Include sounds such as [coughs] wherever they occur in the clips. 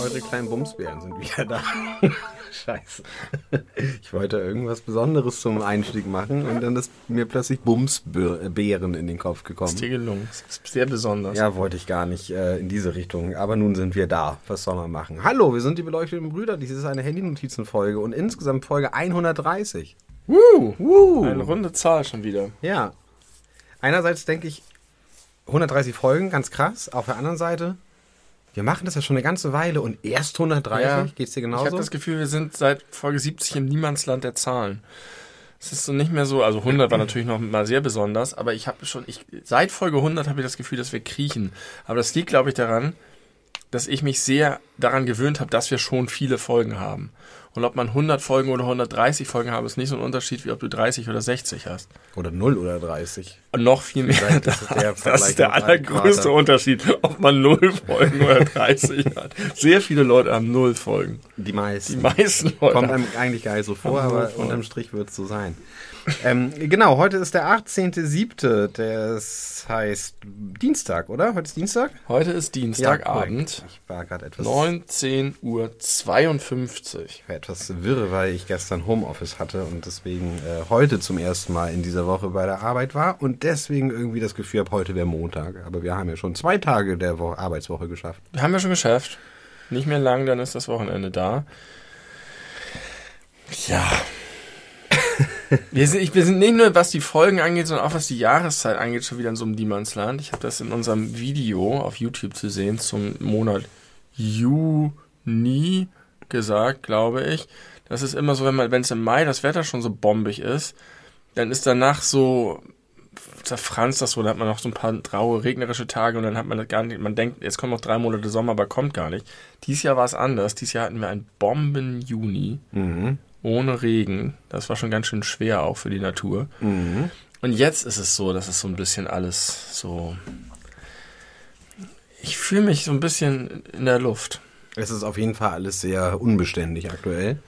Eure kleinen Bumsbären sind wieder da. Scheiße. [laughs] Ich wollte irgendwas Besonderes zum Einstieg machen und dann ist mir plötzlich Bumsbären in den Kopf gekommen. Ist dir gelungen. Das ist sehr besonders. Ja, wollte ich gar nicht äh, in diese Richtung. Aber nun sind wir da. Was soll man machen? Hallo, wir sind die beleuchteten Brüder. Dies ist eine Handynotizenfolge und insgesamt Folge 130. Woo! Woo! Eine runde Zahl schon wieder. Ja. Einerseits denke ich, 130 Folgen, ganz krass. Auf der anderen Seite, wir machen das ja schon eine ganze Weile und erst 130. Ja. Geht's dir Ich genauso? habe das Gefühl, wir sind seit Folge 70 im Niemandsland der Zahlen. Es ist so nicht mehr so, also 100 war natürlich noch mal sehr besonders, aber ich habe schon, ich, seit Folge 100 habe ich das Gefühl, dass wir kriechen. Aber das liegt, glaube ich, daran, dass ich mich sehr daran gewöhnt habe, dass wir schon viele Folgen haben. Und ob man 100 Folgen oder 130 Folgen haben, ist nicht so ein Unterschied, wie ob du 30 oder 60 hast. Oder 0 oder 30. Und noch viel mehr. Vielleicht ist der [laughs] das ist der allergrößte. Unterschied, ob man 0 Folgen oder 30 hat. Sehr viele Leute haben 0 Folgen. Die meisten. Die meisten Leute. Kommt einem eigentlich gar nicht so vor, aber unterm Strich wird es so sein. Ähm, genau, heute ist der 18.07. Das heißt Dienstag, oder? Heute ist Dienstag? Heute ist Dienstagabend, korrekt. ich war gerade etwas, 19.52 Uhr. ich war etwas wirre, weil ich gestern Homeoffice hatte und deswegen äh, heute zum ersten Mal in dieser Woche bei der Arbeit war und deswegen irgendwie das Gefühl habe, heute wäre Montag. Aber wir haben ja schon zwei Tage der Wo Arbeitswoche geschafft. Haben wir schon geschafft. Nicht mehr lang, dann ist das Wochenende da. Ja. Wir sind, wir sind nicht nur, was die Folgen angeht, sondern auch was die Jahreszeit angeht, schon wieder in so einem Niemandsland. Ich habe das in unserem Video auf YouTube zu sehen zum Monat Juni gesagt, glaube ich. Das ist immer so, wenn es im Mai das Wetter schon so bombig ist, dann ist danach so zerfranst das so, dann hat man noch so ein paar graue, regnerische Tage und dann hat man das gar nicht, man denkt, jetzt kommen noch drei Monate Sommer, aber kommt gar nicht. Dieses Jahr war es anders. Dieses Jahr hatten wir einen Bomben-Juni ohne Regen. Das war schon ganz schön schwer auch für die Natur. Und jetzt ist es so, dass es so ein bisschen alles so. Ich fühle mich so ein bisschen in der Luft. Es ist auf jeden Fall alles sehr unbeständig aktuell.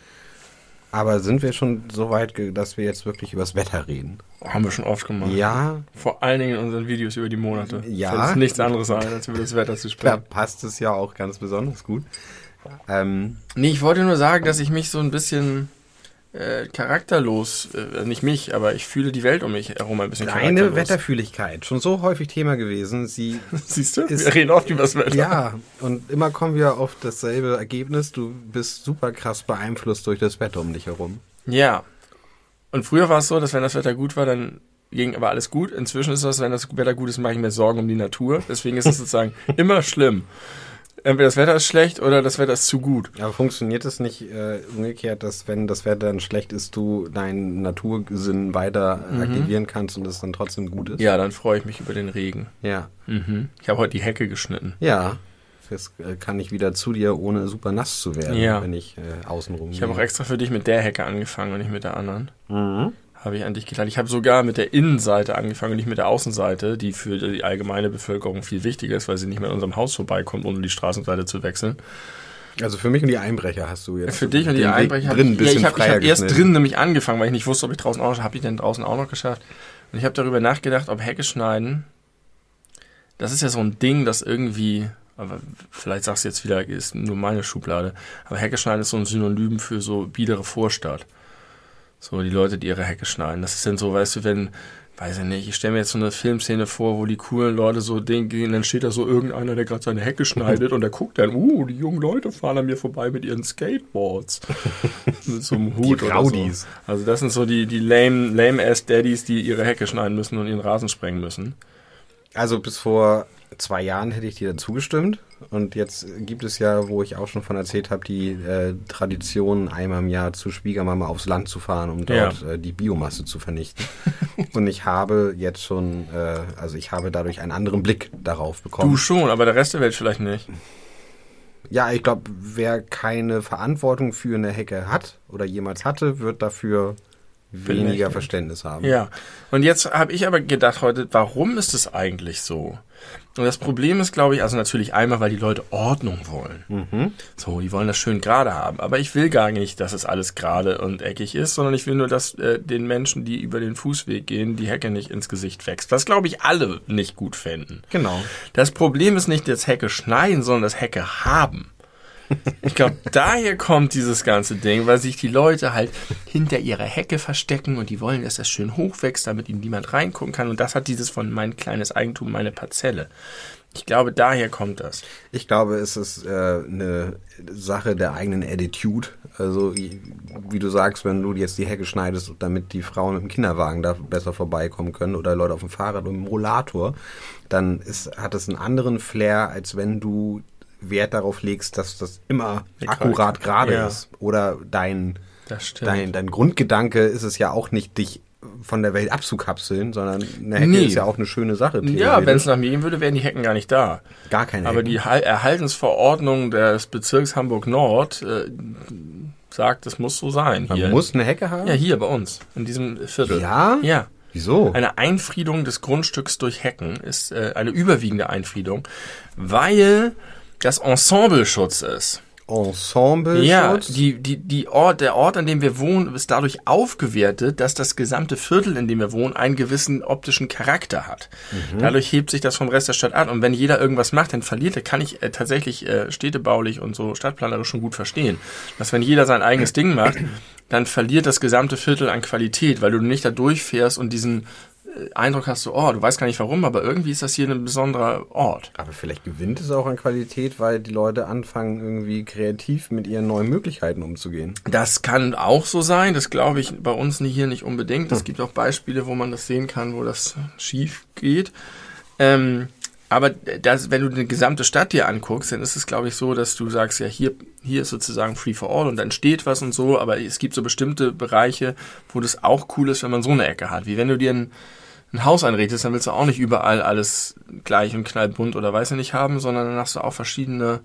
Aber sind wir schon so weit, dass wir jetzt wirklich über das Wetter reden? Haben wir schon oft gemacht. Ja, Vor allen Dingen in unseren Videos über die Monate. Ja. Fällt uns nichts anderes sein, als über das Wetter zu da sprechen. passt es ja auch ganz besonders gut. Ähm, Nee, ich wollte nur sagen, dass ich mich so ein bisschen äh, charakterlos, äh, nicht mich, aber ich fühle die Welt um mich herum ein bisschen deine charakterlos. Wetterfühligkeit, schon so häufig Thema gewesen. Sie, [laughs] Siehst du? ist- wir reden oft über das Wetter. ja, und immer kommen wir auf dasselbe Ergebnis. Du bist super krass beeinflusst durch das Wetter um dich herum. Ja. Und früher war es so, dass wenn das Wetter gut war, dann ging aber alles gut. Inzwischen ist es so, wenn das Wetter gut ist, mache ich mir Sorgen um die Natur. Deswegen ist es sozusagen [laughs] immer schlimm. Entweder das Wetter ist schlecht oder das Wetter ist zu gut. Aber funktioniert es nicht äh, umgekehrt, dass wenn das Wetter dann schlecht ist, du deinen Natursinn weiter aktivieren kannst und es dann trotzdem gut ist? Ja, dann freue ich mich über den Regen. Ja. Mhm. Ich habe heute die Hecke geschnitten. Ja. Jetzt äh, kann ich wieder zu dir, ohne super nass zu werden, Ja. wenn ich äh, außen rum Ich habe auch extra für dich mit der Hecke angefangen und nicht mit der anderen. Mhm. Habe ich an dich gedacht. Ich habe sogar mit der Innenseite angefangen und nicht mit der Außenseite, die für die allgemeine Bevölkerung viel wichtiger ist, weil sie nicht mehr an unserem Haus vorbeikommt, ohne die Straßenseite zu wechseln. Also für mich und die Einbrecher hast du jetzt Für dich und die Einbrecher drin ein ich, ja, ich habe hab erst drin nämlich angefangen, weil ich nicht wusste, ob ich draußen auch noch, habe ich denn draußen auch noch geschafft. Und ich habe darüber nachgedacht, ob Hecke schneiden, das ist ja so ein Ding, das irgendwie, aber vielleicht sagst du jetzt wieder, ist nur meine Schublade, aber Hecke schneiden ist so ein Synonym für so biedere Vorstadt. So die Leute, die ihre Hecke schneiden. Das ist dann so, weißt du, wenn, weiß ich nicht, ich stelle mir jetzt so eine Filmszene vor, wo die coolen Leute so Ding gehen, dann steht da so irgendeiner, der gerade seine Hecke schneidet [laughs] und der guckt dann, uh, die jungen Leute fahren an mir vorbei mit ihren Skateboards. [laughs] mit so einem Hut oder Rowdies. so. Also das sind so die, die lame, lame ass Daddies, die ihre Hecke schneiden müssen und ihren Rasen sprengen müssen. Also bis vor zwei Jahren hätte ich dir zugestimmt. Und jetzt gibt es ja, wo ich auch schon von erzählt habe, die äh, Tradition, einmal im Jahr zu Schwiegermama aufs Land zu fahren, um dort äh, die Biomasse zu vernichten. [laughs] und ich habe jetzt schon, äh, also ich habe dadurch einen anderen Blick darauf bekommen. Du schon, aber der Rest der Welt vielleicht nicht. Ja, ich glaube, wer keine Verantwortung für eine Hecke hat oder jemals hatte, wird dafür weniger. Verständnis haben. Ja. Und jetzt habe ich aber gedacht heute, warum ist es eigentlich so? Und das Problem ist, glaube ich, also natürlich einmal, weil die Leute Ordnung wollen. Mhm. So, die wollen das schön gerade haben. Aber ich will gar nicht, dass es alles gerade und eckig ist, sondern ich will nur, dass äh, den Menschen, die über den Fußweg gehen, die Hecke nicht ins Gesicht wächst. Was, glaube ich, alle nicht gut fänden. Genau. Das Problem ist nicht das Hecke schneiden, sondern das Hecke haben. Ich glaube, daher kommt dieses ganze Ding, weil sich die Leute halt hinter ihrer Hecke verstecken und die wollen, dass das schön hoch wächst, damit ihnen niemand reingucken kann. Und das hat dieses von mein kleines Eigentum, meine Parzelle. Ich glaube, daher kommt das. Ich glaube, es ist äh, eine Sache der eigenen Attitude. Also, wie wie du sagst, wenn du jetzt die Hecke schneidest, damit die Frauen mit dem Kinderwagen da besser vorbeikommen können oder Leute auf dem Fahrrad und im Rollator, dann ist, hat es einen anderen Flair, als wenn du Wert darauf legst, dass das immer Ja, akkurat gerade ja. ist. Oder dein, dein, dein Grundgedanke ist es ja auch nicht, dich von der Welt abzukapseln, sondern eine Hecke Nee. ist ja auch eine schöne Sache. ja, wenn es nach mir gehen würde, wären die Hecken gar nicht da. Gar keine Aber Hecken. die Hal- Erhaltensverordnung des Bezirks Hamburg-Nord äh, sagt, es muss so sein. Man Hier. muss eine Hecke haben? ja, hier bei uns, in diesem Viertel. Ja? Ja. Wieso? Eine Einfriedung des Grundstücks durch Hecken ist äh, eine überwiegende Einfriedung, weil das Ensembleschutz ist. Ensemble Ja, die, die, die Ort, der Ort, an dem wir wohnen, ist dadurch aufgewertet, dass das gesamte Viertel, in dem wir wohnen, einen gewissen optischen Charakter hat. Dadurch hebt sich das vom Rest der Stadt an. Und wenn jeder irgendwas macht, dann verliert er, kann ich äh, tatsächlich äh, städtebaulich und so stadtplanerisch schon gut verstehen. Dass wenn jeder sein eigenes Ding macht, dann verliert das gesamte Viertel an Qualität, weil du nicht da durchfährst und diesen Eindruck hast, so, oh, du weißt gar nicht warum, aber irgendwie ist das hier ein besonderer Ort. Aber vielleicht gewinnt es auch an Qualität, weil die Leute anfangen, irgendwie kreativ mit ihren neuen Möglichkeiten umzugehen. Das kann auch so sein, das glaube ich bei uns hier nicht unbedingt. Es gibt auch Beispiele, wo man das sehen kann, wo das schief geht. Ähm, aber das, wenn du eine gesamte Stadt dir anguckst, dann ist es, glaube ich, so, dass du sagst, ja, hier, hier ist sozusagen Free for All und dann steht was und so, aber es gibt so bestimmte Bereiche, wo das auch cool ist, wenn man so eine Ecke hat. Wie wenn du dir ein, ein Haus einrichtest, dann willst du auch nicht überall alles gleich und knallbunt oder weiß ich nicht haben, sondern dann hast du auch verschiedene,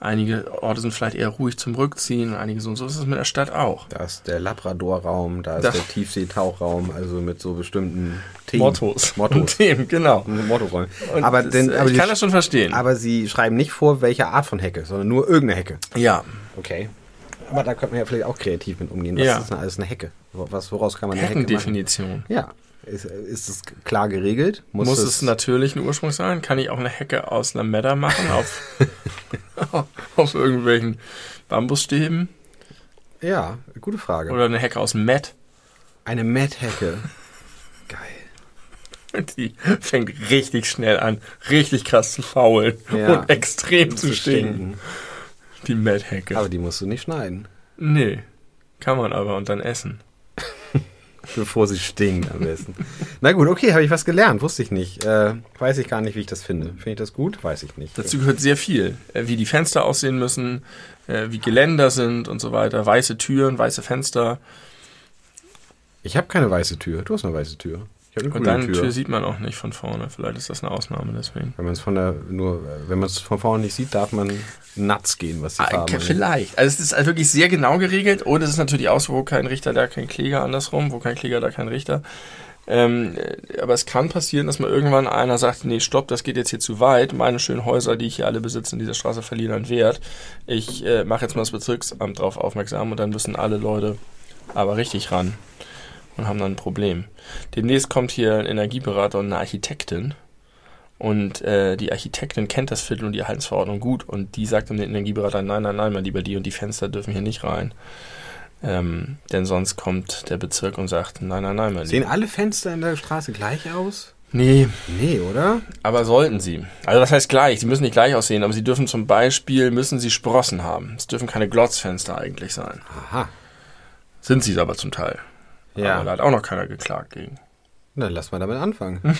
einige Orte sind vielleicht eher ruhig zum Rückziehen, einige so und so ist es mit der Stadt auch. Da ist der Labrador-Raum, da ist Das- der Tiefseetauchraum, also mit so bestimmten Themen. Mottos. Und [laughs] Mottos. Themen, genau. [laughs] Mottoräumen. Und Aber, denn, äh, aber, ich kann das schon verstehen. aber sie schreiben nicht vor, welche Art von Hecke, sondern nur irgendeine Hecke. ja, Okay. Aber da könnte man ja vielleicht auch kreativ mit umgehen. Was Ja. ist denn alles eine Hecke? Was, woraus kann man eine Hecke machen? Heckendefinition. Ja. Ist, ist es klar geregelt? Muss, es natürlich ein Ursprung sein? Kann ich auch eine Hecke aus Lametta machen auf, [laughs] auf irgendwelchen Bambusstäben? Ja, gute Frage. Oder eine Hecke aus Matt? eine Metthecke. [laughs] Geil. Die fängt richtig schnell an, richtig krass zu faulen Ja. und extrem zu Zu stinken. stinken. Die Matt-Hecke. Aber die musst du nicht schneiden. Nee, kann man aber und dann essen. Bevor sie stinkt am besten. Na gut, okay, habe ich was gelernt. Wusste ich nicht. Äh, weiß ich gar nicht, wie ich das finde. Finde ich das gut? Weiß ich nicht. Dazu gehört sehr viel. Äh, Wie die Fenster aussehen müssen, äh, wie Geländer sind und so weiter. Weiße Türen, weiße Fenster. Ich habe keine weiße Tür. Du hast eine weiße Tür. Eine Und deine Tür. Tür sieht man auch nicht von vorne. Vielleicht ist das eine Ausnahme deswegen. Wenn man es von der nur, wenn man es von vorne nicht sieht, darf man nuts gehen, was die Ah, Farben vielleicht. Also es ist halt wirklich sehr genau geregelt. Und es ist natürlich auch so, wo kein Richter, da kein Kläger, andersrum. Wo kein Kläger, da kein Richter. Ähm, äh, aber es kann passieren, dass mal irgendwann einer sagt, nee, stopp, das geht jetzt hier zu weit. Meine schönen Häuser, die ich hier alle besitze in dieser Straße, verlieren an Wert. Ich äh, mache jetzt mal das Bezirksamt darauf aufmerksam und dann müssen alle Leute aber richtig ran und haben dann ein Problem. Demnächst kommt hier ein Energieberater und eine Architektin. Und äh, die Architektin kennt das Viertel und die Erhaltensverordnung gut und die sagt dem Energieberater, nein, nein, nein, mein lieber, die und die Fenster dürfen hier nicht rein. Ähm, denn sonst kommt der Bezirk und sagt, nein, nein, nein, mein Sehen lieber. alle Fenster in der Straße gleich aus? Nee, Nee, oder? aber sollten sie. Also das heißt gleich, sie müssen nicht gleich aussehen, aber sie dürfen zum Beispiel, müssen sie Sprossen haben. Es dürfen keine Glotzfenster eigentlich sein. Aha. Sind sie aber zum Teil. Ja. Aber da hat auch noch keiner geklagt gegen. Dann lass mal damit anfangen. [laughs]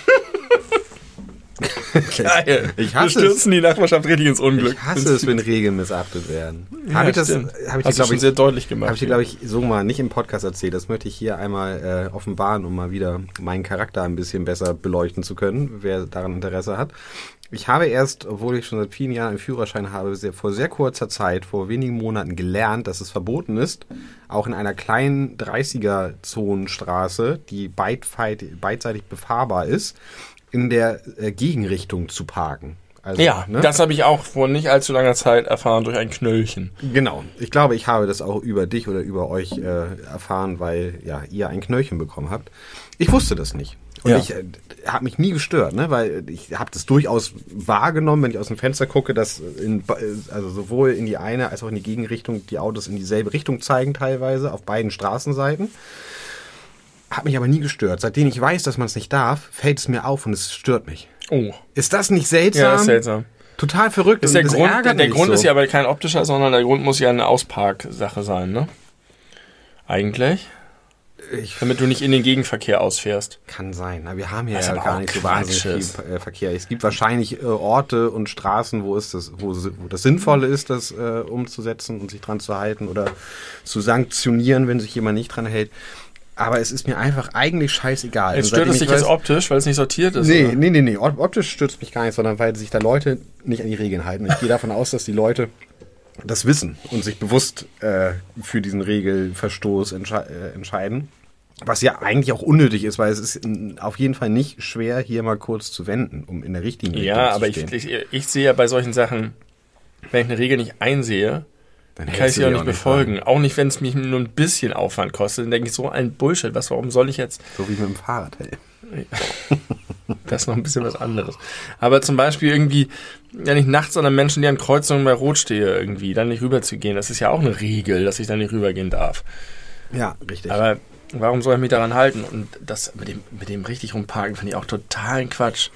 Geil. Ich hasse Wir es. stürzen die Nachbarschaft richtig ins Unglück. Ich hasse es, wenn Regeln missachtet werden. Ja, habe ich das, habe ich Hast schon glaube sehr ich, deutlich gemacht. habe ich dir, glaube ich, so mal nicht im Podcast erzählt. Das möchte ich hier einmal äh, offenbaren, um mal wieder meinen Charakter ein bisschen besser beleuchten zu können, wer daran Interesse hat. Ich habe erst, obwohl ich schon seit vielen Jahren einen Führerschein habe, sehr, vor sehr kurzer Zeit, vor wenigen Monaten gelernt, dass es verboten ist, auch in einer kleinen 30er-Zonenstraße, die beidseitig befahrbar ist, in der äh, Gegenrichtung zu parken. Also, ja, ne? das habe ich auch vor nicht allzu langer Zeit erfahren durch ein Knöllchen. Genau. Ich glaube, ich habe das auch über dich oder über euch äh, erfahren, weil ja ihr ein Knöllchen bekommen habt. Ich wusste das nicht. Und ja. ich äh, habe mich nie gestört, ne? weil ich habe das durchaus wahrgenommen, wenn ich aus dem Fenster gucke, dass in, also sowohl in die eine als auch in die Gegenrichtung die Autos in dieselbe Richtung zeigen teilweise auf beiden Straßenseiten. Hat mich aber nie gestört. Seitdem ich weiß, dass man es nicht darf, fällt es mir auf und es stört mich. Oh. Ist das nicht seltsam? Ja, das ist seltsam. Total verrückt. Ist der Grund, der, der Grund so. ist ja aber kein optischer, sondern der Grund muss ja eine Ausparksache sein, ne? Eigentlich. Ich, damit du nicht in den Gegenverkehr ausfährst. Kann sein. Aber wir haben hier ja gar nicht so wahnsinnig viel äh, Verkehr. Es gibt wahrscheinlich äh, Orte und Straßen, wo, es das, wo, wo das Sinnvolle ist, das äh, umzusetzen und sich dran zu halten oder zu sanktionieren, wenn sich jemand nicht dran hält. Aber es ist mir einfach eigentlich scheißegal. Es stört es dich jetzt optisch, weil es nicht sortiert ist? Nee, oder? nee, nee, nee. Optisch stört es mich gar nicht, sondern weil sich da Leute nicht an die Regeln halten. Ich gehe davon aus, dass die Leute das wissen und sich bewusst äh, für diesen Regelverstoß entsche äh, entscheiden. Was ja eigentlich auch unnötig ist, weil es ist auf jeden Fall nicht schwer, hier mal kurz zu wenden, um in der richtigen Richtung ja, zu stehen. Ja, aber ich, ich, ich sehe ja bei solchen Sachen, wenn ich eine Regel nicht einsehe, dann kann ich sie auch nicht befolgen. Nicht auch nicht, wenn es mich nur ein bisschen Aufwand kostet. Dann denke ich, so ein Bullshit. Was, warum soll ich jetzt. So wie mit dem Fahrrad, hey. [laughs] [laughs] das ist noch ein bisschen was anderes. Aber zum Beispiel irgendwie, wenn ich nachts an einem Menschen, die an Kreuzungen bei Rot stehe, irgendwie, dann nicht rüber zu gehen, das ist ja auch eine Regel, dass ich dann nicht rübergehen darf. Ja, richtig. Aber warum soll ich mich daran halten? Und das mit dem, mit dem richtig rumparken finde ich auch totalen Quatsch.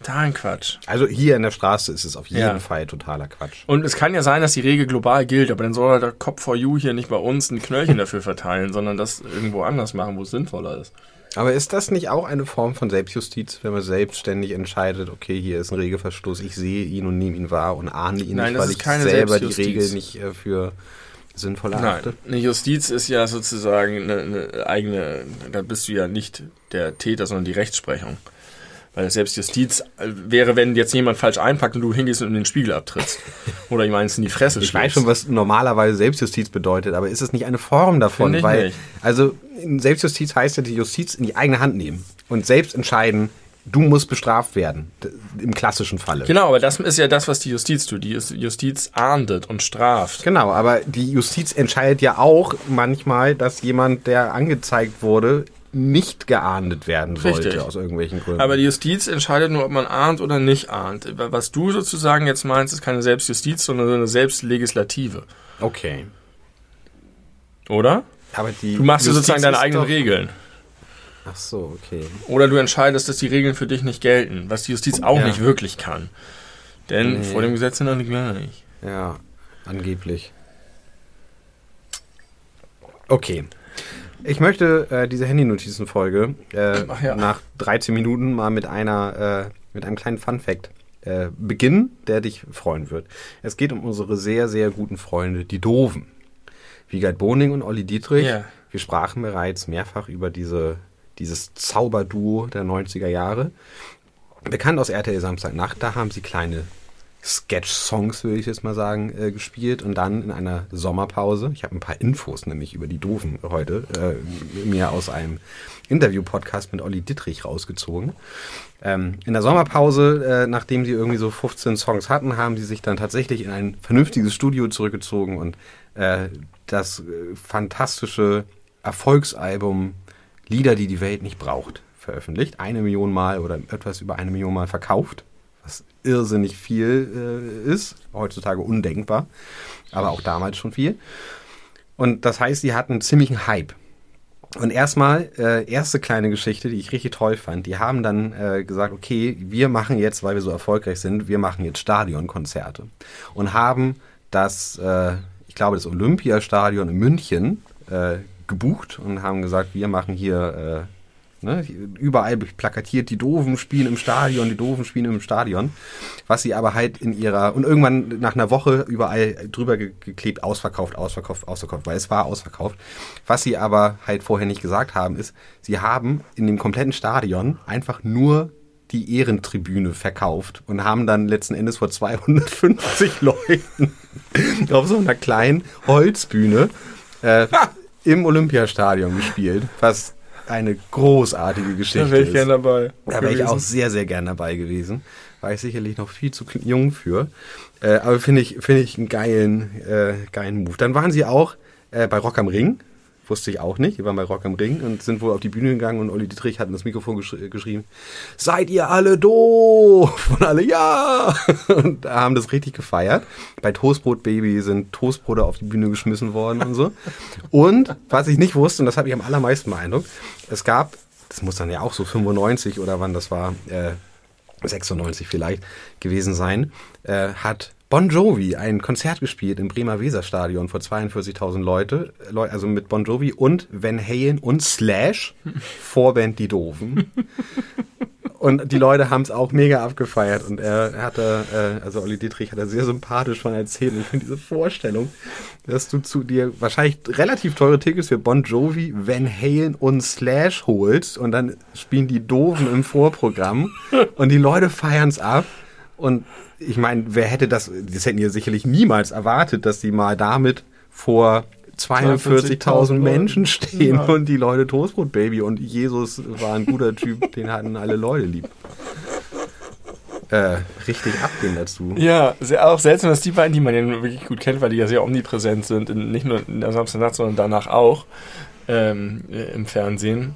Totalen Quatsch. Also hier in der Straße ist es auf jeden ja. Fall totaler Quatsch. Und es kann ja sein, dass die Regel global gilt, aber dann soll halt der Cop for You hier nicht bei uns ein Knöllchen [laughs] dafür verteilen, sondern das irgendwo anders machen, wo es sinnvoller ist. Aber ist das nicht auch eine Form von Selbstjustiz, wenn man selbstständig entscheidet, okay, hier ist ein Regelverstoß, ich sehe ihn und nehme ihn wahr und ahne ihn Nein, nicht, weil ich selber die Regel nicht äh, für sinnvoll erachte? Nein, eine Justiz ist ja sozusagen eine, eine eigene, da bist du ja nicht der Täter, sondern die Rechtsprechung. Weil selbst Justiz äh, wäre, wenn jetzt jemand falsch einpackt und du hingehst und in den Spiegel abtrittst. Oder ihm eins in die Fresse Ich weiß schon, was normalerweise Selbstjustiz bedeutet, aber ist es nicht eine Form davon? Finde Weil, nicht. also Selbstjustiz heißt ja die Justiz in die eigene Hand nehmen und selbst entscheiden, du musst bestraft werden, im klassischen Falle. Genau, aber das ist ja das, was die Justiz tut. Die Justiz ahndet und straft. Genau, aber die Justiz entscheidet ja auch manchmal, dass jemand, der angezeigt wurde, nicht geahndet werden sollte Richtig. aus irgendwelchen Gründen. Aber die Justiz entscheidet nur, ob man ahnt oder nicht ahnt. Was du sozusagen jetzt meinst, ist keine Selbstjustiz, sondern eine Selbstlegislative. Okay. Oder? Aber die du machst Justiz sozusagen deine eigenen Regeln. Ach so, okay. Oder du entscheidest, dass die Regeln für dich nicht gelten, was die Justiz auch ja. nicht wirklich kann. Denn nee. vor dem Gesetz sind alle gleich. Ja, angeblich. Okay. Ich möchte äh, diese Handy-Notizen-Folge äh, ja. nach 13 Minuten mal mit einer, äh, mit einem kleinen Fun-Fact äh, beginnen, der dich freuen wird. Es geht um unsere sehr, sehr guten Freunde, die Doven. Wiegald Boning und Olli Dietrich. Yeah. Wir sprachen bereits mehrfach über diese, dieses Zauberduo der 90er Jahre. Bekannt aus RTL Samstagnacht, da haben sie kleine Sketch-Songs, würde ich jetzt mal sagen, äh, gespielt und dann in einer Sommerpause, ich habe ein paar Infos nämlich über die Doofen heute, äh, mir aus einem Interview-Podcast mit Olli Dittrich rausgezogen. Ähm, in der Sommerpause, äh, nachdem sie irgendwie so 15 Songs hatten, haben sie sich dann tatsächlich in ein vernünftiges Studio zurückgezogen und äh, das äh, fantastische Erfolgsalbum Lieder, die die Welt nicht braucht, veröffentlicht. Eine Million Mal oder etwas über eine Million Mal verkauft irrsinnig viel äh, ist, heutzutage undenkbar, aber auch damals schon viel. Und das heißt, sie hatten einen ziemlichen Hype. Und erstmal, äh, erste kleine Geschichte, die ich richtig toll fand, die haben dann äh, gesagt, okay, wir machen jetzt, weil wir so erfolgreich sind, wir machen jetzt Stadionkonzerte. Und haben das, äh, ich glaube, das Olympiastadion in München äh, gebucht und haben gesagt, wir machen hier äh, Ne? Überall plakatiert, die Doofen spielen im Stadion, die Doofen spielen im Stadion. Was sie aber halt in ihrer, und irgendwann nach einer Woche überall drüber geklebt, ausverkauft, ausverkauft, ausverkauft, weil es war ausverkauft. Was sie aber halt vorher nicht gesagt haben, ist, sie haben in dem kompletten Stadion einfach nur die Ehrentribüne verkauft und haben dann letzten Endes vor 250 [laughs] Leuten auf so einer kleinen Holzbühne äh, im Olympiastadion gespielt, was eine großartige Geschichte Da wäre ich gerne dabei. Da wäre ich auch sehr, sehr gern dabei gewesen. War ich sicherlich noch viel zu jung für. Äh, aber finde ich, finde ich einen geilen, äh, geilen Move. Dann waren sie auch äh, bei Rock am Ring. Wusste ich auch nicht. Die waren bei Rock am Ring und sind wohl auf die Bühne gegangen und Olli Dietrich hat in das Mikrofon gesch geschrieben, seid ihr alle doof? Und alle, ja! [laughs] Und haben das richtig gefeiert. Bei Toastbrot Baby sind Toastbrote auf die Bühne geschmissen worden und so. Und was ich nicht wusste, und das hat mich am allermeisten beeindruckt, es gab, das muss dann ja auch so 95 oder wann das war, äh, 96 vielleicht gewesen sein, äh, hat Bon Jovi ein Konzert gespielt im Bremer Weserstadion vor 42.000 Leute, also mit Bon Jovi und Van Halen und Slash, [laughs] Vorband Die Doofen. Und die Leute haben es auch mega abgefeiert und er hatte, äh, also Olli Dietrich hat er sehr sympathisch von erzählt. Und ich finde diese Vorstellung, dass du zu dir wahrscheinlich relativ teure Tickets für Bon Jovi, Van Halen und Slash holst und dann spielen die Doofen im Vorprogramm und die Leute feiern es ab und ich meine, wer hätte das, das hätten ja sicherlich niemals erwartet, dass die mal damit vor 42.000 Menschen stehen ja. und die Leute Toastbrot Baby und Jesus war ein guter Typ, [laughs] den hatten alle Leute lieb. Äh, richtig abgehen dazu. Ja, sehr, auch seltsam, dass die beiden, die man ja wirklich gut kennt, weil die ja sehr omnipräsent sind, in, nicht nur in der Samstagnacht, sondern danach auch ähm, im Fernsehen,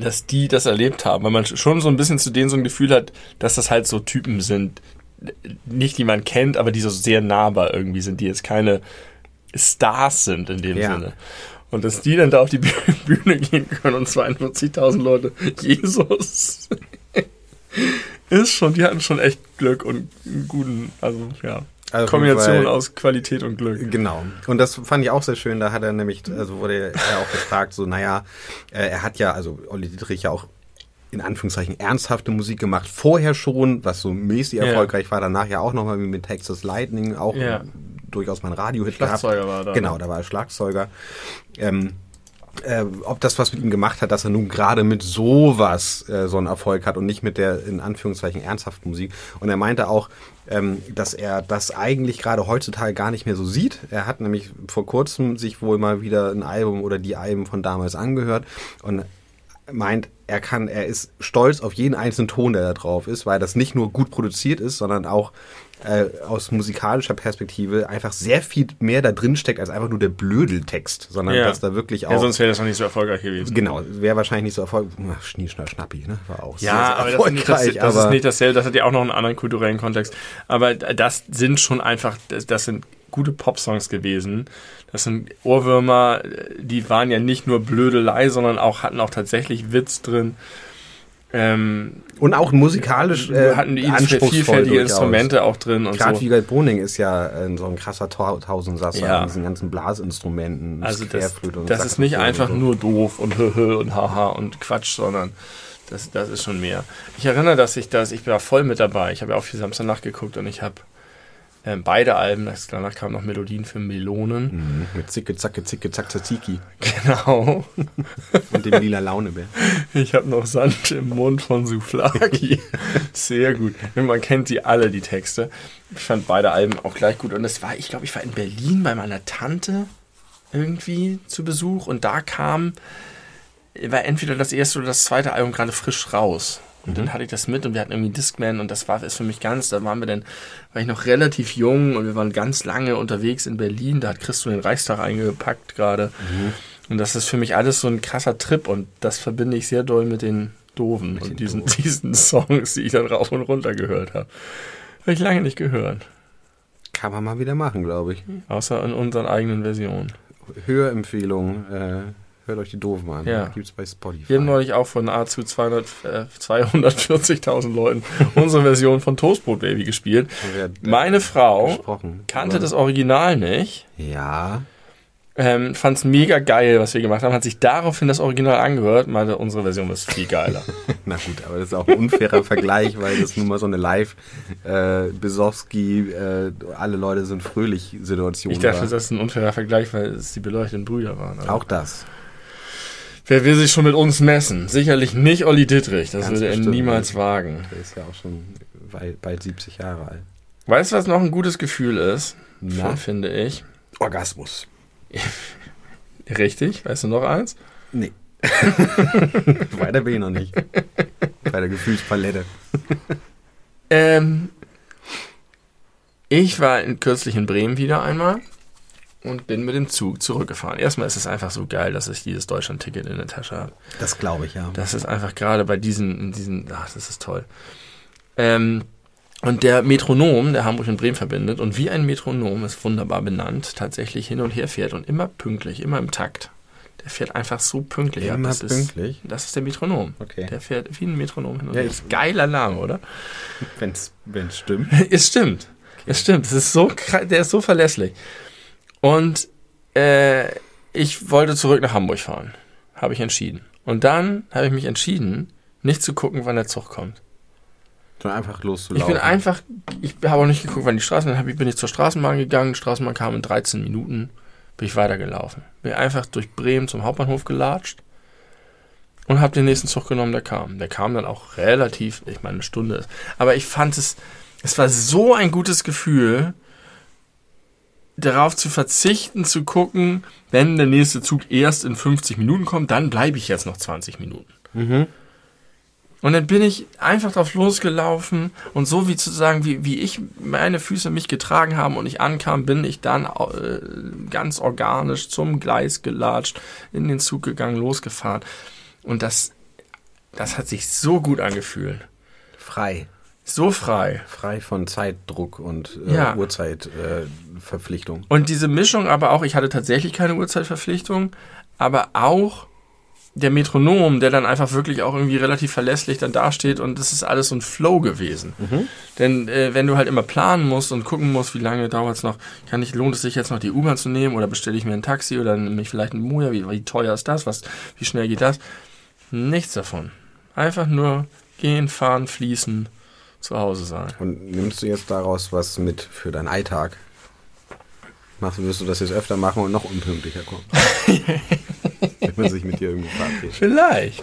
dass die das erlebt haben, weil man schon so ein bisschen zu denen so ein Gefühl hat, dass das halt so Typen sind, nicht die man kennt, aber die so sehr nahbar irgendwie sind, die jetzt keine Stars sind in dem ja. Sinne. Und dass die dann da auf die [laughs] Bühne gehen können und 42.000 Leute, Jesus, [laughs] ist schon, die hatten schon echt Glück und einen guten, also ja. Also Kombination aus Qualität und Glück. Genau. Und das fand ich auch sehr schön. Da hat er nämlich, also wurde er [laughs] auch gefragt, so, naja, äh, er hat ja, also Olli Dietrich ja auch in Anführungszeichen ernsthafte Musik gemacht, vorher schon, was so mäßig erfolgreich ja. war, danach ja auch nochmal mit Texas Lightning, auch ja durchaus mal ein Radio-Hit gehabt. Schlagzeuger war da. Genau, ne? da war er Schlagzeuger. Ähm, äh, ob das was mit ihm gemacht hat, dass er nun gerade mit sowas äh, so einen Erfolg hat und nicht mit der in Anführungszeichen ernsthaften Musik. Und er meinte auch, ähm, dass er das eigentlich gerade heutzutage gar nicht mehr so sieht. Er hat nämlich vor kurzem sich wohl mal wieder ein Album oder die Alben von damals angehört und meint, er kann, er ist stolz auf jeden einzelnen Ton, der da drauf ist, weil das nicht nur gut produziert ist, sondern auch äh, aus musikalischer Perspektive einfach sehr viel mehr da drin steckt als einfach nur der Blödeltext, sondern ja. dass da wirklich auch. Ja, sonst wäre das noch nicht so erfolgreich gewesen. Genau, wäre wahrscheinlich nicht so erfolgreich. Schnie, schnapp, schnappi, ne? War auch ja, sehr, sehr aber erfolgreich. Das, ist nicht, das, das ist nicht dasselbe, das hat ja auch noch einen anderen kulturellen Kontext. Aber das sind schon einfach, das, das sind gute Popsongs gewesen. Das sind Ohrwürmer, die waren ja nicht nur Blödelei, sondern auch hatten auch tatsächlich Witz drin. Ähm, und auch musikalisch äh, hatten die vielfältige Instrumente auch drin. und Gerade so. Wiegald Boning ist ja äh, so ein krasser Tausendsasser ja. mit diesen ganzen Blasinstrumenten. Also das, das ist nicht einfach so. nur doof und hö und haha und Quatsch, sondern das, das ist schon mehr. Ich erinnere, dass ich das, ich war voll mit dabei. Ich habe ja auch viel Samstag geguckt und ich habe ähm, beide Alben, danach kamen noch Melodien für Melonen. Mhm, mit Zicke, Zacke, Zicke, Zack, Tzatziki. [laughs] Genau. [laughs] Und dem lila Launebär. Ich habe noch Sand im Mund von Souflaki. [laughs] Sehr gut. Man kennt die alle, die Texte. Ich fand beide Alben auch gleich gut. Und es war, ich glaube, ich war in Berlin bei meiner Tante irgendwie zu Besuch und da kam, war entweder das erste oder das zweite Album gerade frisch raus. Und mhm. dann hatte ich das mit und wir hatten irgendwie Discman und das war es für mich ganz, da waren wir dann, war ich noch relativ jung und wir waren ganz lange unterwegs in Berlin, da hat Christo den Reichstag eingepackt gerade. Mhm. Und das ist für mich alles so ein krasser Trip und das verbinde ich sehr doll mit den Doofen mit und den diesen, Doofen. [laughs] diesen Songs, die ich dann rauf und runter gehört habe. Habe ich lange nicht gehört. Kann man mal wieder machen, glaube ich. Außer in unseren eigenen Versionen. Hörempfehlung. Äh Hört euch die doofen an. Ja. Gibt's bei Spotify. Wir haben neulich auch von nahezu 200, äh, 240.000 Leuten [laughs] unsere Version von Toastbrot Baby gespielt. Meine Frau kannte das Original nicht. Ja. Ähm, Fand es mega geil, was wir gemacht haben, hat sich daraufhin das Original angehört, meinte, unsere Version ist viel geiler. [laughs] Na gut, aber das ist auch ein unfairer Vergleich, weil das nun mal so eine Live äh, Besowski, äh, alle Leute sind fröhlich Situation Ich dachte, war. das ist ein unfairer Vergleich, weil es die beleuchteten Brüder waren. Auch das. Wer will sich schon mit uns messen? Sicherlich nicht Olli Dittrich. Das Ganz würde er niemals wagen. Der ist ja auch schon bald 70 Jahre alt. Weißt du, was noch ein gutes Gefühl ist? Na? Finde ich. Orgasmus. [laughs] Richtig. Weißt du noch eins? Nee. [laughs] Weiter bin ich noch nicht. Bei der Gefühlspalette. Ähm, ich war in, kürzlich in Bremen wieder einmal und bin mit dem Zug zurückgefahren. Erstmal ist es einfach so geil, dass ich dieses Deutschland-Ticket in der Tasche habe. Das glaube ich, ja. Das ist einfach gerade bei diesen, in diesen, ach, das ist toll. Ähm, und der Metronom, der Hamburg und Bremen verbindet, und wie ein Metronom ist wunderbar benannt, tatsächlich hin und her fährt und immer pünktlich, immer im Takt. Der fährt einfach so pünktlich. ab. Immer das pünktlich? Ist, das ist der Metronom. Okay. Der fährt wie ein Metronom hin und her. Ist geiler Name, oder? Wenn's, wenn's stimmt. [laughs] es stimmt. Es stimmt. Es ist so, der ist so verlässlich. Und äh, ich wollte zurück nach Hamburg fahren. Habe ich entschieden. Und dann habe ich mich entschieden, nicht zu gucken, wann der Zug kommt. Sondern einfach Ich loszulaufen. bin einfach, ich habe auch nicht geguckt, wann die Straßen, dann ich, bin ich zur Straßenbahn gegangen, die Straßenbahn kam in 13 Minuten, bin ich weitergelaufen. Bin einfach durch Bremen zum Hauptbahnhof gelatscht und habe den nächsten Zug genommen, der kam. Der kam dann auch relativ, ich meine, eine Stunde ist. Aber ich fand es, es war so ein gutes Gefühl, darauf zu verzichten, zu gucken, wenn der nächste Zug erst in 50 Minuten kommt, dann bleibe ich jetzt noch 20 Minuten. Mhm. Und dann bin ich einfach drauf losgelaufen und so wie zu sagen, wie, wie ich meine Füße mich getragen haben und ich ankam, bin ich dann äh, ganz organisch zum Gleis gelatscht, in den Zug gegangen, losgefahren. Und das, das hat sich so gut angefühlt. Frei. So frei. Frei von Zeitdruck und äh, Ja. Uhrzeitverpflichtung. Äh. Und diese Mischung aber auch, ich hatte tatsächlich keine Uhrzeitverpflichtung, aber auch der Metronom, der dann einfach wirklich auch irgendwie relativ verlässlich dann dasteht und das ist alles so ein Flow gewesen. Denn äh, wenn du halt immer planen musst und gucken musst, wie lange dauert es noch, kann ich, lohnt es sich jetzt noch die U-Bahn zu nehmen oder bestelle ich mir ein Taxi oder nehme ich vielleicht ein Moja, wie, wie teuer ist das, was, wie schnell geht das? Nichts davon. Einfach nur gehen, fahren, fließen, zu Hause sein. Und nimmst du jetzt daraus was mit für deinen Alltag? Machst, wirst du das jetzt öfter machen und noch unpünktlicher kommen? [laughs] Wenn man sich mit dir irgendwo verabredet. Vielleicht.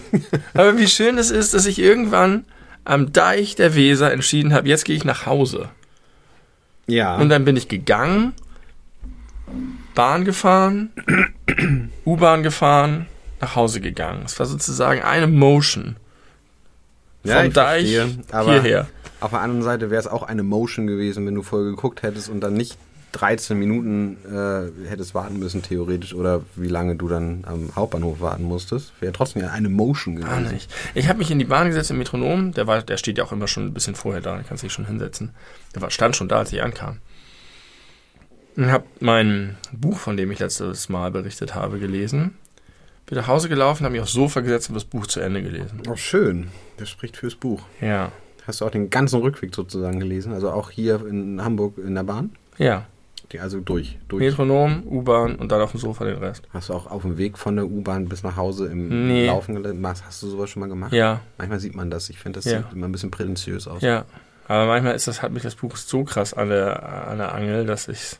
Aber wie schön es ist, dass ich irgendwann am Deich der Weser entschieden habe, jetzt gehe ich nach Hause. Ja. Und dann bin ich gegangen, Bahn gefahren, [clears throat] U-Bahn gefahren, nach Hause gegangen. Es war sozusagen eine Motion. Ja, Vom ich Deich verstehe, aber hierher. Auf der anderen Seite wäre es auch eine Motion gewesen, wenn du vorher geguckt hättest und dann nicht 13 Minuten äh, hättest warten müssen, theoretisch, oder wie lange du dann am Hauptbahnhof warten musstest. Wäre trotzdem ja eine Motion Gar gewesen. nicht. Ich habe mich in die Bahn gesetzt im Metronom. Der, war, der steht ja auch immer schon ein bisschen vorher da. Da kannst du dich schon hinsetzen. Der war, stand schon da, als ich ankam. Und habe mein Buch, von dem ich letztes Mal berichtet habe, gelesen. Bin nach Hause gelaufen, habe mich aufs Sofa gesetzt und das Buch zu Ende gelesen. Oh, schön. Das spricht fürs Buch. Ja. Hast du auch den ganzen Rückweg sozusagen gelesen? Also auch hier in Hamburg in der Bahn? Ja. Die, also durch. durch. Metronom, U-Bahn und dann auf dem Sofa den Rest. Hast du auch auf dem Weg von der U-Bahn bis nach Hause im Nee. Laufen gelesen? Hast du sowas schon mal gemacht? Ja. Manchmal sieht man das. Ich finde, das Ja. sieht immer ein bisschen prätentiös aus. Ja. Aber manchmal ist das, hat mich das Buch so krass an der, an der Angel, dass ich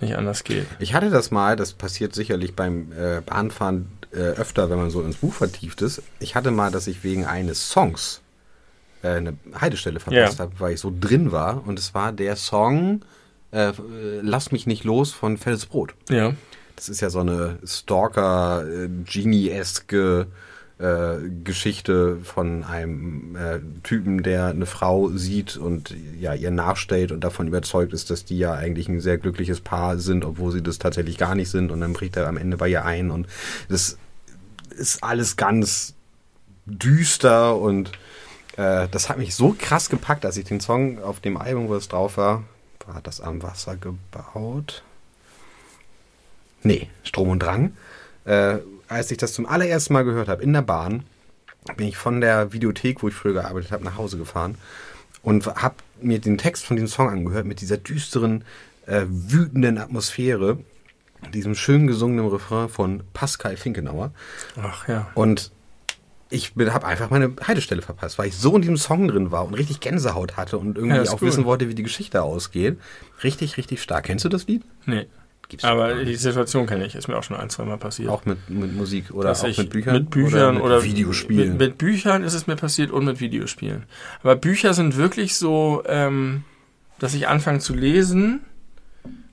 nicht anders geht. Ich hatte das mal, das passiert sicherlich beim äh, Bahnfahren äh, öfter, wenn man so ins Buch vertieft ist. Ich hatte mal, dass ich wegen eines Songs äh, eine Haltestelle verpasst Ja. habe, weil ich so drin war. Und es war der Song äh, Lass mich nicht los von Fettes Brot. Ja. Das ist ja so eine Stalker, äh, Genie-eske äh, Geschichte von einem äh, Typen, der eine Frau sieht und ja ihr nachstellt und davon überzeugt ist, dass die ja eigentlich ein sehr glückliches Paar sind, obwohl sie das tatsächlich gar nicht sind. Und dann bricht er am Ende bei ihr ein und das ist alles ganz düster und äh, das hat mich so krass gepackt, als ich den Song auf dem Album, wo es drauf war, war das am Wasser gebaut? Nee, Strom und Drang. Äh, als ich das zum allerersten Mal gehört habe in der Bahn, bin ich von der Videothek, wo ich früher gearbeitet habe, nach Hause gefahren und habe mir den Text von diesem Song angehört mit dieser düsteren, äh, wütenden Atmosphäre, diesem schön gesungenen Refrain von Pascal Finkenauer. Ach ja. Und ich habe einfach meine Haltestelle verpasst, weil ich so in diesem Song drin war und richtig Gänsehaut hatte und irgendwie Ja, auch cool. wissen wollte, wie die Geschichte ausgeht. Richtig, richtig stark. Kennst du das Lied? Nee. Gibt's aber die Situation kenne ich, ist mir auch schon ein, zwei Mal passiert. Auch mit, mit Musik oder Dass auch mit Büchern? Mit Büchern oder, mit Videospielen? Mit, mit, Büchern ist es mir passiert und mit Videospielen. Aber Bücher sind wirklich so, ähm, dass ich anfange zu lesen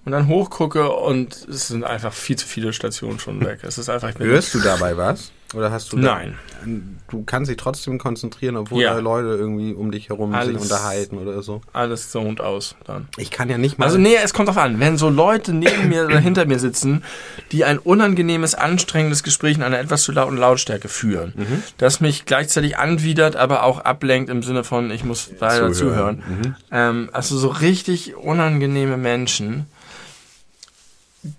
und dann hochgucke und es sind einfach viel zu viele Stationen schon weg. Es ist einfach. Hörst du dabei was? Oder hast du Nein. Da, du kannst dich trotzdem konzentrieren, obwohl ja. da Leute irgendwie um dich herum alles, sich unterhalten oder so. Alles so und aus dann. Ich kann ja nicht mal. Also nee, es kommt drauf an. Wenn so Leute neben mir oder hinter mir sitzen, die ein unangenehmes, anstrengendes Gespräch in einer etwas zu lauten Lautstärke führen, mhm. das mich gleichzeitig anwidert, aber auch ablenkt im Sinne von, ich muss weiter zuhören. zuhören. Mhm. Ähm, also so richtig unangenehme Menschen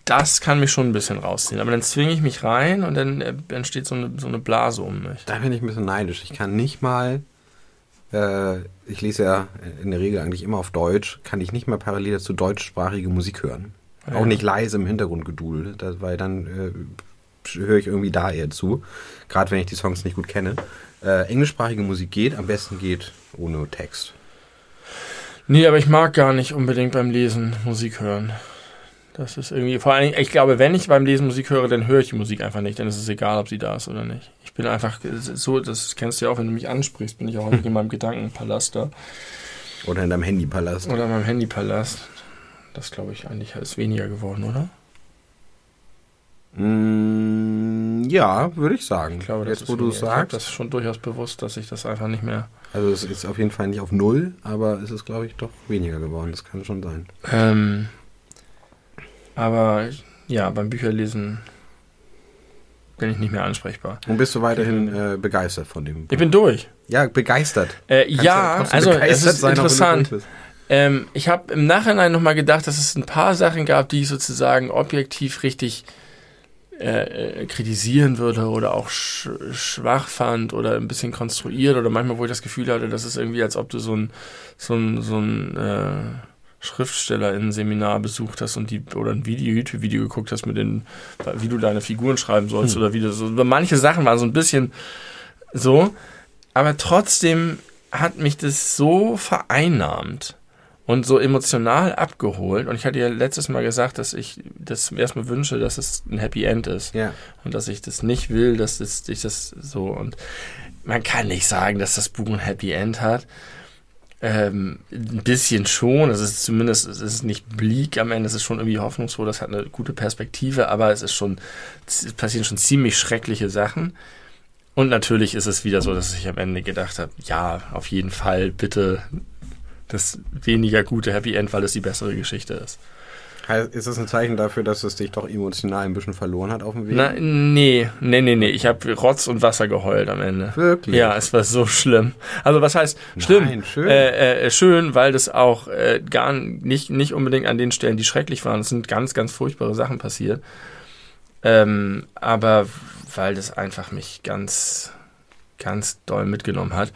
das kann mich schon ein bisschen rausziehen. Aber dann zwinge ich mich rein und dann äh, entsteht so eine, so eine Blase um mich. Da bin ich ein bisschen neidisch. Ich kann nicht mal, äh, ich lese ja in der Regel eigentlich immer auf Deutsch, kann ich nicht mal parallel dazu deutschsprachige Musik hören. Ja. Auch nicht leise im Hintergrund gedudelt, weil dann äh, höre ich irgendwie da eher zu. Gerade wenn ich die Songs nicht gut kenne. Äh, englischsprachige Musik geht, am besten geht ohne Text. Nee, aber ich mag gar nicht unbedingt beim Lesen Musik hören. Das ist irgendwie, vor allem, ich glaube, wenn ich beim Lesen Musik höre, dann höre ich die Musik einfach nicht. Dann ist es egal, ob sie da ist oder nicht. Ich bin einfach so, das kennst du ja auch, wenn du mich ansprichst, bin ich auch häufig in meinem Gedankenpalast da. Oder in deinem Handypalast. Oder in meinem Handypalast. Das glaube ich eigentlich ist weniger geworden, oder? Mm, ja, würde ich sagen. Ich glaube, Jetzt, wo du es sagst. Das schon durchaus bewusst, dass ich das einfach nicht mehr. Also es ist auf jeden Fall nicht auf null, aber es ist, glaube ich, doch weniger geworden. Das kann schon sein. Ähm, aber ja, beim Bücherlesen bin ich nicht mehr ansprechbar. Und bist du weiterhin äh, begeistert von dem Buch? Ich bin durch. Ja, begeistert. Äh, ja, also es ist sein, interessant. Ähm, ich habe im Nachhinein nochmal gedacht, dass es ein paar Sachen gab, die ich sozusagen objektiv richtig äh, äh, kritisieren würde oder auch sch schwach fand oder ein bisschen konstruiert oder manchmal, wo ich das Gefühl hatte, dass es irgendwie, als ob du so ein, so ein, so ein äh, Schriftsteller in ein Seminar besucht hast und die oder ein Video, YouTube-Video geguckt hast mit den, wie du deine Figuren schreiben sollst hm. oder wie du so. Manche Sachen waren so ein bisschen so, aber trotzdem hat mich das so vereinnahmt und so emotional abgeholt. Und ich hatte ja letztes Mal gesagt, dass ich das erstmal wünsche, dass es ein Happy End ist. Ja. Und dass ich das nicht will, dass ich das so und man kann nicht sagen, dass das Buch ein Happy End hat. Ähm, ein bisschen schon. Es ist zumindest, es ist nicht bleak am Ende, es ist schon irgendwie hoffnungsvoll, das hat eine gute Perspektive, aber es ist schon, es passieren schon ziemlich schreckliche Sachen. Und natürlich ist es wieder so, dass ich am Ende gedacht habe, ja, auf jeden Fall bitte das weniger gute Happy End, weil es die bessere Geschichte ist. Ist das ein Zeichen dafür, dass es dich doch emotional ein bisschen verloren hat auf dem Weg? Na, nee, nee, nee, nee. Ich habe Rotz und Wasser geheult am Ende. Wirklich? Ja, es war so schlimm. Also was heißt schlimm? Nein, schön. Äh, äh, schön, weil das auch äh, gar nicht, nicht unbedingt an den Stellen, die schrecklich waren. Es sind ganz, ganz furchtbare Sachen passiert. Ähm, aber weil das einfach mich ganz, ganz doll mitgenommen hat.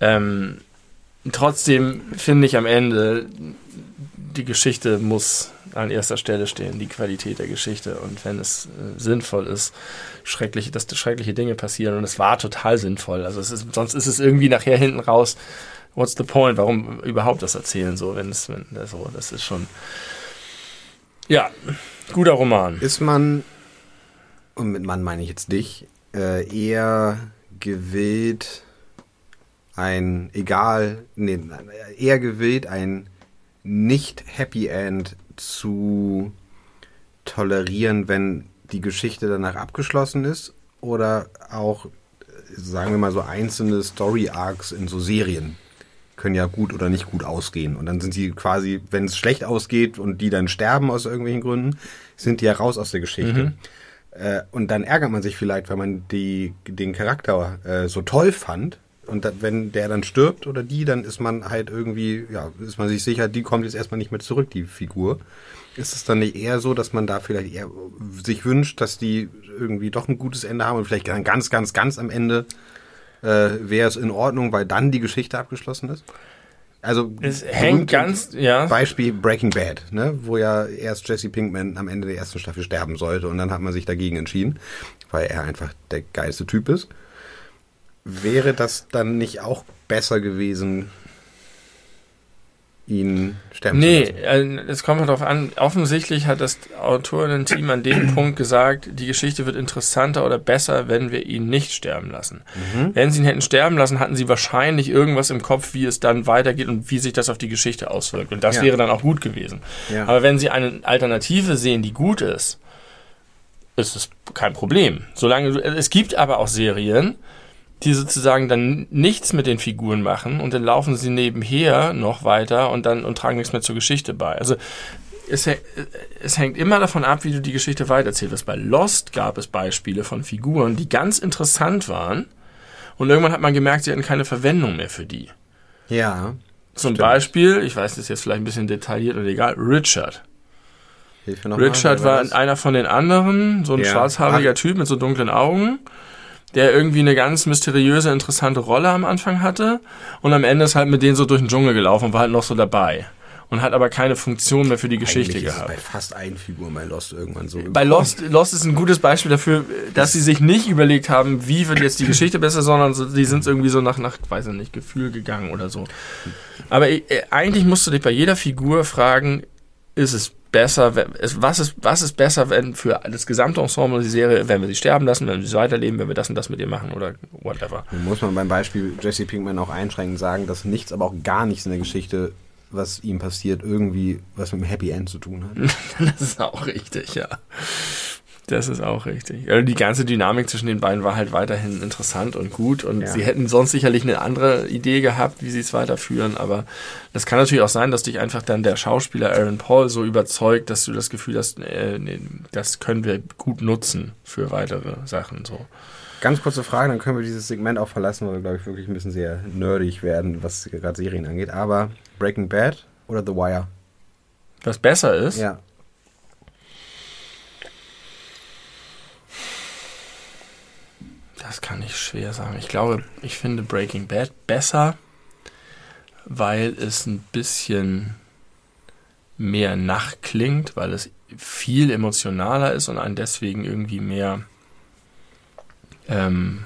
Ähm, trotzdem finde ich am Ende, die Geschichte muss an erster Stelle stehen, die Qualität der Geschichte. Und wenn es äh, sinnvoll ist, schreckliche, dass schreckliche Dinge passieren. Und es war total sinnvoll. Also ist, sonst ist es irgendwie nachher hinten raus, what's the point? Warum überhaupt das erzählen so, wenn es, wenn, so, das ist schon, ja, guter Roman. Ist man, und mit Mann meine ich jetzt dich, äh, eher gewillt, ein, egal, nee, eher gewillt, ein nicht Happy End zu tolerieren, wenn die Geschichte danach abgeschlossen ist oder auch, sagen wir mal, so einzelne Story-Arcs in so Serien können ja gut oder nicht gut ausgehen. Und dann sind sie quasi, wenn es schlecht ausgeht und die dann sterben aus irgendwelchen Gründen, sind die ja raus aus der Geschichte. Mhm. Äh, und dann ärgert man sich vielleicht, weil man die, den Charakter äh, so toll fand, und wenn der dann stirbt oder die, dann ist man halt irgendwie, ja, ist man sich sicher, die kommt jetzt erstmal nicht mehr zurück, die Figur. Ist es dann nicht eher so, dass man da vielleicht eher sich wünscht, dass die irgendwie doch ein gutes Ende haben und vielleicht dann ganz, ganz, ganz am Ende äh, wäre es in Ordnung, weil dann die Geschichte abgeschlossen ist? Also es hängt ganz, ja. Beispiel Breaking Bad, ne, wo ja erst Jesse Pinkman am Ende der ersten Staffel sterben sollte und dann hat man sich dagegen entschieden, weil er einfach der geilste Typ ist. Wäre das dann nicht auch besser gewesen, ihn sterben nee, zu lassen. Nee, äh, es kommt darauf an. Offensichtlich hat das Autorinnen-Team an dem [clears throat] Punkt gesagt, die Geschichte wird interessanter oder besser, wenn wir ihn nicht sterben lassen. Mhm. Wenn sie ihn hätten sterben lassen, hatten sie wahrscheinlich irgendwas im Kopf, wie es dann weitergeht und wie sich das auf die Geschichte auswirkt. Und das ja. wäre dann auch gut gewesen. Ja. Aber wenn sie eine Alternative sehen, die gut ist, ist es kein Problem. Solange du, es gibt aber auch Serien, die sozusagen dann nichts mit den Figuren machen und dann laufen sie nebenher noch weiter und dann und tragen nichts mehr zur Geschichte bei. Also es, es hängt immer davon ab, wie du die Geschichte weiterzählst. Bei Lost gab es Beispiele von Figuren, die ganz interessant waren und irgendwann hat man gemerkt, sie hatten keine Verwendung mehr für die. Ja. Zum stimmt. Beispiel, ich weiß, das ist jetzt vielleicht ein bisschen detailliert oder egal, Richard. Richard war einer von den anderen, so ein ja. schwarzhaariger Typ mit so dunklen Augen der irgendwie eine ganz mysteriöse, interessante Rolle am Anfang hatte und am Ende ist halt mit denen so durch den Dschungel gelaufen und war halt noch so dabei und hat aber keine Funktion mehr für die Geschichte Eigentlich gehabt. Ist bei fast allen Figuren bei Lost irgendwann so. Bei Lost, Lost ist ein gutes Beispiel dafür, dass sie sich nicht überlegt haben, wie wird jetzt die Geschichte besser, sondern so, die sind irgendwie so nach, nach, weiß ich nicht, Gefühl gegangen oder so. Aber äh, eigentlich musst du dich bei jeder Figur fragen, ist es besser, was ist, was ist besser, wenn für das gesamte Ensemble die Serie, wenn wir sie sterben lassen, wenn wir sie weiterleben, wenn wir das und das mit ihr machen oder whatever. Muss man beim Beispiel Jesse Pinkman auch einschränkend sagen, dass nichts, aber auch gar nichts in der Geschichte, was ihm passiert, irgendwie was mit dem Happy End zu tun hat. [laughs] das ist auch richtig, ja. Das ist auch richtig. Also die ganze Dynamik zwischen den beiden war halt weiterhin interessant und gut und ja. sie hätten sonst sicherlich eine andere Idee gehabt, wie sie es weiterführen, aber das kann natürlich auch sein, dass dich einfach dann der Schauspieler Aaron Paul so überzeugt, dass du das Gefühl hast, äh, nee, das können wir gut nutzen für weitere Sachen so. Ganz kurze Frage, dann können wir dieses Segment auch verlassen, weil wir, glaube ich, wirklich ein bisschen sehr nerdig werden, was gerade Serien angeht. Aber Breaking Bad oder The Wire? Was besser ist? Ja. Das kann ich schwer sagen. Ich glaube, ich finde Breaking Bad besser, weil es ein bisschen mehr nachklingt, weil es viel emotionaler ist und einen deswegen irgendwie mehr ähm,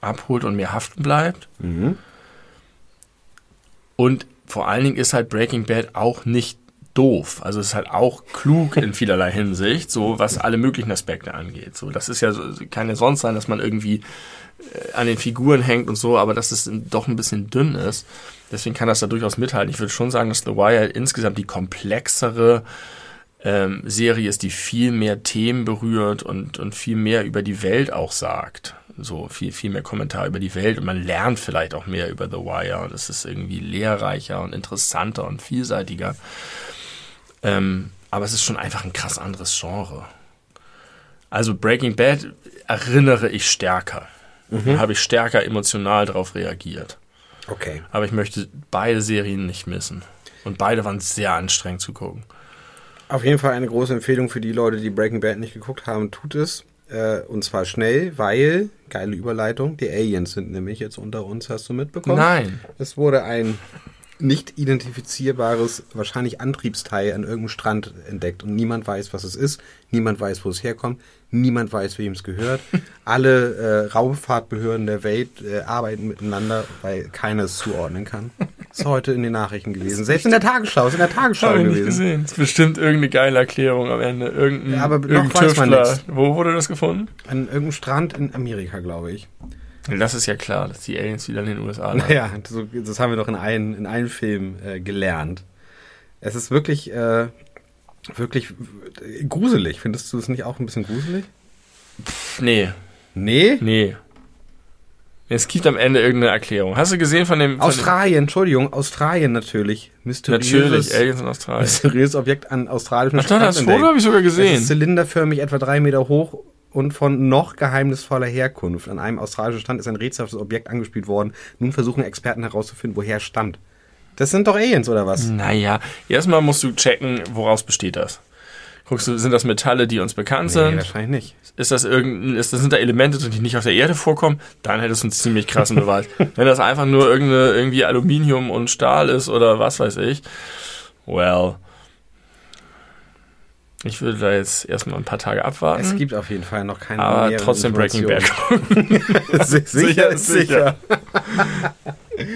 abholt und mehr haften bleibt. Mhm. Und vor allen Dingen ist halt Breaking Bad auch nicht doof. Also es ist halt auch klug in vielerlei Hinsicht, so was alle möglichen Aspekte angeht. So, das ist ja kann ja sonst sein, dass man irgendwie äh, an den Figuren hängt und so, aber dass es doch ein bisschen dünn ist. Deswegen kann das da durchaus mithalten. Ich würde schon sagen, dass The Wire insgesamt die komplexere ähm, Serie ist, die viel mehr Themen berührt und, und viel mehr über die Welt auch sagt. So viel, viel mehr Kommentar über die Welt und man lernt vielleicht auch mehr über The Wire und es ist irgendwie lehrreicher und interessanter und vielseitiger. Ähm, aber es ist schon einfach ein krass anderes Genre. Also Breaking Bad erinnere ich stärker. Mhm. Habe ich stärker emotional darauf reagiert. Okay. Aber ich möchte beide Serien nicht missen. Und beide waren sehr anstrengend zu gucken. Auf jeden Fall eine große Empfehlung für die Leute, die Breaking Bad nicht geguckt haben. Tut es. Äh, und zwar schnell, weil, geile Überleitung, die Aliens sind nämlich jetzt unter uns, hast du mitbekommen? Nein. Es wurde ein nicht identifizierbares, wahrscheinlich Antriebsteil an irgendeinem Strand entdeckt und niemand weiß, was es ist, niemand weiß, wo es herkommt, niemand weiß, wem es gehört. [laughs] Alle äh, Raumfahrtbehörden der Welt äh, arbeiten miteinander, weil keiner es zuordnen kann. [laughs] Ist heute in den Nachrichten gewesen. Selbst in der Tagesschau, ist in der Tagesschau gewesen. Nicht gesehen. Ist bestimmt irgendeine geile Erklärung am Ende. Irgendein, ja, aber noch irgendein weiß man nichts. Wo wurde das gefunden? An irgendeinem Strand in Amerika, glaube ich. Das ist ja klar, dass die Aliens wieder in den USA [laughs] landen. Ja, das, das haben wir doch in allen, in allen Filmen äh, gelernt. Es ist wirklich, äh, wirklich gruselig. Findest du es nicht auch ein bisschen gruselig? Pff, nee. Nee? Nee. Es gibt am Ende irgendeine Erklärung. Hast du gesehen von dem. Von Australien, dem Entschuldigung, Australien natürlich. Mysteriöses, natürlich, Aliens in Australien. Mysteriöses Objekt an australischen Ach, Strand das Foto habe ich sogar gesehen. Es ist zylinderförmig, etwa drei Meter hoch und von noch geheimnisvoller Herkunft. An einem australischen Strand ist ein rätselhaftes Objekt angespielt worden. Nun versuchen Experten herauszufinden, woher es stammt. Das sind doch Aliens, oder was? Naja, erstmal musst du checken, woraus besteht das. Guckst du, sind das Metalle, die uns bekannt nee, sind? wahrscheinlich nicht. Ist das irgendein, ist, das sind da Elemente, die nicht auf der Erde vorkommen? Dann hättest du einen ziemlich krassen Beweis. [laughs] Wenn das einfach nur irgendeine, irgendwie Aluminium und Stahl ist oder was weiß ich, well, ich würde da jetzt erstmal ein paar Tage abwarten. Es gibt auf jeden Fall noch keine Aber trotzdem Breaking Bad. [laughs] [laughs] sicher, sicher ist sicher.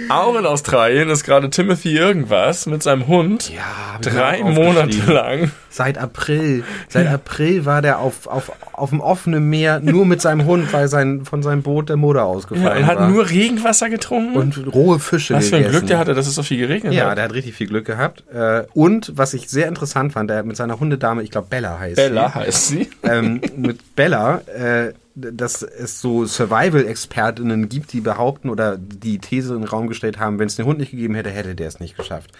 Auch in Australien ist gerade Timothy irgendwas mit seinem Hund Ja, drei Monate lang. Seit April. Seit April war der auf, auf, auf dem offenen Meer nur mit seinem Hund, weil sein, von seinem Boot der Motor Ja, ausgefallen und hat war. nur Regenwasser getrunken. und rohe Fische was für ein. Glück der hatte, dass es so viel geregnet Ja, hat. der hat richtig viel Glück gehabt. Äh, Und was ich sehr interessant fand, der hat mit seiner Hundedame, ich glaube Bella heißt Bella sie. heißt sie. ähm, mit Bella, äh, dass es so Survival-Expertinnen gibt, die behaupten oder die These in den Raum gestellt haben, wenn es den Hund nicht gegeben hätte, hätte der es nicht geschafft.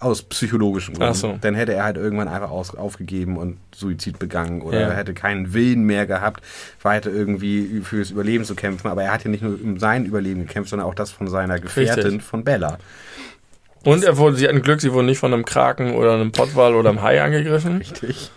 Aus psychologischen Gründen. So. Dann hätte er halt irgendwann einfach aus, aufgegeben und Suizid begangen oder Ja. hätte keinen Willen mehr gehabt, weiter irgendwie fürs Überleben zu kämpfen. Aber er hat ja nicht nur um sein Überleben gekämpft, sondern auch das von seiner Gefährtin, Richtig. von Bella. Und er wurde, sie hatten Glück, sie wurden nicht von einem Kraken oder einem Pottwal oder einem Hai angegriffen. Richtig.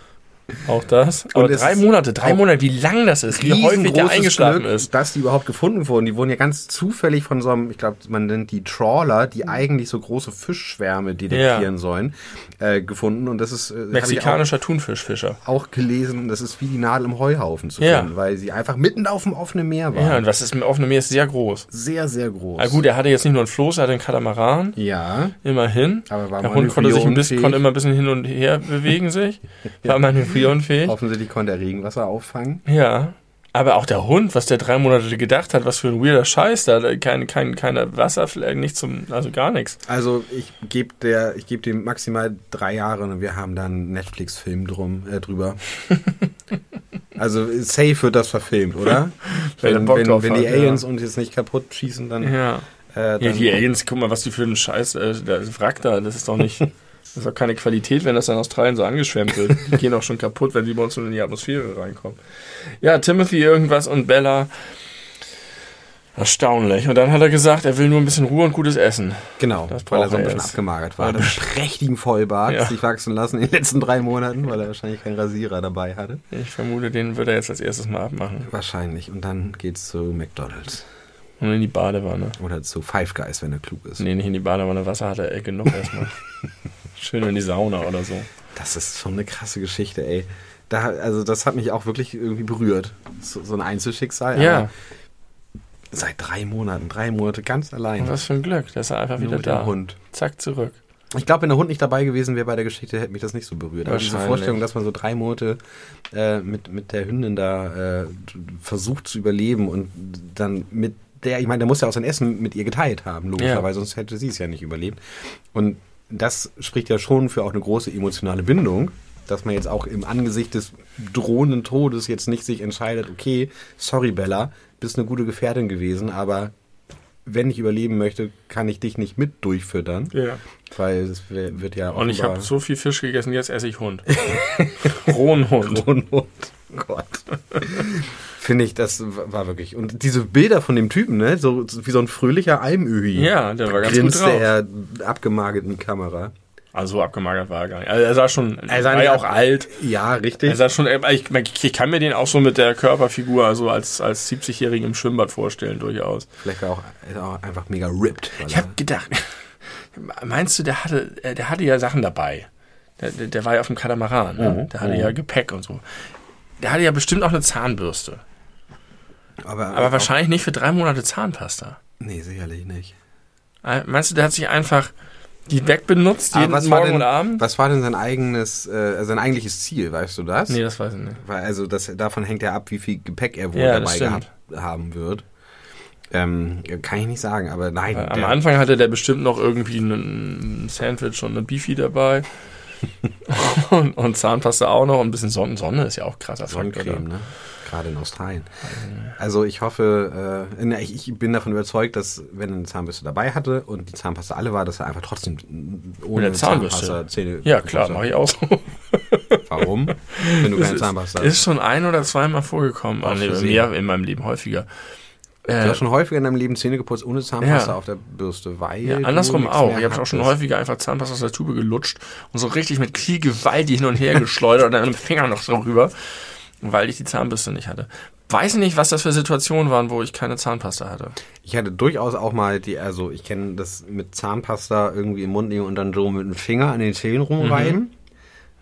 Auch das. Aber es drei Monate, drei auch Monate, wie lang das ist, wie häufig der eingeschlafen Glück, ist. Dass die überhaupt gefunden wurden. Die wurden ja ganz zufällig von so einem, ich glaube, man nennt die Trawler, die eigentlich so große Fischschwärme detektieren sollen, äh, gefunden. Und das ist äh, Mexikanischer Thunfischfischer. auch, auch gelesen, das ist wie die Nadel im Heuhaufen zu Ja. finden, weil sie einfach mitten auf dem offenen Meer waren. Ja, und was ist mit offenem Meer ist sehr groß. sehr, sehr groß. Ah, gut, er hatte jetzt nicht nur einen Floß, er hatte einen Katamaran. Ja, Immerhin. Aber war der Hund konnte sich ein bisschen, konnte immer ein bisschen hin und her bewegen sich. [laughs] War manövrierunfähig. offensichtlich konnte er Regenwasser auffangen. Ja. Aber auch der Hund, was der drei Monate gedacht hat, was für ein weirder Scheiß da. Kein, kein, keine Wasserfläche, nichts zum, also gar nichts. Also ich gebe der, ich gebe dem maximal drei Jahre und wir haben dann einen Netflix-Film drum äh, drüber. [laughs] also safe wird das verfilmt, oder? [laughs] Wenn wenn wenn, wenn die hat, Aliens ja. uns jetzt nicht kaputt schießen, dann, Ja. äh, Ja, die Aliens, guck mal, was die für einen Scheiß, äh, der Wrack da, das ist doch nicht, [laughs] das ist doch keine Qualität, wenn das in Australien so angeschwemmt wird. Die gehen auch schon kaputt, wenn die bei uns in die Atmosphäre reinkommen. Ja, Timothy irgendwas und Bella, erstaunlich. Und dann hat er gesagt, er will nur ein bisschen Ruhe und gutes Essen. genau, Das weil er so ein bisschen abgemagert war. Einen prächtigen Vollbart Ja. sich wachsen lassen in den letzten drei Monaten, weil er wahrscheinlich keinen Rasierer dabei hatte. Ich vermute, den wird er jetzt als erstes mal abmachen. Wahrscheinlich. Und dann geht's zu McDonalds. Und in die Badewanne. Oder zu Five Guys, wenn er klug ist. Nee, nicht in die Badewanne, Wasser hat er äh, genug erstmal. [laughs] Schön in die Sauna oder so. Das ist schon eine krasse Geschichte, ey. Da, also das hat mich auch wirklich irgendwie berührt. So, so ein Einzelschicksal. Ja, Seit drei Monaten, drei Monate ganz allein. und was für ein Glück, dass er einfach Nur wieder mit da. dem Hund. Zack, zurück. Ich glaube, wenn der Hund nicht dabei gewesen wäre bei der Geschichte, hätte mich das nicht so berührt. Aber diese. Vorstellung, dass man so drei Monate äh, mit, mit der Hündin da äh, versucht zu überleben und dann mit der, ich meine, der muss ja auch sein Essen mit ihr geteilt haben, logischerweise, sonst hätte sie es ja nicht überlebt. Und das spricht ja schon für auch eine große emotionale Bindung, dass man jetzt auch im Angesicht des drohenden Todes jetzt nicht sich entscheidet, okay, sorry Bella, bist eine gute Gefährtin gewesen, aber wenn ich überleben möchte, kann ich dich nicht mit durchfüttern. Ja. Weil es wird ja Und ich habe so viel Fisch gegessen, jetzt esse ich Hund. [laughs] Rohen Hund. Kronhund. Gott. Finde ich, das war wirklich. Und diese Bilder von dem Typen, ne? So, wie so ein fröhlicher Almöhi. Ja, der war ganz gut drauf. er abgemagert in die Kamera. Also so abgemagert war er gar nicht. Also er sah schon, er sah war ja auch alt. Ja, richtig. Er sah schon, ich, ich kann mir den auch so mit der Körperfigur, also als, als 70-Jährigen im Schwimmbad vorstellen, durchaus. Vielleicht war er auch, auch einfach mega ripped. Ich habe gedacht, [laughs] meinst du, der hatte, äh, der hatte ja Sachen dabei. Der, der, der war ja auf dem Katamaran, ne? Mhm. der hatte ja Gepäck und so. Der hatte ja bestimmt auch eine Zahnbürste. Er, aber, Aber wahrscheinlich nicht für drei Monate Zahnpasta. Nee, sicherlich nicht. Äh, Meinst du, der hat sich einfach die wegbenutzt, jeden Morgen denn, und Abend? Was war denn sein eigenes, äh, sein eigentliches Ziel, weißt du das? Nee, das weiß ich nicht. Weil also das, davon hängt ja ab, wie viel Gepäck er wohl Ja, dabei gehabt haben wird. Ähm, kann ich nicht sagen, aber nein. Am der- Anfang hatte der bestimmt noch irgendwie ein Sandwich und eine Beefy dabei. [laughs] und, und Zahnpasta auch noch. Und ein bisschen Sonne. Sonne ist ja auch krasser. Sonnencreme, ne? Gerade in Australien. Also ich hoffe, äh, ich, bin davon überzeugt, dass wenn er eine Zahnbürste dabei hatte und die Zahnpasta alle war, dass er einfach trotzdem ohne? Zahnpasta Zähne. Ja, klar, mache ich auch so. [laughs] Warum? Wenn du keine ist, Zahnpasta hast. ist schon ein oder zweimal vorgekommen. Ah, nee, mehr in meinem Leben häufiger. Du Äh, hast schon häufiger in deinem Leben Zähne geputzt ohne Zahnpasta Ja. auf der Bürste, weil ja, andersrum auch. Ich habe auch schon häufiger einfach Zahnpasta aus der Tube gelutscht und so richtig mit viel Gewalt die hin und her geschleudert und dann mit dem Finger noch so rüber, weil ich die Zahnbürste nicht hatte. Weiß nicht, was das für Situationen waren, wo ich keine Zahnpasta hatte. Ich hatte durchaus auch mal die, also ich kenne das mit Zahnpasta irgendwie im Mund nehmen und dann so mit dem Finger an den Zähnen rumreiben,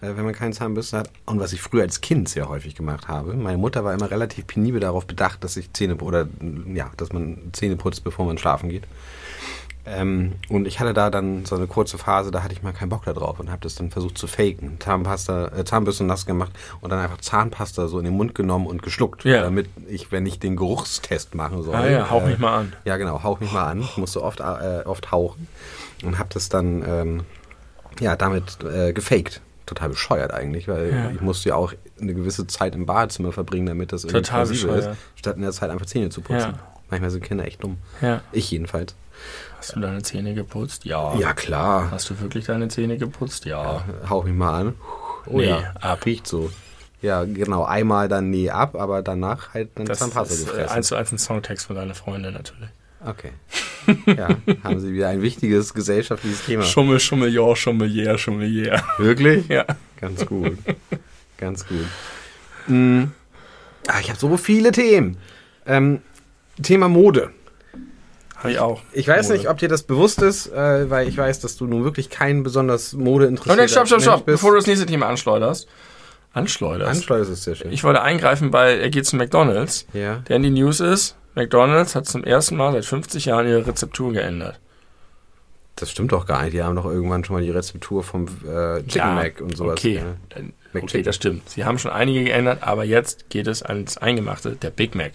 äh, wenn man keine Zahnbürste hat. Und was ich früher als Kind sehr häufig gemacht habe. Meine Mutter war immer relativ penibel darauf bedacht, dass ich Zähne oder ja, dass man Zähne putzt, bevor man schlafen geht. Ähm, und ich hatte da dann so eine kurze Phase, da hatte ich mal keinen Bock da drauf und habe das dann versucht zu faken. Zahnpasta, äh, Zahnbürste nass gemacht und dann einfach Zahnpasta so in den Mund genommen und geschluckt. Ja. Damit ich, wenn ich den Geruchstest machen soll. Ah ja, hauch äh, mich mal an. Ja, genau, hauch mich mal an. Ich musste oft, äh, oft hauchen und habe das dann ähm, ja, damit äh, gefaked. Total bescheuert eigentlich, weil Ja. ich musste ja auch eine gewisse Zeit im Badezimmer verbringen, damit das irgendwie Total plausibel ist, statt in der Zeit einfach Zähne zu putzen. Ja. Manchmal sind Kinder echt dumm. Ja. Ich jedenfalls. Hast du deine Zähne geputzt? Ja. Ja, klar. Hast du wirklich deine Zähne geputzt? Ja. Hauch mich mal an. Oh Nee, ja, ab. Riecht so. Ja, genau. Einmal dann nee ab, aber danach halt dann Das Zahnpasta ist äh, gefressen. eins zu eins ein Songtext von deiner Freundin natürlich. Okay. [laughs] Ja, haben Sie wieder ein wichtiges gesellschaftliches Thema. Schummel, Schummel, ja, Schummel, yeah, Schummel, yeah. Wirklich? Ja. Ganz gut. Ganz gut. Mm. Ah, ich habe so viele Themen. Ähm, Thema Mode. Habe ich auch. Ich weiß Mode. nicht, ob dir das bewusst ist, äh, weil ich weiß, dass du nun wirklich kein besonders Mode interessierter stopp, stopp, stopp. Bevor du das nächste Thema anschleuderst. Anschleuderst? Anschleudern ist sehr schön. Ich wollte eingreifen, weil er geht zu McDonalds. ja. Der in die News ist, McDonalds hat zum ersten Mal seit 50 Jahren ihre Rezeptur geändert. Das stimmt doch gar nicht. Die haben doch irgendwann schon mal die Rezeptur vom äh, Chicken Ja, Mac und sowas. Okay. Dann- okay, das stimmt. Sie haben schon einige geändert, aber jetzt geht es ans Eingemachte. Der Big Mac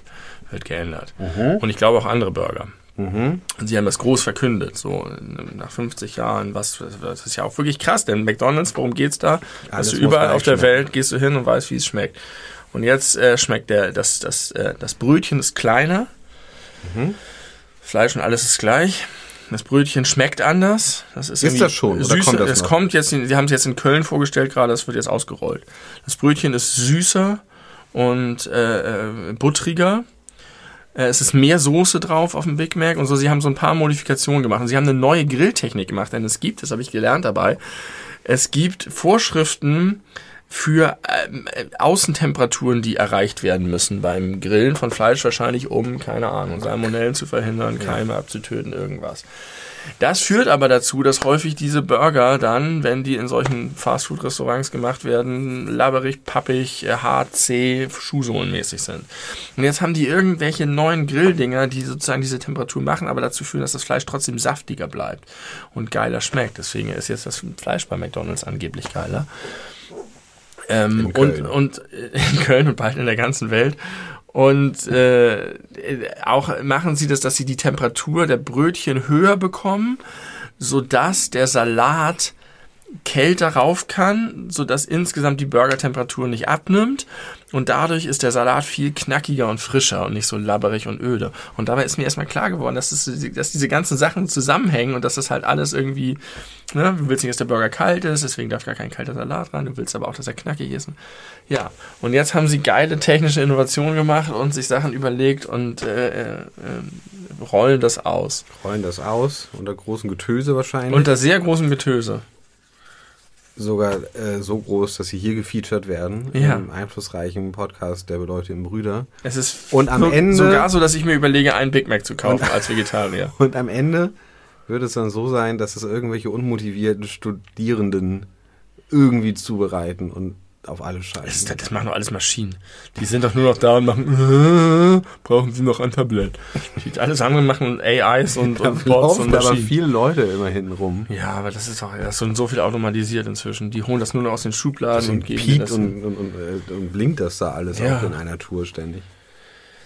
wird geändert. Und ich glaube auch andere Burger. Mhm. Und sie haben das groß verkündet, so nach 50 Jahren, was, das ist ja auch wirklich krass, denn McDonalds, worum geht's da? Alles muss überall auf der schmecken. Welt gehst du hin und weißt, wie es schmeckt. Und jetzt äh, schmeckt der, das, das, äh, das Brötchen ist kleiner, Mhm. Fleisch und alles ist gleich. Das Brötchen schmeckt anders. Das ist, Ist das schon, oder Süßer. kommt das noch? kommt jetzt, sie haben es jetzt in Köln vorgestellt gerade, das wird jetzt ausgerollt. Das Brötchen ist süßer und äh, äh, buttriger. Äh, Es ist mehr Soße drauf auf dem Big Mac und so. Sie haben so ein paar Modifikationen gemacht. Und sie haben eine neue Grilltechnik gemacht, denn es gibt, das habe ich gelernt dabei, es gibt Vorschriften für ähm, äh, Außentemperaturen, die erreicht werden müssen beim Grillen von Fleisch, wahrscheinlich um, keine Ahnung, Salmonellen zu verhindern, Keime abzutöten, irgendwas. Das führt aber dazu, dass häufig diese Burger dann, wenn die in solchen Fastfood-Restaurants gemacht werden, labberig, pappig, äh, hart, zäh, schuhsohlenmäßig sind. Und jetzt haben die irgendwelche neuen Grilldinger, die sozusagen diese Temperatur machen, aber dazu führen, dass das Fleisch trotzdem saftiger bleibt und geiler schmeckt. Deswegen ist jetzt das Fleisch bei McDonalds angeblich geiler. Ähm, In und, und äh, [laughs] in Köln und bald in der ganzen Welt. Und äh, auch machen sie das, dass sie die Temperatur der Brötchen höher bekommen, sodass der Salat kälter rauf kann, sodass insgesamt die Burgertemperatur nicht abnimmt. Und dadurch ist der Salat viel knackiger und frischer und nicht so labberig und öde. Und dabei ist mir erstmal klar geworden, dass, es, dass diese ganzen Sachen zusammenhängen und dass das halt alles irgendwie, ne, du willst nicht, dass der Burger kalt ist, deswegen darf gar kein kalter Salat rein, du willst aber auch, dass er knackig ist. Ja, und jetzt haben sie geile technische Innovationen gemacht und sich Sachen überlegt und äh, äh, äh, rollen das aus. Rollen das aus, unter großem Getöse wahrscheinlich. Unter sehr großem Getöse. Sogar äh, so groß, dass sie hier gefeatured werden. Ja. Im einflussreichen Podcast der im Brüder. Es ist Und am so- Ende- sogar so, dass ich mir überlege, einen Big Mac zu kaufen als Vegetarier. [laughs] Und am Ende wird es dann so sein, dass es irgendwelche unmotivierten Studierenden irgendwie zubereiten und auf alle Das, scheißen. ist, das machen doch alles Maschinen. Die sind doch nur noch da und machen, äh, [laughs] brauchen sie noch ein Tablett. Die alles andere machen AIs und, da und Bots und laufen aber Maschinen. viele Leute immer hinten rum. Ja, aber das ist doch das ist so, viel automatisiert inzwischen. Die holen das nur noch aus den Schubladen und geben dir piept das. und, und, und, äh, und blinkt das da alles Ja. auch in einer Tour ständig.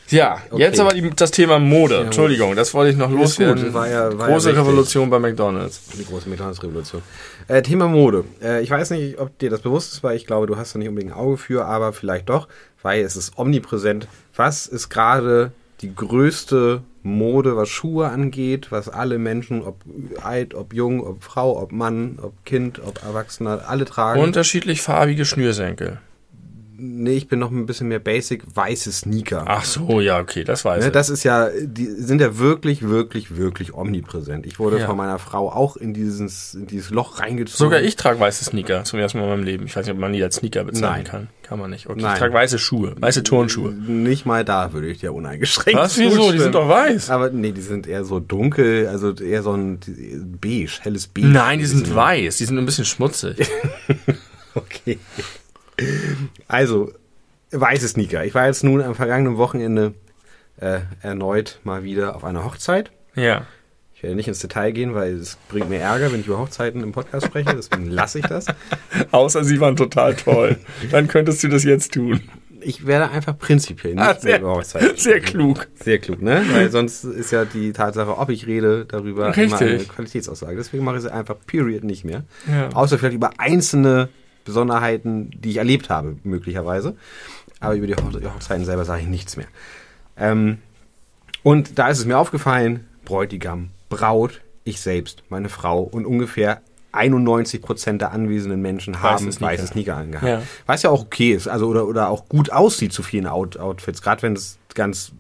Ja, Okay. jetzt aber die, das Thema Mode. Ja, Entschuldigung, das wollte ich noch loswerden. war ja- war ja Große wichtig. Revolution bei McDonalds. Die große McDonalds-Revolution. Äh, Thema Mode. Äh, ich weiß nicht, ob dir das bewusst ist, weil ich glaube, du hast da nicht unbedingt ein Auge für, aber vielleicht doch, weil es ist omnipräsent. Was ist gerade die größte Mode, was Schuhe angeht, was alle Menschen, ob alt, ob jung, ob Frau, ob Mann, ob Kind, ob Erwachsener, alle tragen? Unterschiedlich farbige Schnürsenkel. Nee, ich bin noch ein bisschen mehr basic, weiße Sneaker. Ach so, ja, okay, das weiß Ne, ich. das ist ja, die sind ja wirklich, wirklich, wirklich omnipräsent. Ich wurde Ja. von meiner Frau auch in dieses, in dieses Loch reingezogen. Sogar ich trage weiße Sneaker zum ersten Mal in meinem Leben. Ich weiß nicht, ob man die als Sneaker bezeichnen Nein. kann. Kann man nicht. Okay, Nein. ich trage weiße Schuhe, weiße Turnschuhe. Nicht mal da würde ich dir uneingeschränkt Was, wieso? Die sind doch weiß. Aber nee, die sind eher so dunkel, also eher so ein beige, helles beige. Nein, die sind weiß. Die sind ein bisschen schmutzig. [laughs] Okay. Also, weiße Sneaker. Ich war jetzt nun am vergangenen Wochenende äh, erneut mal wieder auf einer Hochzeit. ja. Ich werde nicht ins Detail gehen, weil es bringt mir Ärger, wenn ich über Hochzeiten im Podcast spreche. Deswegen lasse ich das. [laughs] Außer sie waren total toll. Dann könntest du das jetzt tun. Ich werde einfach prinzipiell nicht Ah, mehr sehr, über Hochzeiten [laughs] sehr klug. Sehr klug, ne? Weil sonst ist ja die Tatsache, ob ich rede, darüber immer eine Richtig. Qualitätsaussage. Deswegen mache ich sie einfach period nicht mehr. Ja. Außer vielleicht über einzelne Besonderheiten, die ich erlebt habe, möglicherweise. Aber über die Hoch- Hochzeiten selber sage ich nichts mehr. Ähm, und da ist es mir aufgefallen, Bräutigam, Braut, ich selbst, meine Frau und ungefähr 91 Prozent der anwesenden Menschen haben Weiße Sneaker. weiße Sneaker angehabt. Ja. Was ja auch okay ist, also oder, oder auch gut aussieht zu vielen Out Outfits. Gerade wenn es ganz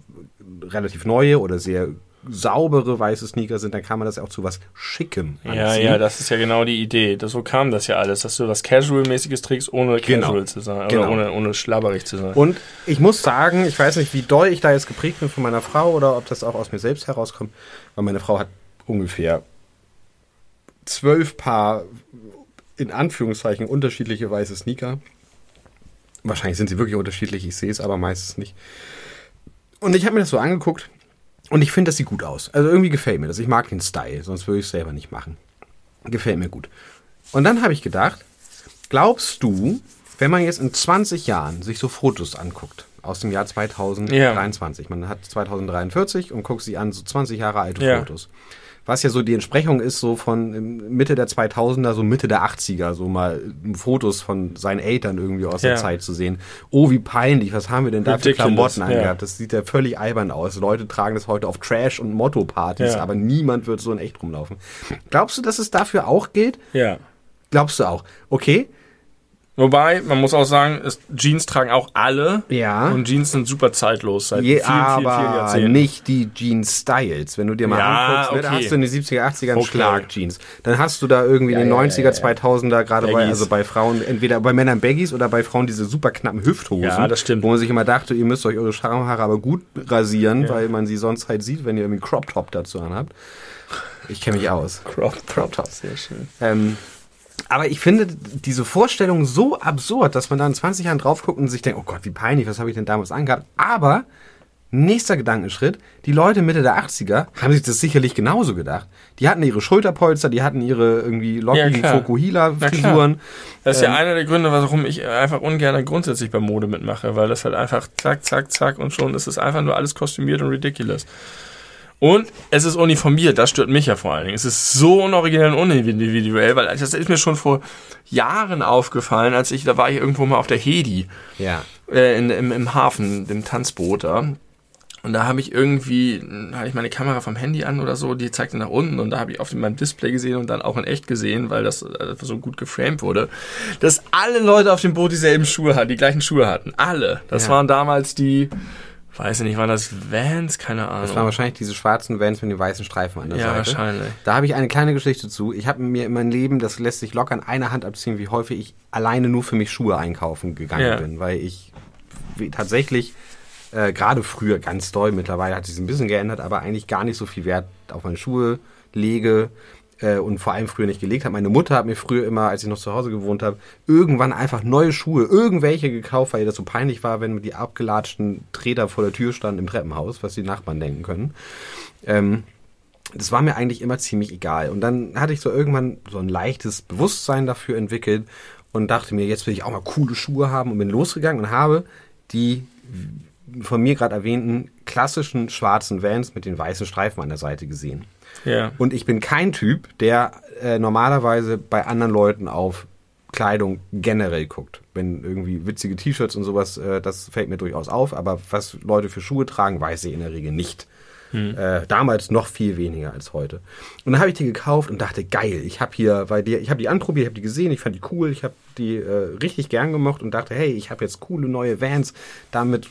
relativ neue oder sehr saubere weiße Sneaker sind, dann kann man das ja auch zu was Schickem Ja, anziehen. ja, das ist ja genau die Idee. Das, so kam das ja alles, dass du was Casual-mäßiges trägst, ohne Genau. casual zu sein. Genau. Oder ohne, ohne schlabberig zu sein. Und ich muss sagen, ich weiß nicht, wie doll ich da jetzt geprägt bin von meiner Frau oder ob das auch aus mir selbst herauskommt, weil meine Frau hat ungefähr zwölf Paar in Anführungszeichen unterschiedliche weiße Sneaker. Wahrscheinlich sind sie wirklich unterschiedlich, ich sehe es aber meistens nicht. Und ich habe mir das so angeguckt und ich finde, das sieht gut aus. Also irgendwie gefällt mir das. Ich mag den Style, sonst würde ich es selber nicht machen. Gefällt mir gut. Und dann habe ich gedacht, glaubst du, wenn man jetzt in 20 Jahren sich so Fotos anguckt, aus dem Jahr 2023, man hat 2043 und guckt sich an, so 20 Jahre alte Ja. Fotos. Was ja so die Entsprechung ist, so von ähm, Mitte der 2000er, so Mitte der 80er, so mal äh, Fotos von seinen Eltern irgendwie aus der Ja. Zeit zu sehen. Oh, wie peinlich, was haben wir denn da für Klamotten ja. angehabt? Das sieht ja völlig albern aus. Leute tragen das heute auf Trash- und Motto-Partys, Ja. aber niemand wird so in echt rumlaufen. Glaubst du, dass es dafür auch gilt? ja. Glaubst du auch? Okay, Wobei, man muss auch sagen, es, Jeans tragen auch alle. Ja. Und Jeans sind super zeitlos seit Je, vielen, vielen, vielen aber Jahrzehnten. nicht die Jeans-Styles. Wenn du dir mal Ja, anguckst, ne, da okay. hast du in den 70er, 80ern Okay. Schlag-Jeans. Dann hast du da irgendwie in den ja, 90er, ja, ja. 2000er, gerade bei, also bei Frauen, entweder bei Männern Baggies oder bei Frauen diese super knappen Hüfthosen. Ja, das stimmt. Wo man sich immer dachte, ihr müsst euch eure Schamhaare aber gut rasieren, weil man sie sonst halt sieht, wenn ihr irgendwie Crop-Top dazu anhabt. Ich kenne mich aus. Crop, Crop Top. Sehr schön. Ähm, aber ich finde diese Vorstellung so absurd, dass man da in 20 Jahren drauf guckt und sich denkt, oh Gott, wie peinlich, was habe ich denn damals angehabt? Aber nächster Gedankenschritt, die Leute Mitte der 80er haben sich das sicherlich genauso gedacht. Die hatten ihre Schulterpolster, die hatten ihre irgendwie Ja, lockigen klar. Fokuhila-Frisuren. Das ist Ähm. ja einer der Gründe, warum ich einfach ungern grundsätzlich bei Mode mitmache, weil das halt einfach zack, zack, zack und schon ist es einfach nur alles kostümiert und ridiculous. Und es ist uniformiert, das stört mich ja vor allen Dingen. Es ist so unoriginell und unindividuell, weil das ist mir schon vor Jahren aufgefallen, als ich, da war ich irgendwo mal auf der Hedi, ja. äh, in, im, im Hafen, dem Tanzboot da. Und da habe ich irgendwie, hatte ich meine Kamera vom Handy an oder so, die zeigte nach unten und da habe ich auf meinem Display gesehen und dann auch in echt gesehen, weil das äh, so gut geframed wurde, dass alle Leute auf dem Boot dieselben Schuhe hatten, die gleichen Schuhe hatten. Alle. Das Ja. waren damals die, weiß ich nicht, waren das Vans? Keine Ahnung. Das waren wahrscheinlich diese schwarzen Vans mit den weißen Streifen an der ja, Seite. wahrscheinlich. Da habe ich eine kleine Geschichte zu. Ich habe mir in meinem Leben, das lässt sich locker an einer Hand abziehen, wie häufig ich alleine nur für mich Schuhe einkaufen gegangen Ja. bin, weil ich tatsächlich äh, gerade früher ganz doll, mittlerweile hat sich ein bisschen geändert, aber eigentlich gar nicht so viel Wert auf meine Schuhe lege äh, und vor allem früher nicht gelegt habe. Meine Mutter hat mir früher immer, als ich noch zu Hause gewohnt habe, irgendwann einfach neue Schuhe, irgendwelche gekauft, weil ihr das so peinlich war, wenn die abgelatschten Treter vor der Tür standen im Treppenhaus, was die Nachbarn denken können. Ähm, das war mir eigentlich immer ziemlich egal. Und dann hatte ich so irgendwann so ein leichtes Bewusstsein dafür entwickelt und dachte mir, jetzt will ich auch mal coole Schuhe haben und bin losgegangen und habe die von mir gerade erwähnten klassischen schwarzen Vans mit den weißen Streifen an der Seite gesehen. Ja. Und ich bin kein Typ, der äh, normalerweise bei anderen Leuten auf Kleidung generell guckt. Wenn irgendwie witzige T-Shirts und sowas, äh, das fällt mir durchaus auf, aber was Leute für Schuhe tragen, weiß ich in der Regel nicht. Äh, damals noch viel weniger als heute. Und dann habe ich die gekauft und dachte, geil, ich habe hier bei dir, ich habe die anprobiert, ich habe die gesehen, ich fand die cool, ich habe die äh, richtig gern gemocht und dachte, hey, ich habe jetzt coole neue Vans, damit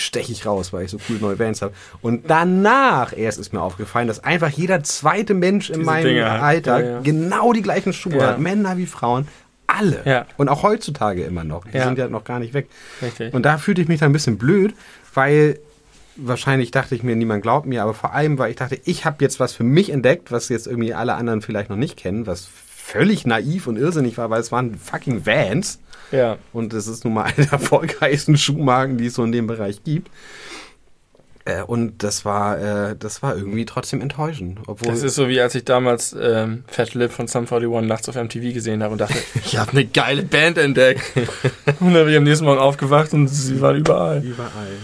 steche ich raus, weil ich so coole neue Vans habe. Und danach erst ist mir aufgefallen, dass einfach jeder zweite Mensch in Diese meinem Dinger. Alter Ja, ja. genau die gleichen Schuhe Ja. hat, Männer wie Frauen. Alle. Und auch heutzutage immer noch. Die sind ja noch gar nicht weg. Richtig. Und da fühlte ich mich dann ein bisschen blöd, weil wahrscheinlich dachte ich mir, niemand glaubt mir, aber vor allem, weil ich dachte, ich habe jetzt was für mich entdeckt, was jetzt irgendwie alle anderen vielleicht noch nicht kennen, was völlig naiv und irrsinnig war, weil es waren fucking Vans. Ja. Und es ist nun mal [laughs] eine der erfolgreichsten Schuhmarken, die es so in dem Bereich gibt. Äh, und das war, äh, das war irgendwie trotzdem enttäuschend. Obwohl das ist so wie als ich damals ähm, Fat Lip von Sum 41 nachts auf MTV gesehen habe und dachte, [laughs] ich habe eine geile Band entdeckt. [laughs] und dann bin ich am nächsten Morgen aufgewacht und sie waren überall. Überall.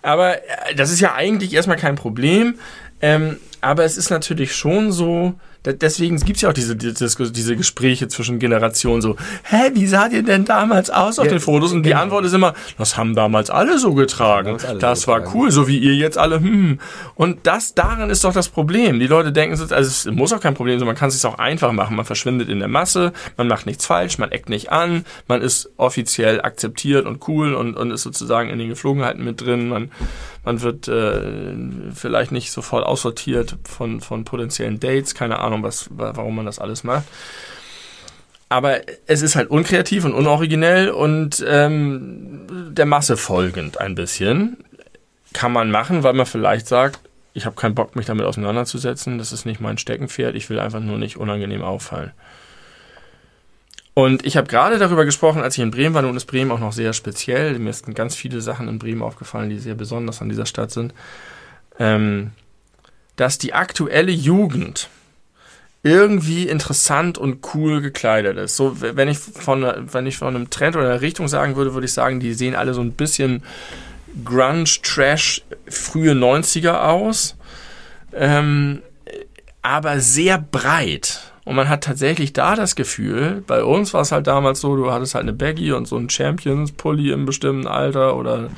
Aber äh, das ist ja eigentlich erstmal kein Problem. Ähm, aber es ist natürlich schon so, deswegen gibt es ja auch diese, diese, diese Gespräche zwischen Generationen so, hä, wie sah ihr denn damals aus auf ja, den Fotos? Und genau. die Antwort ist immer, das haben damals alle so getragen. Alle das war getragen. cool, so wie ihr jetzt alle, hm. Und das, daran ist doch das Problem. Die Leute denken, also es muss auch kein Problem sein, man kann es sich auch einfach machen. Man verschwindet in der Masse, man macht nichts falsch, man eckt nicht an, man ist offiziell akzeptiert und cool und, und ist sozusagen in den Geflogenheiten mit drin. Man, man wird äh, vielleicht nicht sofort aussortiert von, von potenziellen Dates, keine Ahnung, was, warum man das alles macht. Aber es ist halt unkreativ und unoriginell und ähm, der Masse folgend ein bisschen. Kann man machen, weil man vielleicht sagt, ich habe keinen Bock, mich damit auseinanderzusetzen, das ist nicht mein Steckenpferd, ich will einfach nur nicht unangenehm auffallen. Und ich habe gerade darüber gesprochen, als ich in Bremen war, nun ist Bremen auch noch sehr speziell. Mir sind ganz viele Sachen in Bremen aufgefallen, die sehr besonders an dieser Stadt sind. Ähm, dass die aktuelle Jugend irgendwie interessant und cool gekleidet ist. So, wenn ich von, wenn ich von einem Trend oder einer Richtung sagen würde, würde ich sagen, die sehen alle so ein bisschen Grunge, Trash, frühe 90er aus. Ähm, aber sehr breit. Und man hat tatsächlich da das Gefühl, bei uns war es halt damals so, du hattest halt eine Baggy und so einen Champions-Pulli im bestimmten Alter oder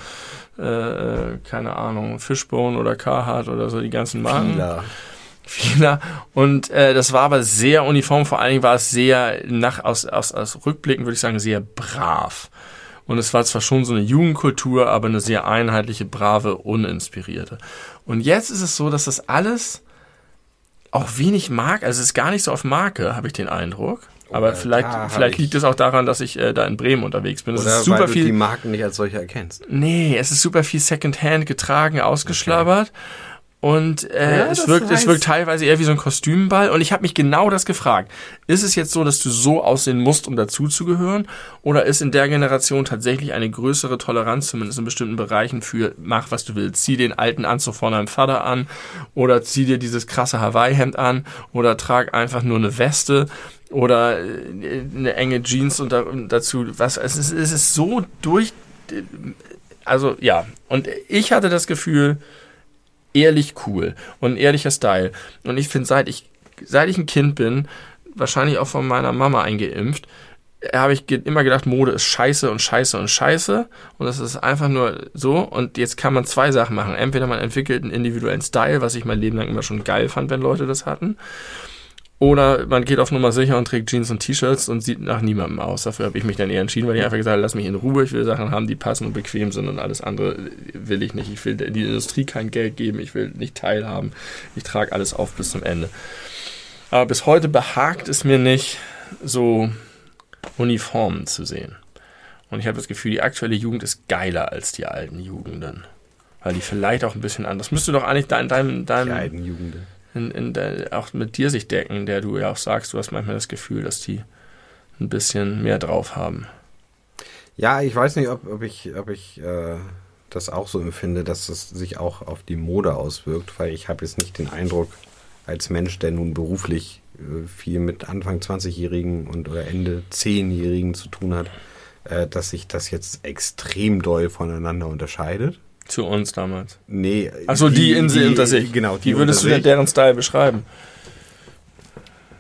äh, äh keine Ahnung, Fishbone oder Carhartt oder so, die ganzen Marken. Fila. Fila. Und äh, das war aber sehr uniform, vor allen Dingen war es sehr, nach, aus, aus, aus Rückblicken würde ich sagen, sehr brav. Und es war zwar schon so eine Jugendkultur, aber eine sehr einheitliche, brave, uninspirierte. Und jetzt ist es so, dass das alles auch wenig mag. Also es ist gar nicht so auf Marke, habe ich den Eindruck. Aber Oder vielleicht, vielleicht liegt es auch daran, dass ich äh, da in Bremen unterwegs bin. Es Oder ist super weil du viel, die Marken nicht als solche erkennst. Nee, es ist super viel Secondhand getragen, ausgeschlabbert. Okay. Und äh, ja, es, wirkt, es wirkt teilweise eher wie so ein Kostümball. Und ich habe mich genau das gefragt. Ist es jetzt so, dass du so aussehen musst, um dazuzugehören? Oder ist in der Generation tatsächlich eine größere Toleranz, zumindest in bestimmten Bereichen, für mach, was du willst. Zieh den alten Anzug von deinem Vater an. Oder zieh dir dieses krasse Hawaii-Hemd an. Oder trag einfach nur eine Weste. Oder äh, eine enge Jeans und, dazu. Was, es ist, es ist so durch... Also ja, und ich hatte das Gefühl, ehrlich cool und ein ehrlicher Style. Und ich finde, seit ich, seit ich ein Kind bin, wahrscheinlich auch von meiner Mama eingeimpft, habe ich immer gedacht, Mode ist scheiße und scheiße und scheiße. Und das ist einfach nur so. Und jetzt kann man zwei Sachen machen. Entweder man entwickelt einen individuellen Style, was ich mein Leben lang immer schon geil fand, wenn Leute das hatten. Oder man geht auf Nummer sicher und trägt Jeans und T-Shirts und sieht nach niemandem aus. Dafür habe ich mich dann eher entschieden, weil ich einfach gesagt habe, lass mich in Ruhe. Ich will Sachen haben, die passen und bequem sind und alles andere will ich nicht. Ich will der Industrie kein Geld geben. Ich will nicht teilhaben. Ich trage alles auf bis zum Ende. Aber bis heute behagt es mir nicht, so Uniformen zu sehen. Und ich habe das Gefühl, die aktuelle Jugend ist geiler als die alten Jugenden. Weil die vielleicht auch ein bisschen anders. Müsste doch eigentlich in deinem, deinem, die alten Jugenden in, in der, auch mit dir sich decken, der du ja auch sagst, du hast manchmal das Gefühl, dass die ein bisschen mehr drauf haben. Ja, ich weiß nicht, ob, ob ich, ob ich äh, das auch so empfinde, dass es sich auch auf die Mode auswirkt, weil ich habe jetzt nicht den Eindruck, als Mensch, der nun beruflich äh, viel mit Anfang 20-Jährigen und oder Ende 10-Jährigen zu tun hat, äh, dass sich das jetzt extrem doll voneinander unterscheidet. Zu uns damals. Nee. Achso, die, die Insel unter sich. Genau. Die Wie würdest du denn deren Style beschreiben?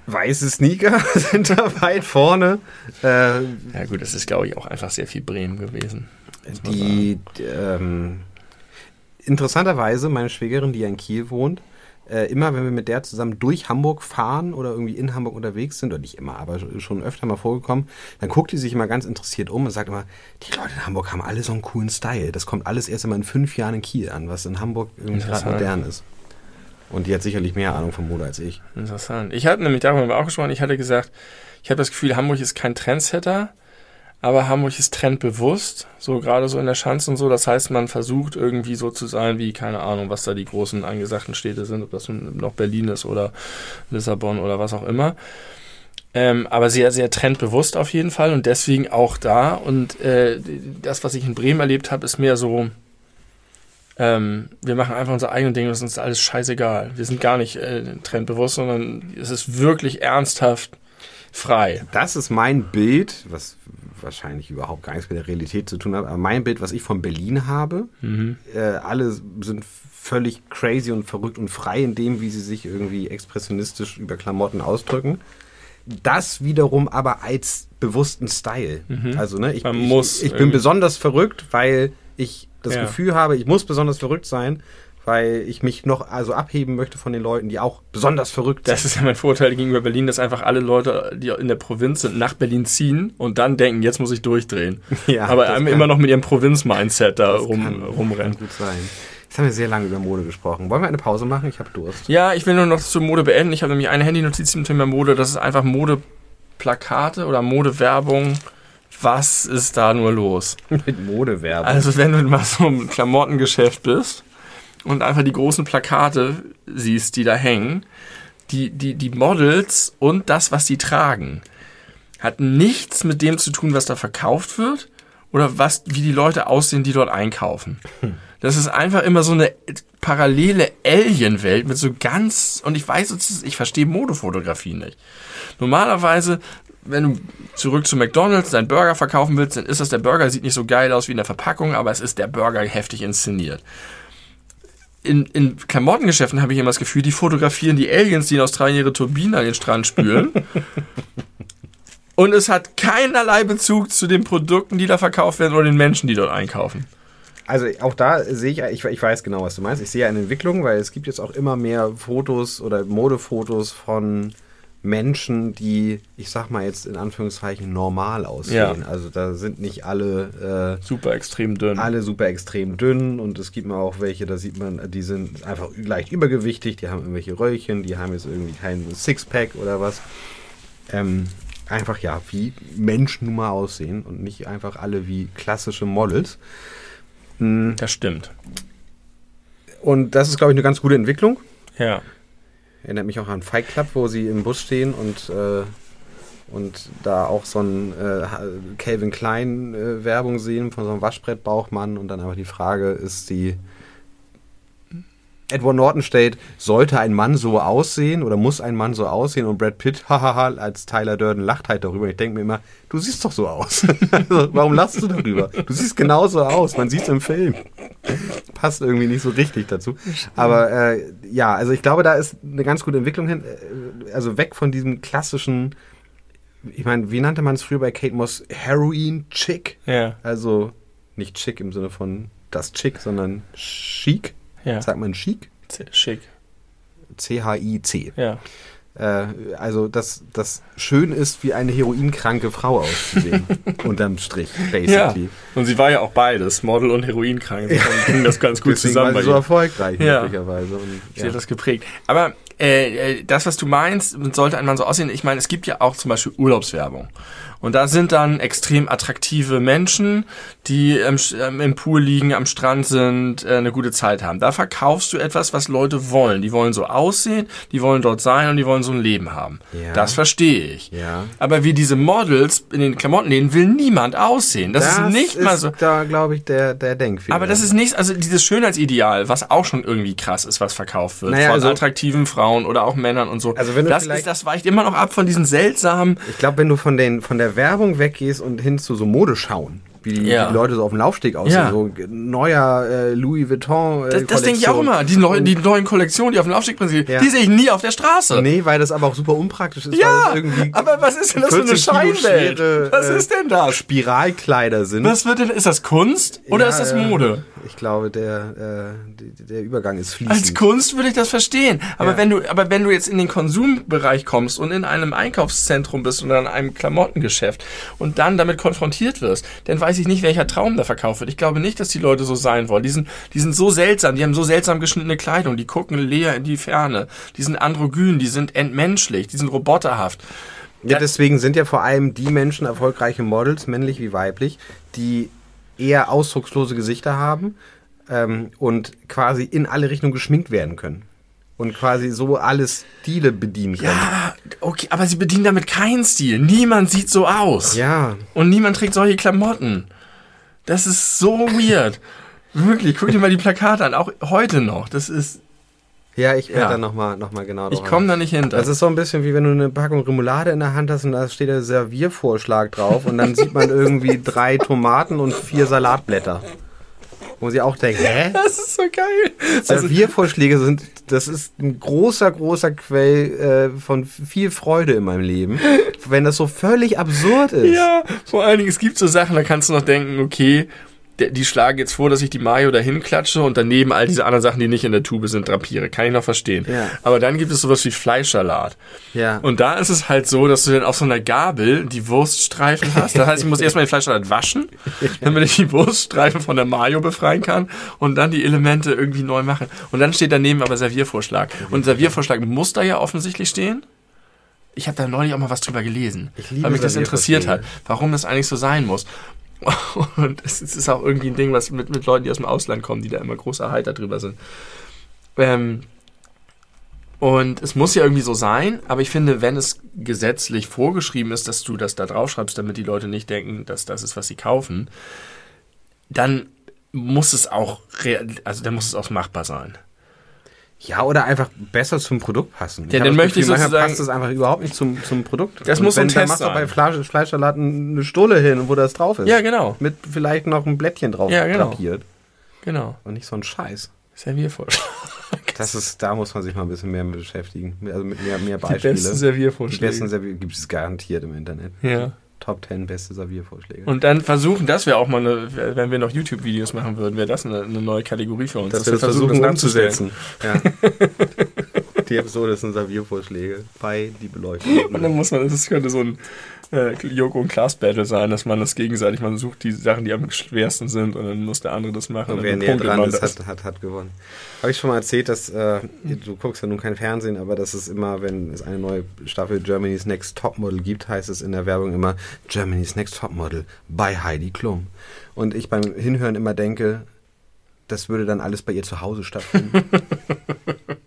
Weiße Sneaker [laughs] sind da weit vorne. Äh, ja gut, das ist glaube ich auch einfach sehr viel Bremen gewesen. Die, ähm, interessanterweise, meine Schwägerin, die ja in Kiel wohnt, äh, immer, wenn wir mit der zusammen durch Hamburg fahren oder irgendwie in Hamburg unterwegs sind, oder nicht immer, aber schon öfter mal vorgekommen, dann guckt die sich immer ganz interessiert um und sagt immer, die Leute in Hamburg haben alle so einen coolen Style. Das kommt alles erst immer in fünf Jahren in Kiel an, was in Hamburg irgendwie gerade modern ist. Und die hat sicherlich mehr Ahnung von Mode als ich. Interessant. Ich hatte nämlich darüber auch gesprochen, ich hatte gesagt, ich habe das Gefühl, Hamburg ist kein Trendsetter, aber Hamburg ist trendbewusst, so gerade so in der Schanze und so. Das heißt, man versucht irgendwie so zu sein wie, keine Ahnung, was da die großen angesagten Städte sind, ob das noch Berlin ist oder Lissabon oder was auch immer. Ähm, aber sehr, sehr trendbewusst auf jeden Fall und deswegen auch da. Und äh, das, was ich in Bremen erlebt habe, ist mehr so ähm, wir machen einfach unser eigenes Ding, das ist uns alles scheißegal. Wir sind gar nicht äh, trendbewusst, sondern es ist wirklich ernsthaft frei. Das ist mein Bild, was wahrscheinlich überhaupt gar nichts mit der Realität zu tun hat, aber mein Bild, was ich von Berlin habe. Mhm. Äh, alle sind völlig crazy und verrückt und frei in dem, wie sie sich irgendwie expressionistisch über Klamotten ausdrücken. Das wiederum aber als bewussten Style. Mhm. Also, ne, ich, ich, ich, bin besonders verrückt, weil ich das ja. Gefühl habe, ich muss besonders verrückt sein, weil ich mich noch also abheben möchte von den Leuten, die auch besonders verrückt sind. Das ist ja mein Vorteil gegenüber Berlin, dass einfach alle Leute, die in der Provinz sind, nach Berlin ziehen und dann denken, jetzt muss ich durchdrehen. [laughs] Ja, Aber kann, immer noch mit ihrem Provinz-Mindset da rum, kann, rumrennen. Kann gut sein. Jetzt haben wir sehr lange über Mode gesprochen. Wollen wir eine Pause machen? Ich habe Durst. Ja, ich will nur noch zur Mode beenden. Ich habe nämlich eine Handy-Notiz zum Thema Mode. Das ist einfach Modeplakate oder Modewerbung was ist da nur los? [laughs] Mit Modewerbung. Also wenn du mal so im Klamottengeschäft bist und einfach die großen Plakate siehst, die da hängen, die, die, die Models und das, was die tragen, hat nichts mit dem zu tun, was da verkauft wird oder was, wie die Leute aussehen, die dort einkaufen. Das ist einfach immer so eine parallele Alien-Welt mit so ganz, und ich weiß, ich verstehe Modefotografie nicht. Normalerweise wenn du zurück zu McDonalds deinen Burger verkaufen willst, dann ist das der Burger, sieht nicht so geil aus wie in der Verpackung, aber es ist der Burger heftig inszeniert. In, in Klamottengeschäften habe ich immer das Gefühl, die fotografieren die Aliens, die in Australien ihre Turbinen an den Strand spülen. [laughs] Und es hat keinerlei Bezug zu den Produkten, die da verkauft werden oder den Menschen, die dort einkaufen. Also auch da sehe ich, ich, ich weiß genau, was du meinst. Ich sehe eine Entwicklung, weil es gibt jetzt auch immer mehr Fotos oder Modefotos von Menschen, die, ich sag mal jetzt in Anführungszeichen, normal aussehen. Ja. Also da sind nicht alle äh, super extrem dünn. Alle super extrem dünn und es gibt mal auch welche, da sieht man, die sind einfach leicht übergewichtig, die haben irgendwelche Röllchen, die haben jetzt irgendwie kein Sixpack oder was. Ähm, einfach ja, wie Menschen nun mal aussehen und nicht einfach alle wie klassische Models. Mhm. Das stimmt. Und das ist, glaube ich, eine ganz gute Entwicklung. Ja. Erinnert mich auch an Fight Club, wo sie im Bus stehen und, äh, und da auch so ein äh, Calvin Klein äh, Werbung sehen von so einem Waschbrettbauchmann und dann einfach die Frage, ist die Edward Norton stellt, sollte ein Mann so aussehen oder muss ein Mann so aussehen und Brad Pitt, hahaha, als Tyler Durden lacht halt darüber. Ich denke mir immer, du siehst doch so aus. [laughs] also, warum lachst du darüber? Du siehst genauso aus, man sieht es im Film. Passt irgendwie nicht so richtig dazu. Aber äh, ja, also ich glaube, da ist eine ganz gute Entwicklung hin. Äh, also weg von diesem klassischen, ich meine, wie nannte man es früher bei Kate Moss? Heroin-Chick? Ja. Also nicht Chick im Sinne von das Chick, sondern Chic. Ja. Sagt man Chic? Chic. C-H-I-C. Ja. Äh, also, dass das schön ist, wie eine heroinkranke Frau auszusehen. [laughs] unterm Strich, basically. Ja. Und sie war ja auch beides, Model und heroinkrank. Ja. ging das ganz gut Deswegen zusammen. War sie so erfolgreich, ja. möglicherweise. Und, ja. Sie hat das geprägt. Aber äh, äh, das, was du meinst, sollte ein Mann so aussehen. Ich meine, es gibt ja auch zum Beispiel Urlaubswerbung. Und da sind dann extrem attraktive Menschen, die ähm, im Pool liegen, am Strand sind, äh, eine gute Zeit haben. Da verkaufst du etwas, was Leute wollen. Die wollen so aussehen, die wollen dort sein und die wollen so ein Leben haben. Ja. Das verstehe ich. Ja. Aber wie diese Models in den Klamottenläden will niemand aussehen. Das, das ist nicht mal so. Da glaube ich der der Denkfehler. Aber das ist nicht, also dieses Schönheitsideal, was auch schon irgendwie krass ist, was verkauft wird naja, von also, attraktiven Frauen oder auch Männern und so. Also wenn du das, ist, das weicht immer noch ab von diesen seltsamen. Ich glaube, wenn du von den von der Werbung weggehst und hin zu so Modeschauen, wie die, ja. die, Leute so auf dem Laufsteg aussehen. Ja. So neuer äh, Louis Vuitton. Äh, das, das denke ich auch immer. Die, neu, die neuen Kollektionen, die auf dem Laufsteg prinzipiell, ja. die sehe ich nie auf der Straße. Nee, weil das aber auch super unpraktisch ist. Ja, aber was ist denn das für eine Scheinwelt? Schwere, was ist denn das? Spiralkleider sind. Was wird denn, ist das Kunst oder ist das Mode? Ich glaube, der, äh, der Übergang ist fließend. Als Kunst würde ich das verstehen. Aber ja. wenn du, aber wenn du jetzt in den Konsumbereich kommst und in einem Einkaufszentrum bist oder in einem Klamottengeschäft und dann damit konfrontiert wirst, dann weiß ich nicht, welcher Traum da verkauft wird. Ich glaube nicht, dass die Leute so sein wollen. Die sind, die sind so seltsam, die haben so seltsam geschnittene Kleidung, die gucken leer in die Ferne, die sind androgyn, die sind entmenschlich, die sind roboterhaft. Ja, deswegen sind ja vor allem die Menschen erfolgreiche Models, männlich wie weiblich, die eher ausdruckslose Gesichter haben ähm, und quasi in alle Richtungen geschminkt werden können. Und quasi so alle Stile bedienen können. Ja, okay, aber sie bedienen damit keinen Stil. Niemand sieht so aus. Ja. Und niemand trägt solche Klamotten. Das ist so weird. Wirklich, guck dir mal die Plakate an, auch heute noch. Das ist. Ja, ich werde Ja. da nochmal noch mal genau Ich drauf komme da nicht hinter. Das ist so ein bisschen wie wenn du eine Packung Remoulade in der Hand hast und da steht der Serviervorschlag drauf und dann sieht man irgendwie drei Tomaten und vier Salatblätter. Wo sie auch denkt, hä? [laughs] das ist so geil. Also, Serviervorschläge sind, das ist ein großer, großer Quell äh, von viel Freude in meinem Leben. [laughs] Wenn das so völlig absurd ist. ja, vor allen Dingen, es gibt so Sachen, da kannst du noch denken, okay, die schlagen jetzt vor, dass ich die Mayo dahin klatsche und daneben all diese anderen Sachen, die nicht in der Tube sind, drapiere. Kann ich noch verstehen. Ja. Aber dann gibt es sowas wie Fleischsalat. Ja. Und da ist es halt so, dass du dann auf so einer Gabel die Wurststreifen hast. Das heißt, ich muss erstmal den Fleischsalat waschen, [laughs] damit ich die Wurststreifen von der Mayo befreien kann und dann die Elemente irgendwie neu machen. Und dann steht daneben aber Serviervorschlag. Und Serviervorschlag muss da ja offensichtlich stehen. Ich habe da neulich auch mal was drüber gelesen, weil mich das interessiert hat, warum das eigentlich so sein muss. [laughs] Und es ist auch irgendwie ein Ding, was mit, mit Leuten, die aus dem Ausland kommen, die da immer groß erheitert drüber sind. Ähm, und es muss ja irgendwie so sein, aber ich finde, wenn es gesetzlich vorgeschrieben ist, dass du das da draufschreibst, damit die Leute nicht denken, dass das ist, was sie kaufen, dann muss es auch, also dann muss es auch machbar sein. Ja, oder einfach besser zum Produkt passen. Ja, dann das möchte ich manchmal sozusagen- passt es einfach überhaupt nicht zum, zum Produkt. Das Und muss wenn, ein dann Test machst du sein. bei Fleisch, Fleischsalat eine Stulle hin, wo das drauf ist. Ja, genau. Mit vielleicht noch ein Blättchen drauf Ja, genau. drapiert. Genau. Und nicht so ein Scheiß. Serviervorschlag. [laughs] Das ist, da muss man sich mal ein bisschen mehr mit beschäftigen. Also mit mehr, mehr Die Beispiele. besten Die Serviervorschläge. besten Servier gibt es garantiert im Internet. ja. Top 10 beste Serviervorschläge. Und dann versuchen, das wäre auch mal eine, wenn wir noch YouTube-Videos machen würden, wäre das eine, eine neue Kategorie für uns. dass wir das versuchen nachzustellen. umzusetzen. Ja. [laughs] die Episode sind Serviervorschläge bei die Beleuchtung. Und dann muss man, das könnte so ein äh, Joko und Klaas Battle sein, dass man das gegenseitig, man sucht die Sachen, die am schwersten sind und dann muss der andere das machen. Und wer näher dran ist, das. hat, hat, hat gewonnen. Habe ich schon mal erzählt, dass äh, du guckst ja nun kein Fernsehen, aber dass es immer, wenn es eine neue Staffel Germany's Next Topmodel gibt, heißt es in der Werbung immer Germany's Next Topmodel bei Heidi Klum. Und ich beim Hinhören immer denke, das würde dann alles bei ihr zu Hause stattfinden. [laughs]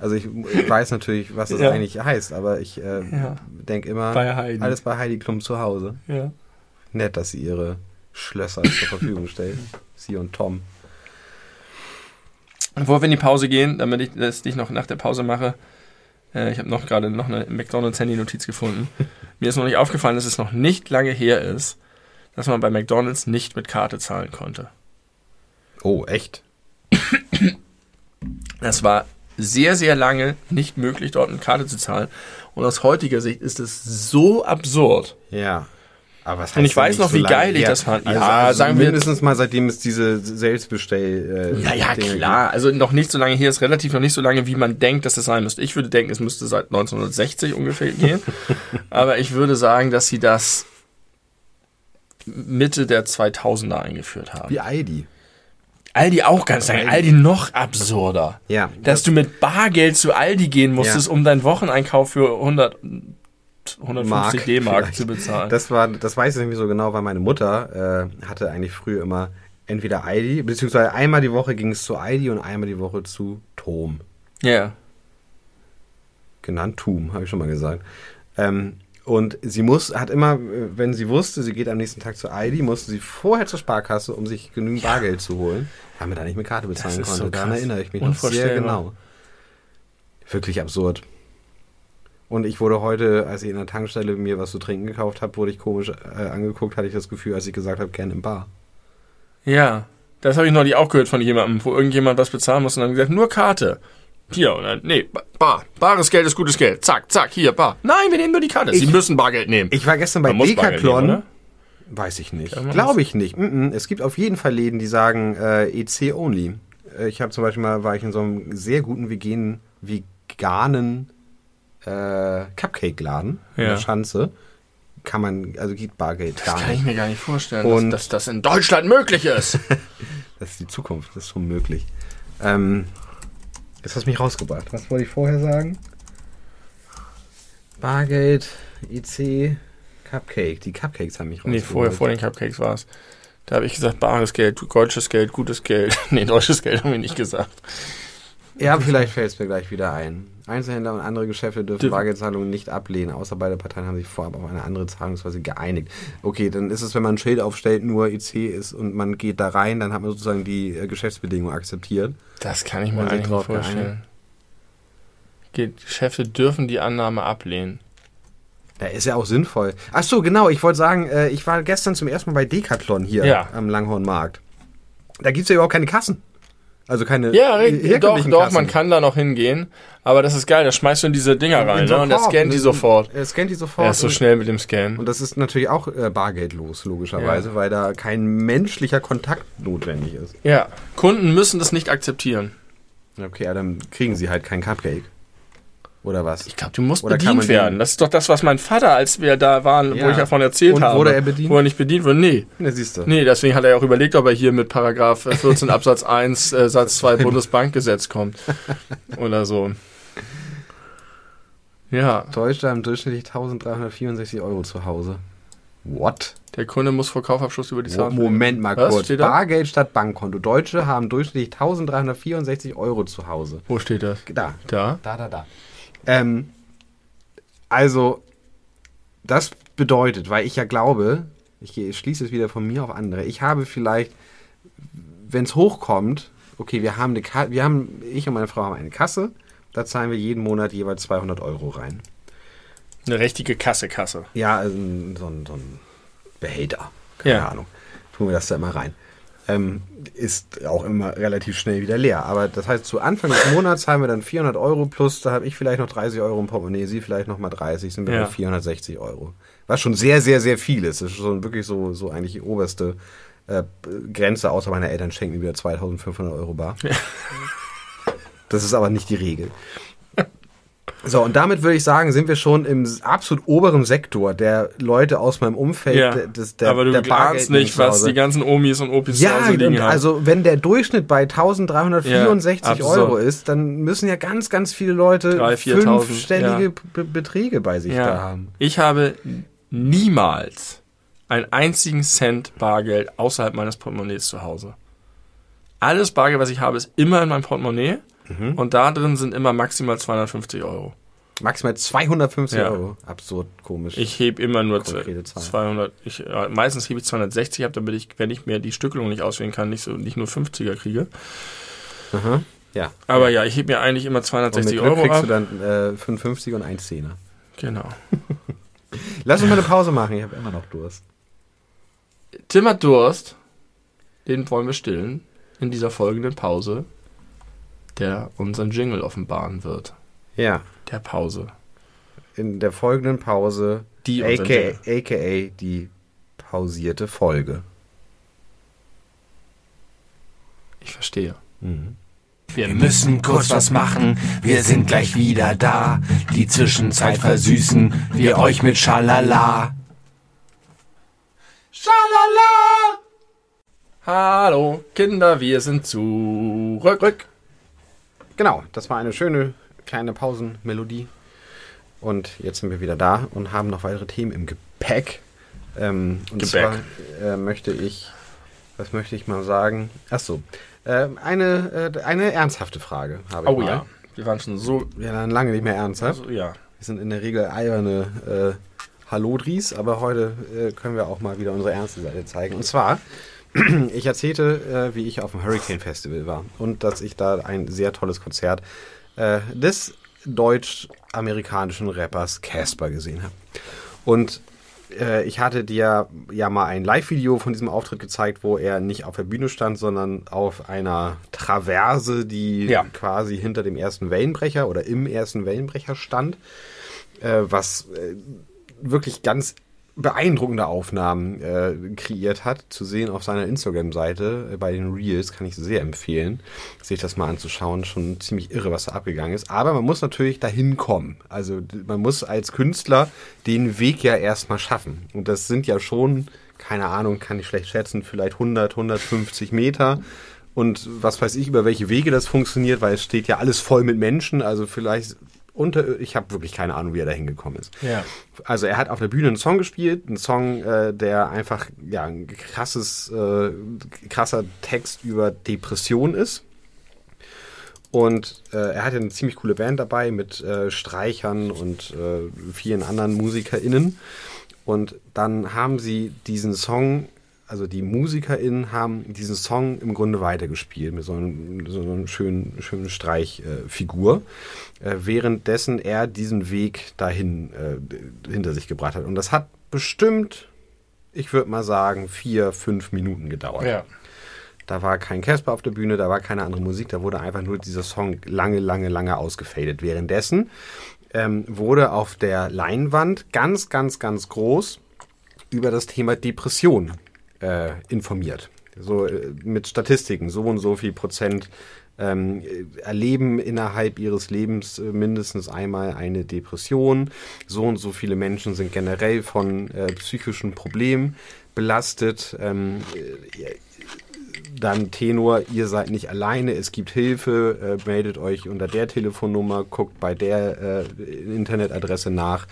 also ich, ich weiß natürlich, was das Ja. eigentlich heißt, aber ich äh, Ja. denke immer, Bei alles bei Heidi Klum zu Hause. Ja. Nett, dass sie ihre Schlösser zur Verfügung stellt. [laughs] Sie und Tom. Bevor wir in die Pause gehen, damit ich das nicht noch nach der Pause mache, äh, ich habe noch gerade noch eine McDonalds Handy-Notiz gefunden. Mir ist noch nicht aufgefallen, dass es noch nicht lange her ist, dass man bei McDonalds nicht mit Karte zahlen konnte. Oh, echt? Das war sehr, sehr lange nicht möglich, dort eine Karte zu zahlen. Und aus heutiger Sicht ist es so absurd. Ja. Aber was Und ich weiß noch, so wie geil ich her? das fand. Also, Ja, also sagen wir- mindestens mal seitdem es diese Selbstbestell. Äh, Ja, ja, klar. Also noch nicht so lange hier ist relativ noch nicht so lange, wie man denkt, dass es sein müsste. Ich würde denken, es müsste seit 1960 ungefähr gehen. [laughs] Aber ich würde sagen, dass sie das Mitte der 2000er eingeführt haben. Wie Aldi. Aldi auch ganz lange. Aldi noch absurder. Ja. Dass du mit Bargeld zu Aldi gehen musstest, Ja. um deinen Wocheneinkauf für 100, 150 Mark D-Mark zu bezahlen. Das war, das weiß ich nämlich so genau, weil meine Mutter äh, hatte eigentlich früher immer entweder Aldi, beziehungsweise einmal die Woche ging es zu Aldi und einmal die Woche zu Tom. Ja. genannt Tum, habe ich schon mal gesagt. Ähm, und sie muss, hat immer, wenn sie wusste, sie geht am nächsten Tag zu Aldi, musste sie vorher zur Sparkasse, um sich genügend Bargeld zu holen, weil man da nicht mit Karte bezahlen konnte. so Daran erinnere ich mich noch sehr genau. Wirklich absurd. Und ich wurde heute, als ich in der Tankstelle mir was zu trinken gekauft habe, wurde ich komisch äh, angeguckt, hatte ich das Gefühl, als ich gesagt habe, gern im Bar. Ja, das habe ich neulich auch gehört von jemandem, wo irgendjemand was bezahlen muss und dann gesagt, nur Karte. Hier, und dann, nee, ba- bar. Bares Geld ist gutes Geld. Zack, zack, hier, bar. Nein, wir nehmen nur die Karte. Sie Ich- müssen Bargeld nehmen. Ich war gestern bei Man muss Bargeld Decathlon. Weiß ich nicht. Glaube ich nicht. Mm -mm. Es gibt auf jeden Fall Läden, die sagen äh, EC only. Äh, Ich habe zum Beispiel mal, war ich in so einem sehr guten veganen, veganen äh, Cupcake-Laden in Ja. der Schanze. Kann man, also gibt Bargeld Das gar kann ich nicht. mir gar nicht vorstellen, Und- dass, dass das in Deutschland möglich ist. [laughs] Das ist die Zukunft, das ist schon möglich. Ähm, jetzt hast du mich rausgebracht. Was wollte ich vorher sagen? Bargeld, EC, Cupcake. Die Cupcakes haben mich nee, rausgebracht. vorher, vor den Cupcakes war es. Da habe ich gesagt, bares Geld, deutsches Geld, gutes Geld. [laughs] nee, deutsches Geld haben wir nicht gesagt. Ja, vielleicht fällt es mir gleich wieder ein. Einzelhändler und andere Geschäfte dürfen Dürfen- Bargeldzahlungen nicht ablehnen, außer beide Parteien haben sich vorab auf eine andere Zahlungsweise geeinigt. Okay, dann ist es, wenn man ein Schild aufstellt, nur IC ist und man geht da rein, dann hat man sozusagen die äh, Geschäftsbedingungen akzeptiert. Das kann ich mir eigentlich nicht vorstellen. Geht, Geschäfte dürfen die Annahme ablehnen. Ja, ist ja auch sinnvoll. Ach so, genau, ich wollte sagen, äh, ich war gestern zum ersten Mal bei Decathlon hier Ja. am Langhornmarkt. Da gibt's ja überhaupt keine Kassen. Also keine Ja, doch, doch, Kassen. man kann da noch hingehen. Aber das ist geil, da schmeißt du in diese Dinger rein, ne? Und Korb, scannt die ne? sofort. Er scannt die sofort. Er ist so schnell mit dem Scan. Und das ist natürlich auch äh, bargeldlos, logischerweise, weil da kein menschlicher Kontakt notwendig ist. Ja, Kunden müssen das nicht akzeptieren. Okay, ja, dann kriegen sie halt kein Cupcake. Oder was? Ich glaube, du musst Oder bedient werden. Das ist doch das, was mein Vater, als wir da waren, wo Ja. ich davon erzählt Und habe. wurde er bedient? Wo er nicht bedient wurde? Nee. Ne, siehst du. Nee, deswegen hat er ja auch überlegt, ob er hier mit Paragraph 14 [laughs] Absatz 1 äh, Satz 2 Bundesbankgesetz kommt. Oder so. Ja, Deutsche haben durchschnittlich 1364 Euro zu Hause. What? der Kunde muss vor Kaufabschluss über die Mo Zahlung. Moment mal Was kurz. Bargeld statt Bankkonto. Deutsche haben durchschnittlich 1364 Euro zu Hause. Wo steht das? Da, Da? da, da, da. Ähm, also, das bedeutet, weil ich ja glaube, ich gehe- schließe es wieder von mir auf andere, ich habe vielleicht, wenn es hochkommt, okay, wir haben eine Ka wir haben, ich und meine Frau haben eine Kasse, da zahlen wir jeden Monat jeweils 200 Euro rein. Eine richtige Kasse, Kasse. Ja, also so ein, so ein Behälter, keine Ja. Ahnung, tun wir das da immer rein. Ähm, ist auch immer relativ schnell wieder leer. Aber das heißt, zu Anfang des Monats haben wir dann 400 Euro plus, da habe ich vielleicht noch 30 Euro im Portemonnaie, sie vielleicht noch mal 30, sind wir Ja. bei 460 Euro. Was schon sehr, sehr, sehr viel ist. Das ist schon wirklich so, so eigentlich die oberste äh, Grenze, außer meine Eltern schenken mir wieder 2500 Euro bar. Das ist aber nicht die Regel. So, und damit würde ich sagen, sind wir schon im absolut oberen Sektor der Leute aus meinem Umfeld. Ja, des, der, aber du der ahnst nicht, zu was die ganzen Omis und Opis zu Ja, Hause liegen und haben. also wenn der Durchschnitt bei 1364 Ja. Euro ist, dann müssen ja ganz, ganz viele Leute 3.000, 4.000, fünfstellige ja. Be Beträge bei sich da haben. Ich habe niemals einen einzigen Cent Bargeld außerhalb meines Portemonnaies zu Hause. Alles Bargeld, was ich habe, ist immer in meinem Portemonnaie Mhm. und da drin sind immer maximal 250 Euro. Maximal 250 Ja. Euro. Absurd komisch. Ich hebe immer nur Konkrete Zahl. 200, ich, ja, meistens hebe ich 260 ab, damit ich, wenn ich mir die Stückelung nicht auswählen kann, nicht, so, nicht nur 50er kriege. Aha. Ja. Aber ja, ich hebe mir eigentlich immer Und mit 260 Glück Euro kriegst ab. du dann äh, 55 und 1 Zehner. Genau. [laughs] Lass uns mal eine Pause machen, ich habe immer noch Durst. Tim hat Durst. Den wollen wir stillen in dieser folgenden Pause, der unseren Jingle offenbaren wird. Ja. Der Pause. In der folgenden Pause, Die aka, aka die pausierte Folge. Ich verstehe. Wir müssen kurz was machen, wir sind gleich wieder da. Die Zwischenzeit versüßen wir euch mit Schalala. Schalala! Hallo, Kinder, wir sind zurück. Genau, das war eine schöne kleine Pausenmelodie. Und jetzt sind wir wieder da und haben noch weitere Themen im Gepäck. Ähm, und Gebäck. zwar äh, möchte ich, was möchte ich mal sagen? Ach so, äh, eine, äh, eine ernsthafte Frage habe ich Oh mal. ja, wir waren schon so. Wir waren lange nicht mehr ernsthaft. Also, ja. Wir sind in der Regel alberne äh, Hallodris, aber heute äh, können wir auch mal wieder unsere ernste Seite zeigen. Und zwar, [clears throat] ich erzählte, äh, wie ich auf dem Hurricane Festival war und dass ich da ein sehr tolles Konzert äh, des deutsch-amerikanischen Rappers Casper gesehen habe. Und äh, ich hatte dir ja mal ein Live-Video von diesem Auftritt gezeigt, wo er nicht auf der Bühne stand, sondern auf einer Traverse, die Ja. quasi hinter dem ersten Wellenbrecher oder im ersten Wellenbrecher stand, äh, was äh, wirklich ganz beeindruckende Aufnahmen äh, kreiert hat, zu sehen auf seiner Instagram-Seite äh, bei den Reels, kann ich sehr empfehlen, sich das mal anzuschauen. Schon ziemlich irre, was da abgegangen ist. Aber man muss natürlich dahin kommen. Also man muss als Künstler den Weg ja erstmal schaffen. Und das sind ja schon, keine Ahnung, kann ich schlecht schätzen, vielleicht 100, 150 Meter. Und was weiß ich, über welche Wege das funktioniert, weil es steht ja alles voll mit Menschen. Also vielleicht unter, ich habe wirklich keine Ahnung, wie er da hingekommen ist. Ja. Also er hat auf der Bühne einen Song gespielt, einen Song, äh, der einfach ja ein krasses, äh, krasser Text über Depression ist. Und äh, er hatte eine ziemlich coole Band dabei mit äh, Streichern und äh, vielen anderen MusikerInnen. Und dann haben sie diesen Song, also die MusikerInnen haben diesen Song im Grunde weitergespielt mit so, einem, so einer schönen, schönen Streichfigur, äh, währenddessen er diesen Weg dahin äh, hinter sich gebracht hat. Und das hat bestimmt, ich würde mal sagen, vier, fünf Minuten gedauert. Ja. Da war kein Casper auf der Bühne, da war keine andere Musik, da wurde einfach nur dieser Song lange, lange, lange ausgefadet. Währenddessen ähm, wurde auf der Leinwand ganz, ganz, ganz groß über das Thema Depression äh, informiert. So äh, mit Statistiken, so und so viel Prozent ähm, erleben innerhalb ihres Lebens äh, mindestens einmal eine Depression. So und so viele Menschen sind generell von äh, psychischen Problemen belastet. Ähm, äh, dann Tenor, ihr seid nicht alleine, es gibt Hilfe, äh, meldet euch unter der Telefonnummer, guckt bei der äh, Internetadresse nach,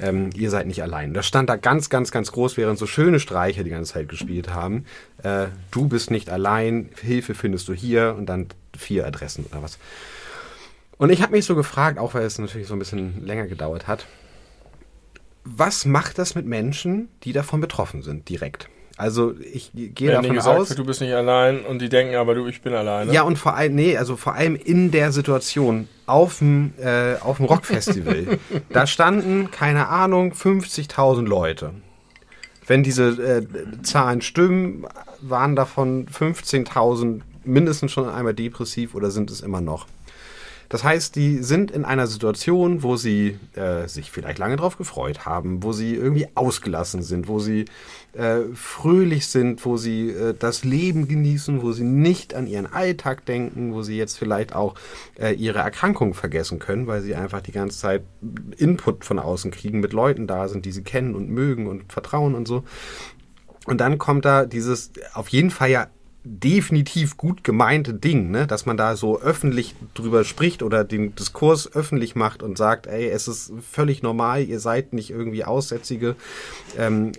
ähm, ihr seid nicht allein. Das stand da ganz, ganz, ganz groß, während so schöne Streicher die ganze Zeit gespielt haben. Äh, du bist nicht allein, Hilfe findest du hier und dann vier Adressen oder was. Und ich habe mich so gefragt, auch weil es natürlich so ein bisschen länger gedauert hat, was macht das mit Menschen, die davon betroffen sind, direkt? Also ich gehe davon gesagt aus. du bist nicht allein und die denken aber du, ich bin alleine. Ja, und vor allem, nee, also vor allem in der Situation auf dem, äh, auf dem Rockfestival. [laughs] da standen, keine Ahnung, 50.000 Leute. Wenn diese äh, Zahlen stimmen, waren davon 15.000 mindestens schon einmal depressiv oder sind es immer noch. Das heißt, die sind in einer Situation, wo sie äh, sich vielleicht lange drauf gefreut haben, wo sie irgendwie ausgelassen sind, wo sie äh, fröhlich sind, wo sie äh, das Leben genießen, wo sie nicht an ihren Alltag denken, wo sie jetzt vielleicht auch äh, ihre Erkrankung vergessen können, weil sie einfach die ganze Zeit Input von außen kriegen, mit Leuten da sind, die sie kennen und mögen und vertrauen und so. Und dann kommt da dieses auf jeden Fall ja definitiv gut gemeinte Ding, ne? dass man da so öffentlich drüber spricht oder den Diskurs öffentlich macht und sagt, ey, es ist völlig normal, ihr seid nicht irgendwie Aussätzige. Ähm,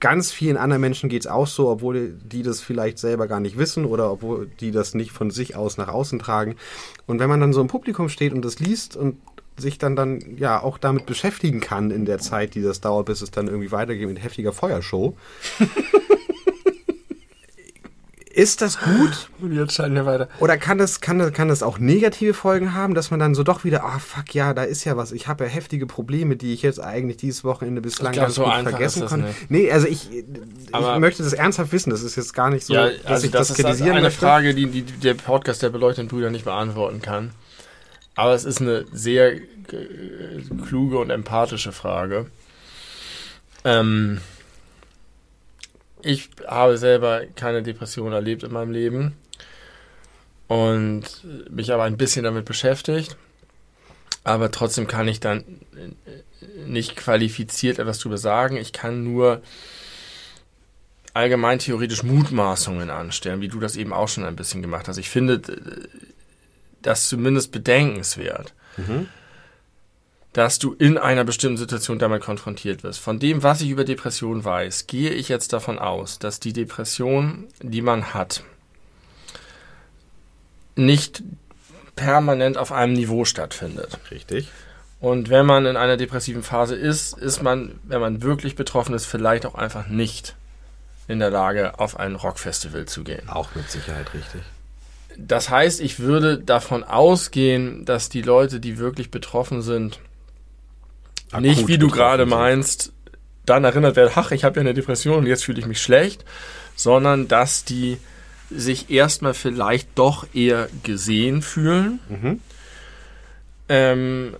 ganz vielen anderen Menschen geht's auch so, obwohl die das vielleicht selber gar nicht wissen oder obwohl die das nicht von sich aus nach außen tragen. Und wenn man dann so im Publikum steht und das liest und sich dann dann ja auch damit beschäftigen kann in der Zeit, die das dauert, bis es dann irgendwie weitergeht mit heftiger Feuershow. [laughs] Ist das gut? Und jetzt scheinen wir weiter. Oder kann das, kann, das, kann das auch negative Folgen haben, dass man dann so doch wieder, ah fuck ja, da ist ja was. Ich habe ja heftige Probleme, die ich jetzt eigentlich dieses Wochenende bislang glaub, ganz so gut vergessen konnte. Nee, also ich, ich Aber- möchte das ernsthaft wissen. Das ist jetzt gar nicht so, ja, dass also ich das, das, ist kritisieren eine möchte. Frage, die, die der Podcast der beleuchteten Brüder nicht beantworten kann. Aber es ist eine sehr äh, kluge und empathische Frage. Ähm, ich habe selber keine Depression erlebt in meinem Leben und mich aber ein bisschen damit beschäftigt. Aber trotzdem kann ich dann nicht qualifiziert etwas darüber sagen. Ich kann nur allgemein theoretisch Mutmaßungen anstellen, wie du das eben auch schon ein bisschen gemacht hast. Ich finde äh, das zumindest bedenkenswert, Mhm. Dass du in einer bestimmten Situation damit konfrontiert wirst. Von dem, was ich über Depression weiß, gehe ich jetzt davon aus, dass die Depression, die man hat, nicht permanent auf einem Niveau stattfindet. Richtig. Und wenn man in einer depressiven Phase ist, ist man, wenn man wirklich betroffen ist, vielleicht auch einfach nicht in der Lage, auf ein Rockfestival zu gehen. Auch mit Sicherheit richtig. Das heißt, ich würde davon ausgehen, dass die Leute, die wirklich betroffen sind, nicht, wie du gerade meinst, dann erinnert werden, ach, ich habe ja eine Depression und jetzt fühle ich mich schlecht, sondern dass die sich erstmal vielleicht doch eher gesehen fühlen Mhm. ähm,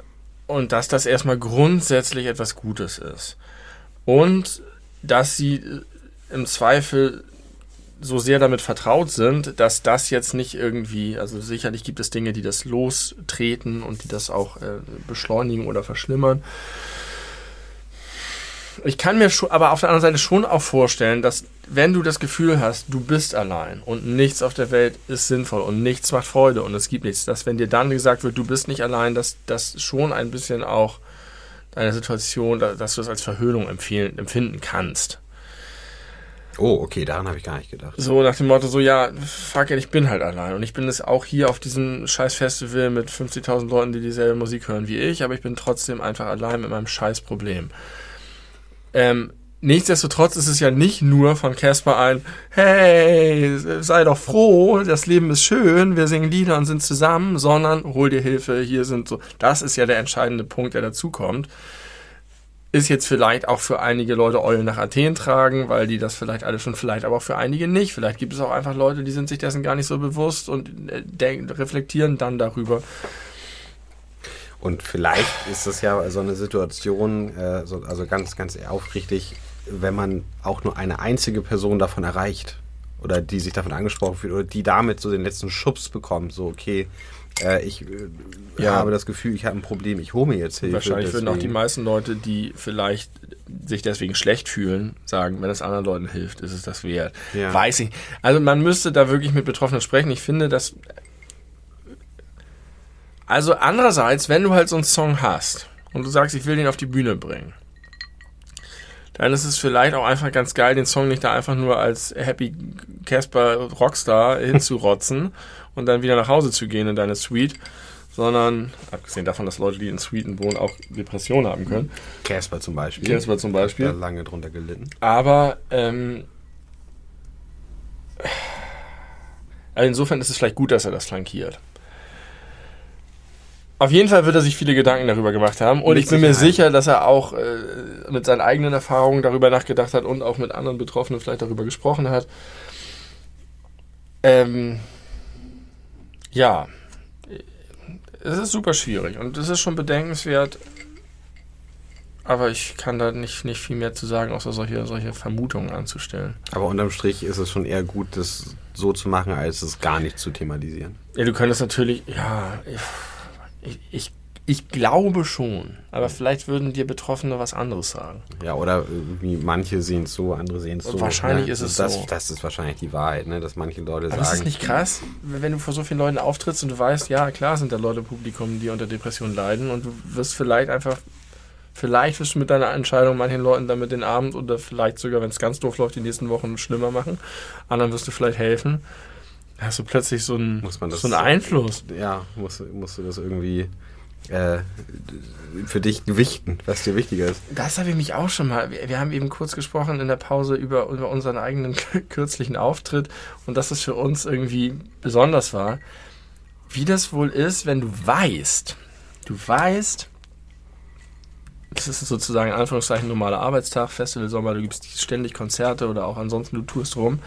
und dass das erstmal grundsätzlich etwas Gutes ist. Und dass sie im Zweifel so sehr damit vertraut sind, dass das jetzt nicht irgendwie, also sicherlich gibt es Dinge, die das lostreten und die das auch äh, beschleunigen oder verschlimmern. Ich kann mir schon, aber auf der anderen Seite schon auch vorstellen, dass wenn du das Gefühl hast, du bist allein und nichts auf der Welt ist sinnvoll und nichts macht Freude und es gibt nichts, dass wenn dir dann gesagt wird, du bist nicht allein, dass das schon ein bisschen auch deine Situation, da- dass du es als Verhöhnung empfinden kannst. Oh, okay, daran habe ich gar nicht gedacht. So nach dem Motto, so ja, fuck it, ich bin halt allein. Und ich bin es auch hier auf diesem scheiß Festival mit 50.000 Leuten, die dieselbe Musik hören wie ich, aber ich bin trotzdem einfach allein mit meinem scheiß Problem. Ähm, nichtsdestotrotz ist es ja nicht nur von Casper ein, hey, sei doch froh, das Leben ist schön, wir singen Lieder und sind zusammen, sondern hol dir Hilfe, hier sind so. Das ist ja der entscheidende Punkt, der dazukommt. Ist jetzt vielleicht auch für einige Leute Eulen nach Athen tragen, weil die das vielleicht alle schon, vielleicht aber auch für einige nicht. Vielleicht gibt es auch einfach Leute, die sind sich dessen gar nicht so bewusst und äh, reflektieren dann darüber. Und vielleicht ist das ja so eine Situation, äh, so, also ganz, ganz aufrichtig, wenn man auch nur eine einzige Person davon erreicht oder die sich davon angesprochen fühlt oder die damit so den letzten Schubs bekommt, so okay, äh, ich äh, ja. habe das Gefühl, ich habe ein Problem, ich hole mir jetzt Hilfe. Wahrscheinlich deswegen. würden auch die meisten Leute, die vielleicht sich deswegen schlecht fühlen, sagen, wenn es anderen Leuten hilft, ist es das wert. Ja. Weiß ich. Also man müsste da wirklich mit Betroffenen sprechen. Ich finde, dass also andererseits, wenn du halt so einen Song hast und du sagst, ich will den auf die Bühne bringen, dann ist es vielleicht auch einfach ganz geil, den Song nicht da einfach nur als Happy Casper Rockstar [laughs] hinzurotzen und dann wieder nach Hause zu gehen in deine Suite, sondern abgesehen davon, dass Leute, die in Suiten wohnen, auch Depressionen haben können. Casper zum Beispiel. Casper zum Beispiel. Hat lange drunter gelitten. Aber ähm, also insofern ist es vielleicht gut, dass er das flankiert. Auf jeden Fall wird er sich viele Gedanken darüber gemacht haben. Und mit ich bin Sicherheit. mir sicher, dass er auch äh, mit seinen eigenen Erfahrungen darüber nachgedacht hat und auch mit anderen Betroffenen vielleicht darüber gesprochen hat. Ähm, ja, es ist super schwierig und es ist schon bedenkenswert. Aber ich kann da nicht, nicht viel mehr zu sagen, außer solche, solche Vermutungen anzustellen. Aber unterm Strich ist es schon eher gut, das so zu machen, als es gar nicht zu thematisieren. Ja, du könntest natürlich, ja. Ich, ich, ich, glaube schon, aber vielleicht würden dir Betroffene was anderes sagen. Ja, oder wie manche sehen es so, andere sehen es so. Wahrscheinlich ne? ist es das, so. Das ist wahrscheinlich die Wahrheit, ne? dass manche Leute aber sagen. Ist das nicht krass, wenn du vor so vielen Leuten auftrittst und du weißt, ja, klar sind da Leute im Publikum, die unter Depressionen leiden und du wirst vielleicht einfach, vielleicht wirst du mit deiner Entscheidung manchen Leuten damit den Abend oder vielleicht sogar, wenn es ganz doof läuft, die nächsten Wochen schlimmer machen. Anderen wirst du vielleicht helfen hast du plötzlich so einen, Muss man das, so einen Einfluss. Ja, musst, musst du das irgendwie äh, für dich gewichten, was dir wichtiger ist. Das habe ich mich auch schon mal. Wir, wir, haben eben kurz gesprochen in der Pause über, über unseren eigenen [laughs] kürzlichen Auftritt und dass es für uns irgendwie besonders war. Wie das wohl ist, wenn du weißt, du weißt, es ist sozusagen in Anführungszeichen normaler Arbeitstag, Festival, Sommer, du gibst ständig Konzerte oder auch ansonsten du tust rum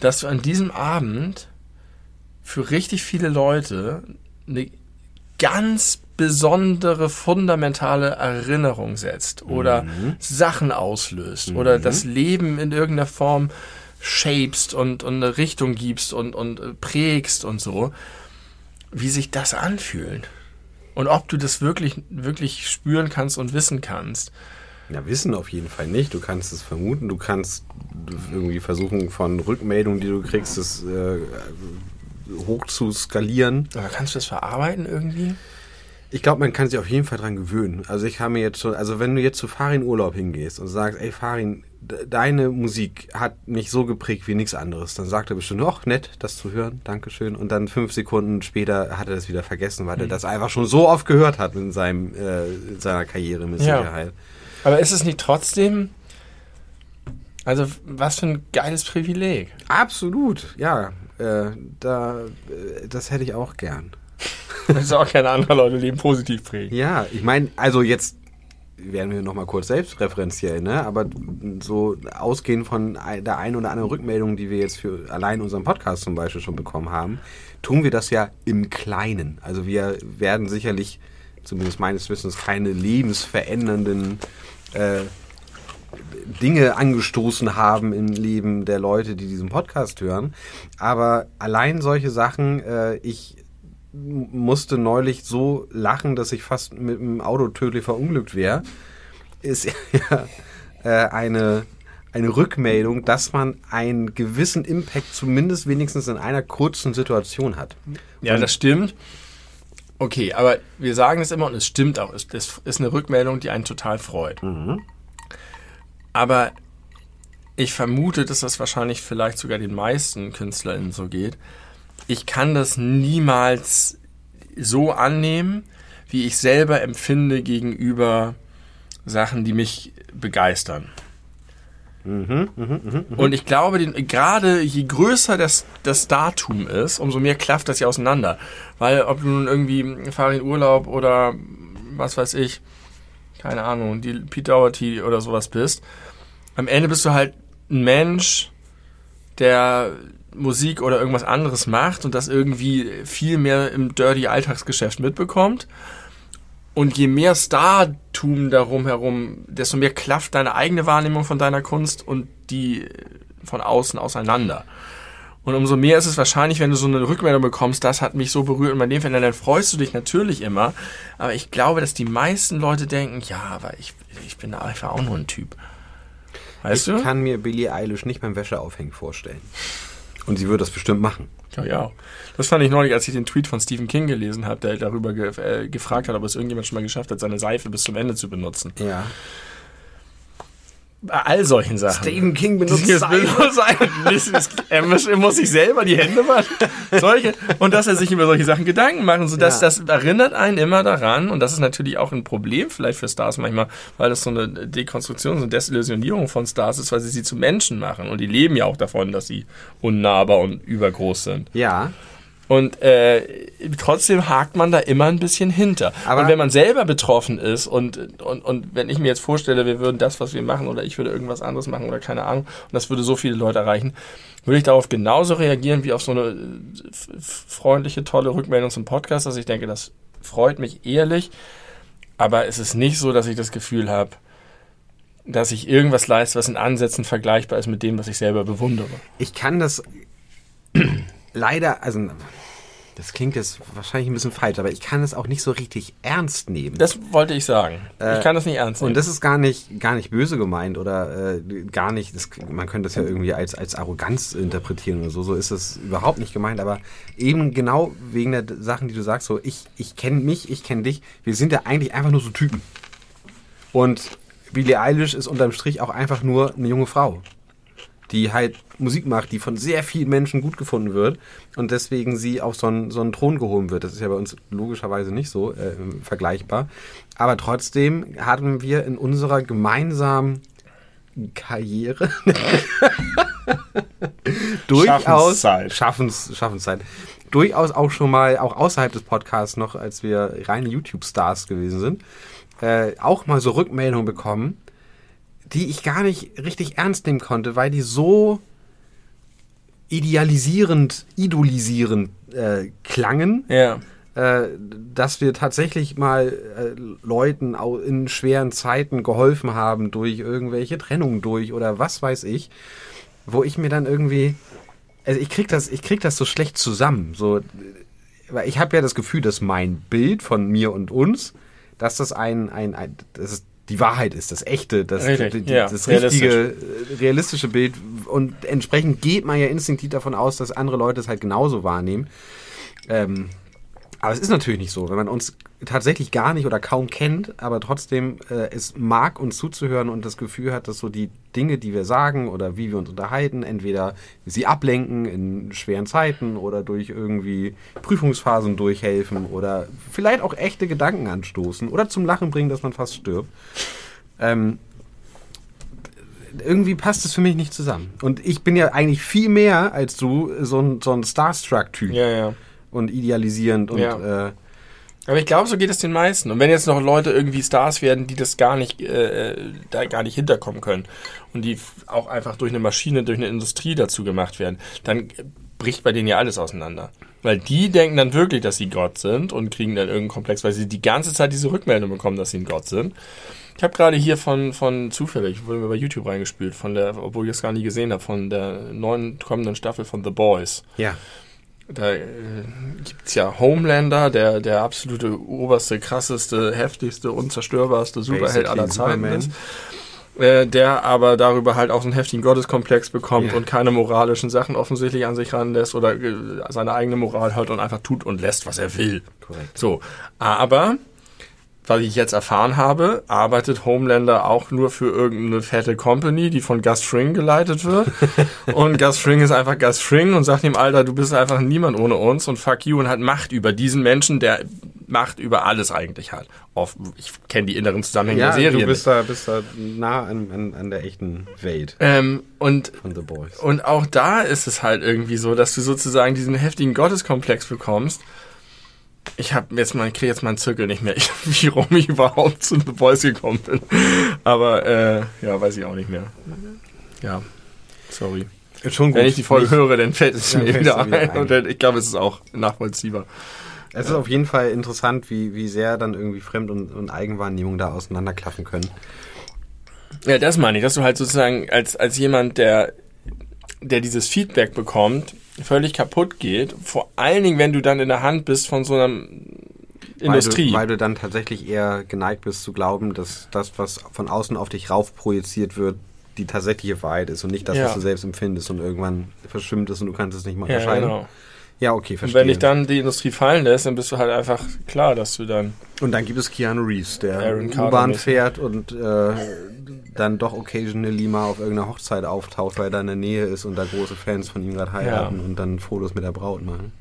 dass du an diesem Abend für richtig viele Leute eine ganz besondere, fundamentale Erinnerung setzt oder mhm. Sachen auslöst mhm. oder das Leben in irgendeiner Form shapest und, und eine Richtung gibst und, und äh, prägst und so, wie sich das anfühlt. Und ob du das wirklich, wirklich spüren kannst und wissen kannst. Ja, wissen auf jeden Fall nicht. Du kannst es vermuten, du kannst irgendwie versuchen von Rückmeldungen, die du kriegst, das äh, hoch zu skalieren. Aber kannst du das verarbeiten irgendwie? Ich glaube, man kann sich auf jeden Fall dran gewöhnen. Also ich habe mir jetzt schon, also wenn du jetzt zu Farin Urlaub hingehst und sagst, ey Farin, deine Musik hat mich so geprägt wie nichts anderes, dann sagt er bestimmt, ach nett, das zu hören, Dankeschön. Und dann fünf Sekunden später hat er das wieder vergessen, weil hm. er das einfach schon so oft gehört hat in, seinem, äh, in seiner Karriere mit ja. Sicherheit. Aber ist es nicht trotzdem, also was für ein geiles Privileg. Absolut, ja. Äh, da, äh, das hätte ich auch gern. [laughs] Das ist auch keine andere Leute Leben positiv prägen. Ja, ich meine, also jetzt werden wir nochmal kurz selbstreferenziell, ne? Aber so ausgehend von der einen oder anderen Rückmeldung, die wir jetzt für allein unseren Podcast zum Beispiel schon bekommen haben, tun wir das ja im Kleinen. Also wir werden sicherlich, zumindest meines Wissens, keine lebensverändernden äh, Dinge angestoßen haben im Leben der Leute, die diesen Podcast hören. Aber allein solche Sachen, äh, ich musste neulich so lachen, dass ich fast mit dem Auto tödlich verunglückt wäre, ist [laughs] ja äh, eine, eine Rückmeldung, dass man einen gewissen Impact zumindest wenigstens in einer kurzen Situation hat. Ja, das stimmt. Okay, aber wir sagen es immer und es stimmt auch. Es, ist eine Rückmeldung, die einen total freut. Mhm. Aber ich vermute, dass das wahrscheinlich vielleicht sogar den meisten KünstlerInnen so geht. Ich kann das niemals so annehmen, wie ich selber empfinde gegenüber Sachen, die mich begeistern. Mhm, mh, mh, mh. Und ich glaube, den, gerade je größer das, das Datum ist, umso mehr klafft das ja auseinander. Weil ob du nun irgendwie Farin Urlaub oder was weiß ich, keine Ahnung, die Pete Doherty oder sowas bist, am Ende bist du halt ein Mensch, der Musik oder irgendwas anderes macht und das irgendwie viel mehr im dirty Alltagsgeschäft mitbekommt. Und je mehr Startum darum herum, desto mehr klafft deine eigene Wahrnehmung von deiner Kunst und die von außen auseinander. Und umso mehr ist es wahrscheinlich, wenn du so eine Rückmeldung bekommst, das hat mich so berührt und bei dem Fall, dann freust du dich natürlich immer. Aber ich glaube, dass die meisten Leute denken, ja, aber ich, ich bin einfach auch nur ein Typ. Weißt ich du? kann mir Billie Eilish nicht beim Wäscheaufhängen vorstellen. Und sie würde das bestimmt machen. Ja, ja. Das fand ich neulich, als ich den Tweet von Stephen King gelesen habe, der darüber ge äh, gefragt hat, ob es irgendjemand schon mal geschafft hat, seine Seife bis zum Ende zu benutzen. Ja. Bei all solchen Sachen. Stephen King benutzt. Bild- er, muss, er muss sich selber die Hände waschen. Solche, und dass er sich über solche Sachen Gedanken macht. Und so, dass, Ja. Das erinnert einen immer daran. Und das ist natürlich auch ein Problem vielleicht für Stars manchmal, weil das so eine Dekonstruktion, so eine Desillusionierung von Stars ist, weil sie sie zu Menschen machen. Und die leben ja auch davon, dass sie unnahbar und übergroß sind. Ja. Und äh, trotzdem hakt man da immer ein bisschen hinter. Aber- und wenn man selber betroffen ist und, und, und wenn ich mir jetzt vorstelle, wir würden das, was wir machen, oder ich würde irgendwas anderes machen oder keine Ahnung, und das würde so viele Leute erreichen, würde ich darauf genauso reagieren wie auf so eine äh, freundliche, tolle Rückmeldung zum Podcast, dass ich denke, das freut mich ehrlich. Aber es ist nicht so, dass ich das Gefühl habe, dass ich irgendwas leiste, was in Ansätzen vergleichbar ist mit dem, was ich selber bewundere. Ich kann das leider, also das klingt jetzt wahrscheinlich ein bisschen falsch, aber ich kann es auch nicht so richtig ernst nehmen. Das wollte ich sagen. ich kann das nicht ernst nehmen. Und das ist gar nicht, gar nicht böse gemeint oder äh, gar nicht, das, man könnte das ja irgendwie als, als Arroganz interpretieren oder so. So ist es überhaupt nicht gemeint, aber eben genau wegen der Sachen, die du sagst, so ich, ich kenne mich, ich kenne dich, wir sind ja eigentlich einfach nur so Typen. Und Billie Eilish ist unterm Strich auch einfach nur eine junge Frau, die halt Musik macht, die von sehr vielen Menschen gut gefunden wird und deswegen sie auf so einen, so einen Thron gehoben wird. Das ist ja bei uns logischerweise nicht so äh, vergleichbar. Aber trotzdem hatten wir in unserer gemeinsamen Karriere [laughs] durchaus Schaffenszeit. Schaffens, Schaffenszeit durchaus auch schon mal auch außerhalb des Podcasts noch, als wir reine YouTube-Stars gewesen sind, äh, auch mal so Rückmeldungen bekommen, die ich gar nicht richtig ernst nehmen konnte, weil die so idealisierend, idolisierend äh, klangen, ja. äh, dass wir tatsächlich mal äh, Leuten au- in schweren Zeiten geholfen haben durch irgendwelche Trennungen durch oder was weiß ich, wo ich mir dann irgendwie, also ich krieg das, ich krieg das so schlecht zusammen, so, weil ich habe ja das Gefühl, dass mein Bild von mir und uns, dass das ein, ein, ein das ist die Wahrheit ist, das echte, das, Richtig, die, ja, das realistisch. richtige, äh, realistische Bild und entsprechend geht man ja instinktiv davon aus, dass andere Leute es halt genauso wahrnehmen. Ähm, aber es ist natürlich nicht so, wenn man uns tatsächlich gar nicht oder kaum kennt, aber trotzdem äh, es mag, uns zuzuhören und das Gefühl hat, dass so die Dinge, die wir sagen oder wie wir uns unterhalten, entweder sie ablenken in schweren Zeiten oder durch irgendwie Prüfungsphasen durchhelfen oder vielleicht auch echte Gedanken anstoßen oder zum Lachen bringen, dass man fast stirbt. Ähm, irgendwie passt es für mich nicht zusammen. Und ich bin ja eigentlich viel mehr als du so ein, so ein Starstruck-Typ Ja, ja. Und idealisierend und Ja. äh, Aber ich glaube, so geht es den meisten. Und wenn jetzt noch Leute irgendwie Stars werden, die das gar nicht, äh, da gar nicht hinterkommen können und die auch einfach durch eine Maschine, durch eine Industrie dazu gemacht werden, dann bricht bei denen ja alles auseinander. Weil die denken dann wirklich, dass sie Gott sind und kriegen dann irgendeinen Komplex, weil sie die ganze Zeit diese Rückmeldung bekommen, dass sie ein Gott sind. Ich habe gerade hier von, von zufällig, wurde mir bei YouTube reingespült, von der, obwohl ich das gar nie gesehen habe, von der neuen kommenden Staffel von The Boys. ja. Da äh, gibt's ja Homelander, der, der absolute oberste, krasseste, heftigste, unzerstörbarste Superheld aller Zeiten ist. Äh, der aber darüber halt auch so einen heftigen Gotteskomplex bekommt Ja. und keine moralischen Sachen offensichtlich an sich ranlässt oder äh, seine eigene Moral hat und einfach tut und lässt, was er will. Korrekt. So, aber was ich jetzt erfahren habe, arbeitet Homelander auch nur für irgendeine fette Company, die von Gus Fring geleitet wird. [laughs] und Gus Fring ist einfach Gus Fring und sagt ihm, Alter, du bist einfach niemand ohne uns und fuck you und hat Macht über diesen Menschen, der Macht über alles eigentlich hat. Ich kenne die inneren Zusammenhänge ja, der Serie. Du bist da, bist da nah an, an, an der echten Welt. Ähm, und, von The Boys. und auch da ist es halt irgendwie so, dass du sozusagen diesen heftigen Gotteskomplex bekommst ich habe jetzt mal, kriege jetzt meinen Zirkel nicht mehr, wie rum ich überhaupt zu The Boys gekommen bin. Aber äh, ja, weiß ich auch nicht mehr. Ja, sorry. Schon gut. Wenn ich die Folge höre, dann fällt es mir wieder ein. ein. Und dann, ich glaube, es ist auch nachvollziehbar. Es ist auf jeden Fall interessant, wie, wie sehr dann irgendwie Fremd- und, und Eigenwahrnehmung da auseinanderklaffen können. Ja, das meine ich, dass du halt sozusagen als, als jemand, der, der dieses Feedback bekommt, völlig kaputt geht. Vor allen Dingen, wenn du dann in der Hand bist von so einer Industrie. Weil du, weil du dann tatsächlich eher geneigt bist zu glauben, dass das, was von außen auf dich rauf projiziert wird, die tatsächliche Wahrheit ist und nicht das, ja. was du selbst empfindest und irgendwann verschwimmt ist und du kannst es nicht mehr unterscheiden. Ja, genau. Ja, okay, verstehe. Und wenn dich dann die Industrie fallen lässt, dann bist du halt einfach klar, dass du dann. Und dann gibt es Keanu Reeves, der U-Bahn fährt und äh, dann doch occasionally mal auf irgendeiner Hochzeit auftaucht, weil er da in der Nähe ist und da große Fans von ihm gerade heiraten ja. und dann Fotos mit der Braut machen.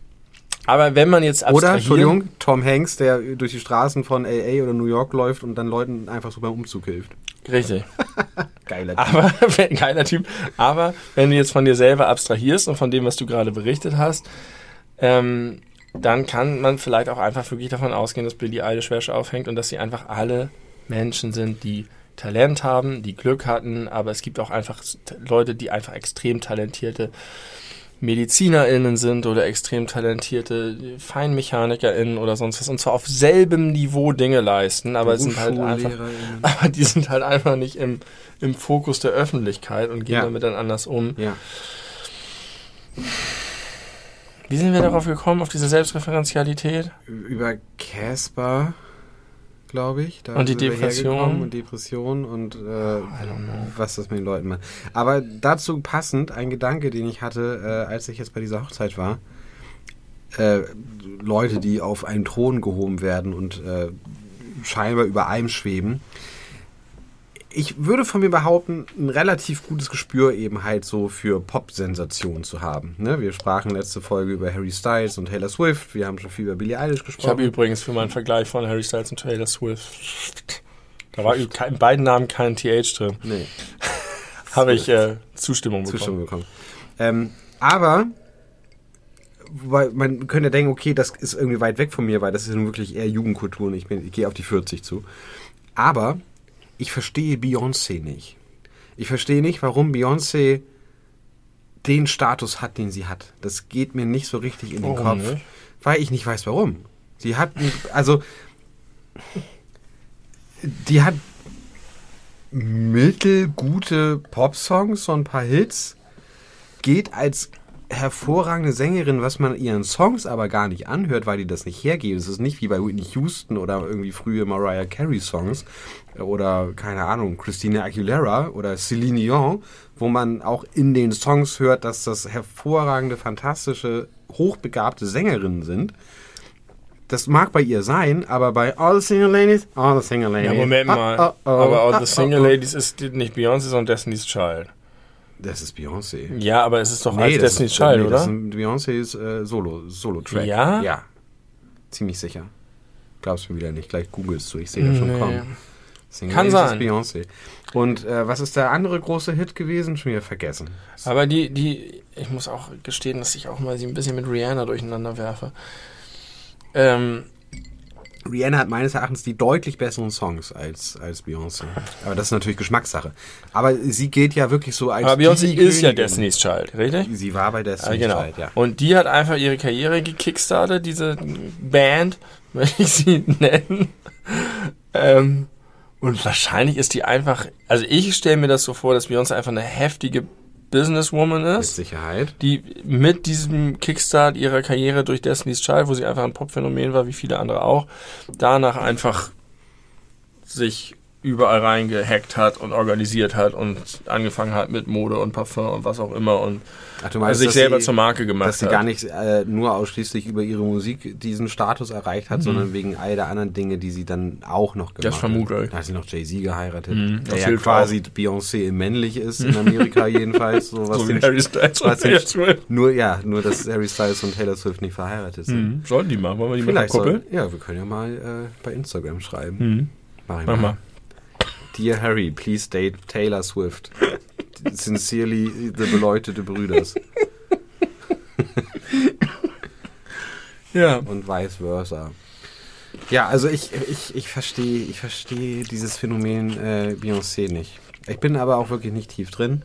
Aber wenn man jetzt Oder, Entschuldigung, Tom Hanks, der durch die Straßen von L.A. oder New York läuft und dann Leuten einfach so beim Umzug hilft. Richtig. [laughs] geiler Typ. Aber, [laughs] geiler Typ. Aber wenn du jetzt von dir selber abstrahierst und von dem, was du gerade berichtet hast, ähm, dann kann man vielleicht auch einfach wirklich davon ausgehen, dass Billy Eilish Wäsche aufhängt und dass sie einfach alle Menschen sind, die Talent haben, die Glück hatten, aber es gibt auch einfach Leute, die einfach extrem talentierte MedizinerInnen sind oder extrem talentierte FeinmechanikerInnen oder sonst was und zwar auf selbem Niveau Dinge leisten, aber sind halt einfach, [laughs] aber die sind halt einfach nicht im, im Fokus der Öffentlichkeit und gehen ja. damit dann anders um. Ja. Wie sind wir darauf gekommen, auf diese Selbstreferenzialität? Über Casper, glaube ich. Da und die Depression. Und Depression und äh, was das mit den Leuten macht. Aber dazu passend ein Gedanke, den ich hatte, äh, als ich jetzt bei dieser Hochzeit war. Äh, Leute, die auf einen Thron gehoben werden und äh, scheinbar über einem schweben ich würde von mir behaupten, ein relativ gutes Gespür eben halt so für Pop-Sensationen zu haben. Ne? Wir sprachen letzte Folge über Harry Styles und Taylor Swift. Wir haben schon viel über Billie Eilish gesprochen. Ich habe übrigens für meinen Vergleich von Harry Styles und Taylor Swift, da war in beiden Namen kein TH drin. Nee. [laughs] habe ich äh, Zustimmung bekommen. Zustimmung bekommen. Ähm, aber weil man könnte denken, okay, das ist irgendwie weit weg von mir, weil das ist nun wirklich eher Jugendkultur und ich, bin, ich gehe auf die 40 zu. Aber ich verstehe Beyoncé nicht. Ich verstehe nicht, warum Beyoncé den Status hat, den sie hat. Das geht mir nicht so richtig in den warum Kopf, nicht? weil ich nicht weiß, warum. Sie hat, also, die hat mittelgute Popsongs, so ein paar Hits, geht als hervorragende Sängerin, was man ihren Songs aber gar nicht anhört, weil die das nicht hergeben. Es ist nicht wie bei Whitney Houston oder irgendwie frühe Mariah Carey Songs oder keine Ahnung, Christina Aguilera oder Celine Dion, wo man auch in den Songs hört, dass das hervorragende, fantastische, hochbegabte Sängerinnen sind. Das mag bei ihr sein, aber bei All the Single Ladies, All the Single Ladies. Ja, Moment mal. Ah, oh, oh, aber All ah, the Single oh, Ladies ist nicht Beyoncé, sondern Destiny's Child. Das ist Beyoncé. Ja, aber es ist doch nee, als Destiny's ist, Child, nee, oder? Beyoncé's äh, Solo, Solo-Track. Ja? Ja. Ziemlich sicher. Glaubst mir wieder nicht. Gleich googelst du. Ich sehe das schon nee. kommen. Single Kann sein. Beyoncé. Und äh, was ist der andere große Hit gewesen? Schon wieder vergessen. Aber die, die, ich muss auch gestehen, dass ich auch mal sie ein bisschen mit Rihanna durcheinander werfe. Ähm, Rihanna hat meines Erachtens die deutlich besseren Songs als, als Beyoncé. Aber das ist natürlich Geschmackssache. Aber sie geht ja wirklich so als. Aber Beyoncé ist ja Destiny's Child, richtig? Sie war bei Destiny's ah, genau. Child, ja. Und die hat einfach ihre Karriere gekickstartet, diese Band, [laughs] wenn ich sie nennen. Ähm, und wahrscheinlich ist die einfach. Also ich stelle mir das so vor, dass Beyoncé einfach eine heftige Businesswoman ist. Mit Sicherheit. Die mit diesem Kickstart ihrer Karriere durch Destiny's Child, wo sie einfach ein Popphänomen war, wie viele andere auch, danach einfach sich überall reingehackt hat und organisiert hat und angefangen hat mit Mode und Parfum und was auch immer und Ach, also meinst, sich selber sie- zur Marke gemacht Dass sie hat. gar nicht äh, nur ausschließlich über ihre Musik diesen Status erreicht hat, sondern wegen all der anderen Dinge, die sie dann auch noch gemacht Mhm. Das vermute hat. ich. Da hat sie noch Jay-Z geheiratet, Mhm, der das ja quasi Beyoncé männlich ist, in Amerika [laughs] jedenfalls. So, was so wie den- Harry Styles und Taylor Swift. Nur, ja, nur, dass Harry Styles und Taylor Swift nicht verheiratet sind. Mhm. Sollten die mal, wollen wir die mal Vielleicht verkuppeln? soll, ja, wir können ja mal äh, bei Instagram schreiben. Mhm. Mach ich Mach mal. Dear Harry, please date Taylor Swift. Sincerely, the beleuchtete Brüders. Ja. und vice versa. Ja, also ich, ich, ich verstehe ich verstehe dieses Phänomen äh, Beyoncé nicht. Ich bin aber auch wirklich nicht tief drin.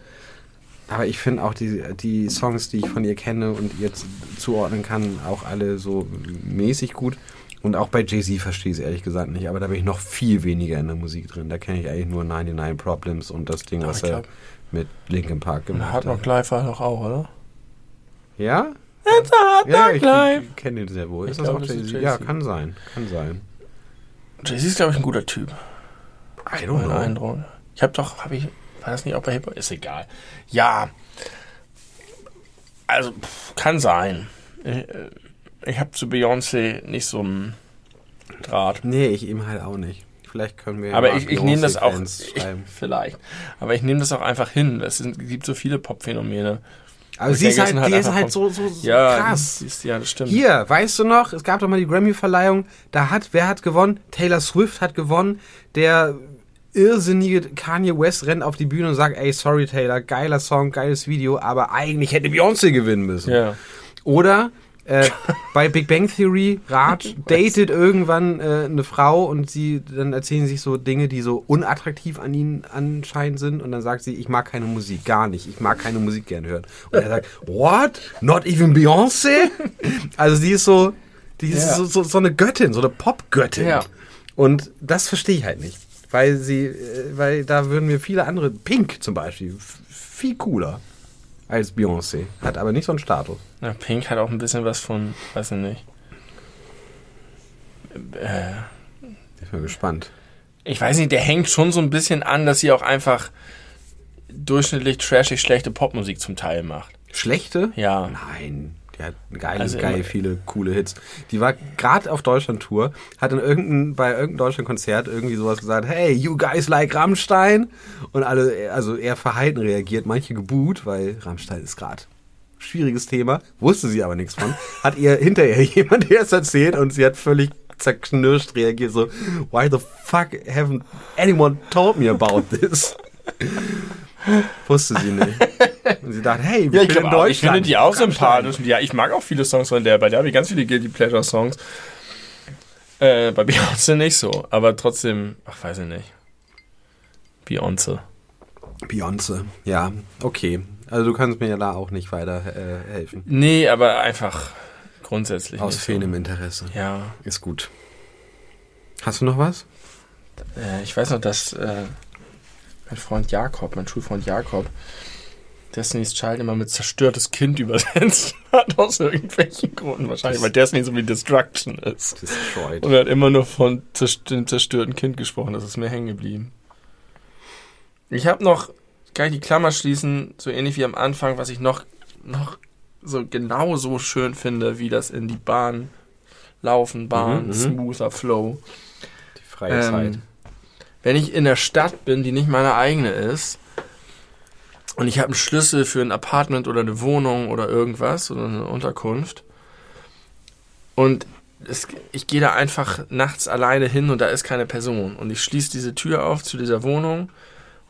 Aber ich finde auch die, die Songs, die ich von ihr kenne und ihr zuordnen kann, auch alle so mäßig gut. Und auch bei Jay-Z verstehe ich es ehrlich gesagt nicht. Aber da bin ich noch viel weniger in der Musik drin. Da kenne ich eigentlich nur 99 Problems und das Ding, Ja, was er mit Linkin Park gemacht Hard Knock hat. Life war doch auch, oder? Ja? It's a Hard Ja, Knock ich, ich kenne den sehr wohl. Ich Ist das glaub, auch das Jay-Z? Ja, kann sein. Kann sein. Jay-Z ist, glaube ich, ein guter Typ. I don't know. Eindruck. Ich habe doch, habe ich, war das nicht auch bei Hip-Hop? Ist egal. Ja. Also, kann sein. Ich, äh, ich habe zu Beyoncé nicht so einen Draht. Nee, ich ihm halt auch nicht. Vielleicht können wir. Aber ich, ich nehme das auch, ich, [laughs] vielleicht. Aber ich nehme das auch einfach hin. Es gibt so viele Pop-Phänomene. Aber sie ist halt, sind die halt ist halt so, so, so Ja, krass. ist- Ja, das stimmt. Hier, weißt du noch, es gab doch mal die Grammy-Verleihung, da hat, wer hat gewonnen? Taylor Swift hat gewonnen, der irrsinnige Kanye West rennt auf die Bühne und sagt, ey, sorry Taylor, geiler Song, geiles Video, aber eigentlich hätte Beyoncé gewinnen müssen. Ja. Oder äh, bei Big Bang Theory, Raj [laughs] datet irgendwann äh, eine Frau und sie dann erzählen sich so Dinge, die so unattraktiv an ihnen anscheinend sind und dann sagt sie, ich mag keine Musik, gar nicht, ich mag keine Musik gern hören. Und er sagt, [laughs] what? Not even Beyoncé? Also sie ist so, die ist Ja. so, so, so eine Göttin, so eine Popgöttin. Ja. Und das verstehe ich halt nicht. Weil sie, äh, weil da würden mir viele andere, Pink zum Beispiel, viel cooler als Beyoncé. Hat aber nicht so einen Status. ja. Pink hat auch ein bisschen was von, weiß ich nicht. Äh, Ich bin gespannt. ich weiß nicht, der hängt schon so ein bisschen an, dass sie auch einfach durchschnittlich trashig schlechte Popmusik zum Teil macht. Schlechte? Ja. Nein. Die hat geile, Also geil immer- viele coole Hits. Die war gerade auf Deutschland-Tour, hat in irgendein, bei irgendeinem Deutschland-Konzert irgendwie sowas gesagt, hey, you guys like Rammstein? Und alle, also eher verhalten reagiert, manche geboot, weil Rammstein ist gerade schwieriges Thema, wusste sie aber nichts von. Hat ihr hinterher [laughs] jemand erst erzählt und sie hat völlig zerknirscht reagiert, so, why the fuck haven't anyone told me about this? Wusste sie nicht. [laughs] Und sie dachte, hey, wir Ja, ich, sind in glaub auch, ich finde Deutschland. die auch sympathisch. Ja, ich mag auch viele Songs von der. Bei der habe ich ganz viele Guilty Pleasure Songs. Äh, bei Beyoncé nicht so. Aber trotzdem, ach, weiß ich nicht. Beyoncé. Beyoncé, ja, okay. Also du kannst mir ja da auch nicht weiter äh, helfen. Nee, aber einfach grundsätzlich Aus fehlendem Interesse. so. Ja, Ist gut. Hast du noch was? äh, ich weiß noch, dass äh, mein Freund Jakob, mein Schulfreund Jakob, Destiny's Child immer mit zerstörtes Kind übersetzt [laughs] hat, aus irgendwelchen Gründen wahrscheinlich, weil Destiny so wie Destruction ist. Destroyed. Und er hat immer nur von dem zerstörten Kind gesprochen. Das ist mir hängen geblieben. Ich habe noch, kann ich die Klammer schließen, so ähnlich wie am Anfang, was ich noch, noch so genau so schön finde, wie das in die Bahn laufen, Bahn, Mhm, mhm. smoother Flow. Die freie Zeit. Wenn ich in der Stadt bin, die nicht meine eigene ist, und ich habe einen Schlüssel für ein Apartment oder eine Wohnung oder irgendwas oder eine Unterkunft und es, ich gehe da einfach nachts alleine hin und da ist keine Person und ich schließe diese Tür auf zu dieser Wohnung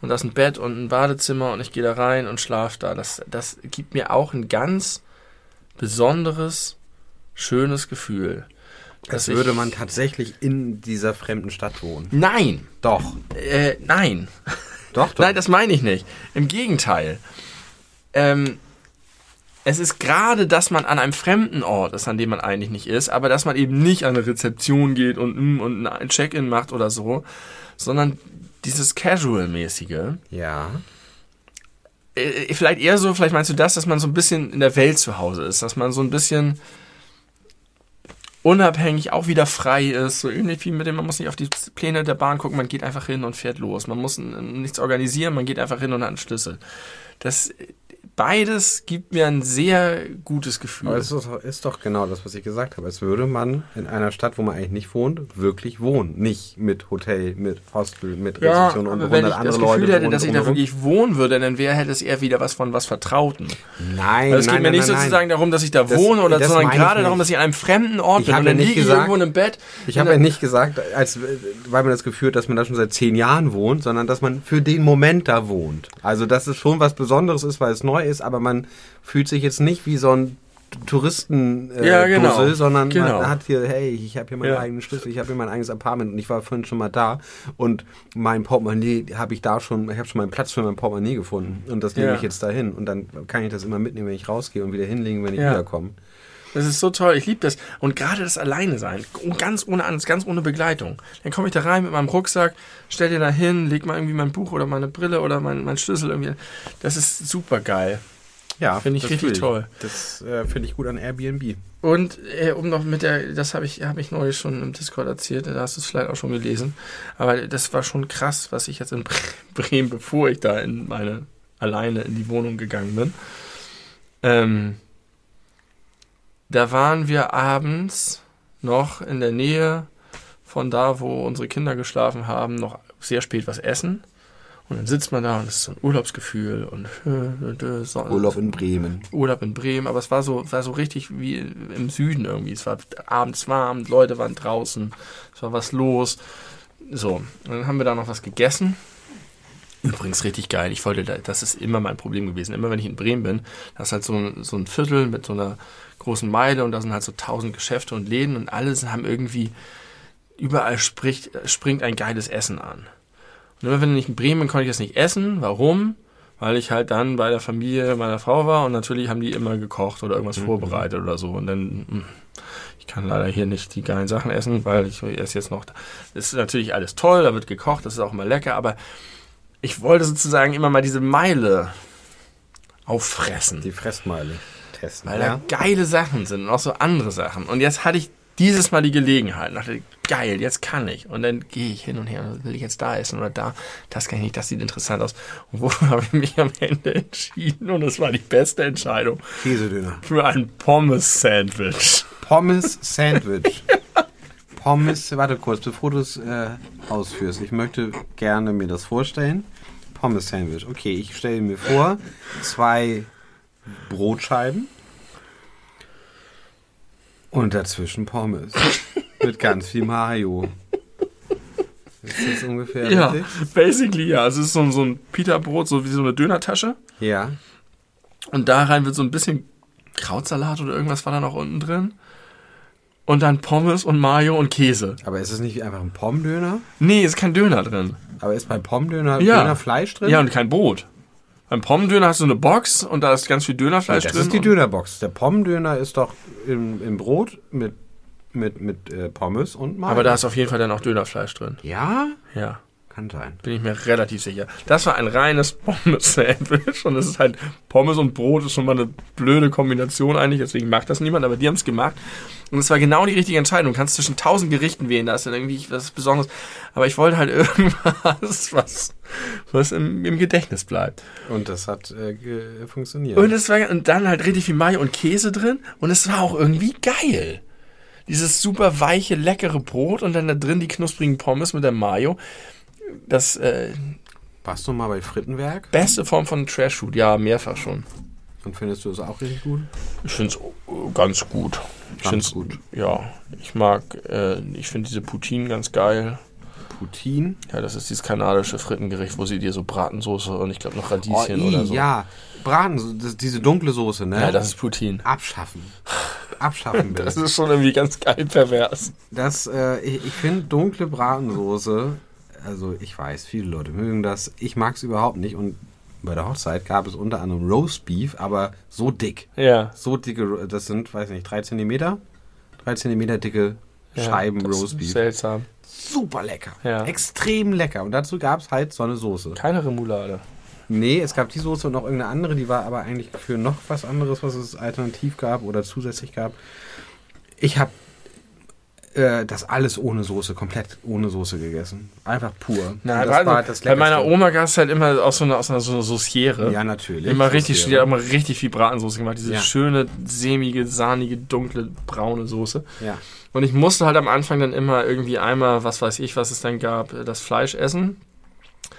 und da ist ein Bett und ein Badezimmer und ich gehe da rein und schlafe da. Das, das gibt mir auch ein ganz besonderes, schönes Gefühl. Ich- würde man tatsächlich in dieser fremden Stadt wohnen. Nein, Doch. äh, nein. Doch, doch. Nein, das meine ich nicht. Im Gegenteil. Ähm, es ist gerade, dass man an einem fremden Ort ist, an dem man eigentlich nicht ist, aber dass man eben nicht an eine Rezeption geht und, mm, und ein Check-in macht oder so, sondern dieses Casual-mäßige. ja. Äh, vielleicht eher so, vielleicht meinst du das, dass man so ein bisschen in der Welt zu Hause ist, dass man so ein bisschen unabhängig auch wieder frei ist. So ähnlich wie mit dem, man muss nicht auf die Pläne der Bahn gucken, man geht einfach hin und fährt los. Man muss nichts organisieren, man geht einfach hin und hat einen Schlüssel. Das beides gibt mir ein sehr gutes Gefühl. Aber es ist doch, ist doch genau das, was ich gesagt habe. Als würde man in einer Stadt, wo man eigentlich nicht wohnt, wirklich wohnen. Nicht mit Hotel, mit Hostel, mit Rezeption ja, und wenn ich das Gefühl Leute hätte, dass ich da wirklich wohnen würde, dann wäre hätte es eher wieder was von was Vertrauten. Nein, also es nein, geht mir nein, nicht nein, sozusagen darum, dass ich da Das- wohne, oder sondern gerade darum, dass ich an einem fremden Ort Ich bin habe und ja dann nicht liege ich gesagt- irgendwo in einem Bett. Ich habe ja nicht gesagt, als, weil man das Gefühl hat, dass man da schon seit zehn Jahren wohnt, sondern dass man für den Moment da wohnt. Also, dass es schon was Besonderes ist, weil es neu ist, aber man fühlt sich jetzt nicht wie so ein Touristen äh, Ja, genau. Dussel, sondern Genau. man hat hier, hey, ich habe hier meinen Ja. eigenen Schlüssel, ich habe hier mein eigenes Apartment und ich war vorhin schon mal da und mein Portemonnaie habe ich da schon, ich habe schon meinen Platz für mein Portemonnaie gefunden und das nehme Ja. ich jetzt dahin und dann kann ich das immer mitnehmen, wenn ich rausgehe und wieder hinlegen, wenn ich wiederkomme. Das ist so toll, ich liebe das. Und gerade das Alleine sein, ganz ohne Angst, ganz ohne Begleitung. Dann komme ich da rein mit meinem Rucksack, stell dir da hin, leg mal irgendwie mein Buch oder meine Brille oder mein, mein Schlüssel irgendwie. Das ist super geil. Ja, Finde ich das richtig fühl toll. Das äh, finde ich gut an Airbnb. Und äh, um noch mit der, das habe ich, habe ich neulich schon im Discord erzählt, da hast du es vielleicht auch schon gelesen. Aber das war schon krass, was ich jetzt in Bre- [laughs] Bremen, bevor ich da in meine alleine in die Wohnung gegangen bin. Ähm, da waren wir abends noch in der Nähe von da, wo unsere Kinder geschlafen haben, noch sehr spät was essen. Und dann sitzt man da und es ist so ein Urlaubsgefühl und so- Urlaub in Bremen. Urlaub in Bremen, aber es war so, war so richtig wie im Süden irgendwie. Es war abends warm, Leute waren draußen, es war was los. So, und dann haben wir da noch was gegessen. Übrigens richtig geil. Ich wollte, da, das ist immer mein Problem gewesen. Immer wenn ich in Bremen bin, da ist halt so ein, so ein Viertel mit so einer großen Meile und da sind halt so tausend Geschäfte und Läden und alle haben irgendwie, überall spricht, springt ein geiles Essen an. Und immer wenn ich in Bremen bin, konnte ich das nicht essen. Warum? Weil ich halt dann bei der Familie meiner Frau war und natürlich haben die immer gekocht oder irgendwas vorbereitet oder so. Und dann, hm, ich kann leider hier nicht die geilen Sachen essen, weil ich esse jetzt noch. Das ist natürlich alles toll, da wird gekocht, das ist auch immer lecker, aber ich wollte sozusagen immer mal diese Meile auffressen. Die Fressmeile testen. Weil ja? da geile Sachen sind und auch so andere Sachen. Und jetzt hatte ich dieses Mal die Gelegenheit. Und dachte, geil, jetzt kann ich. Und dann gehe ich hin und her. Will ich jetzt da essen oder da? Das kann ich nicht, das sieht interessant aus. Und [laughs] wo habe ich mich am Ende entschieden? Und es war die beste Entscheidung Käsedöner. für ein Pommes-Sandwich. Pommes Sandwich. [laughs] Pommes, warte kurz, bevor du es äh, ausführst. Ich möchte gerne mir das vorstellen. Pommes Sandwich. Okay, ich stelle mir vor, zwei Brotscheiben und dazwischen Pommes. [laughs] Mit ganz viel Mayo. Ist das ungefähr Ja, richtig? basically ja. Es ist so, ein- so ein Pita-Brot, so wie so eine Dönertasche. Ja. Und da rein wird so ein bisschen Krautsalat oder irgendwas war da noch unten drin. Und dann Pommes und Mayo und Käse. Aber ist es nicht einfach ein Pommdöner? Nee, ist kein Döner drin. Aber ist bei Pommdöner Ja. Dönerfleisch drin? Ja, und kein Brot. Beim Pommendöner hast du eine Box und da ist ganz viel Dönerfleisch das drin. ist die Dönerbox. Der Pommdöner ist doch im, im Brot mit, mit, mit äh, Pommes und Mayo. Aber da ist auf jeden Fall dann auch Dönerfleisch drin. Ja? Ja, Kann sein. bin ich mir relativ sicher. Das war ein reines Pommes-Sandwich und es ist halt Pommes und Brot ist schon mal eine blöde Kombination eigentlich, deswegen macht das niemand, aber die haben es gemacht. Und es war genau die richtige Entscheidung. Du kannst zwischen tausend Gerichten wählen, da ist dann irgendwie was Besonderes. Aber ich wollte halt [laughs] irgendwas, was, was im, im Gedächtnis bleibt. Und das hat äh, funktioniert. Und es war und dann halt richtig viel Mayo und Käse drin und es war auch irgendwie geil. Dieses super weiche, leckere Brot und dann da drin die knusprigen Pommes mit der Mayo. Das äh, Warst du mal bei Frittenwerk? beste Form von Trash Food, ja, mehrfach schon. Und findest du es auch richtig gut? Ich finde es ganz gut. Ich Ganz find's, gut. Ja, ich mag, äh, ich finde diese Poutine ganz geil. Poutine? Ja, das ist dieses kanadische Frittengericht, wo sie dir so Bratensoße und ich glaube noch Oh, Radieschen i, oder so. ja. Braten, so- das, diese dunkle Soße, ne? ja, das ist Poutine. Abschaffen. Abschaffen [laughs] bitte. Das ist schon irgendwie ganz geil pervers. Das, äh, ich, ich finde dunkle Bratensoße, also ich weiß, viele Leute mögen das. Ich mag es überhaupt nicht. Und bei der Hochzeit gab es unter anderem Roast Beef, aber so dick. Ja. So dicke, das sind, weiß nicht, drei Zentimeter? Drei Zentimeter dicke ja Scheiben das Roast ist Beef. Seltsam. Super lecker. Ja. Extrem lecker. Und dazu gab es halt so eine Soße. Keine Remoulade. Nee, es gab die Soße und noch irgendeine andere, die war aber eigentlich für noch was anderes, was es alternativ gab oder zusätzlich gab. Ich habe äh, das alles ohne Soße, komplett ohne Soße gegessen. Einfach pur. Na, das war also, bei meiner Oma gab es halt immer aus so einer, aus einer so einer Sauciere. Ja, natürlich. Immer richtig, die hat immer richtig viel Bratensoße gemacht. Diese Ja. schöne, sämige, sahnige, dunkle, braune Soße. Ja. Und ich musste halt am Anfang dann immer irgendwie einmal, was weiß ich, was es dann gab, das Fleisch essen.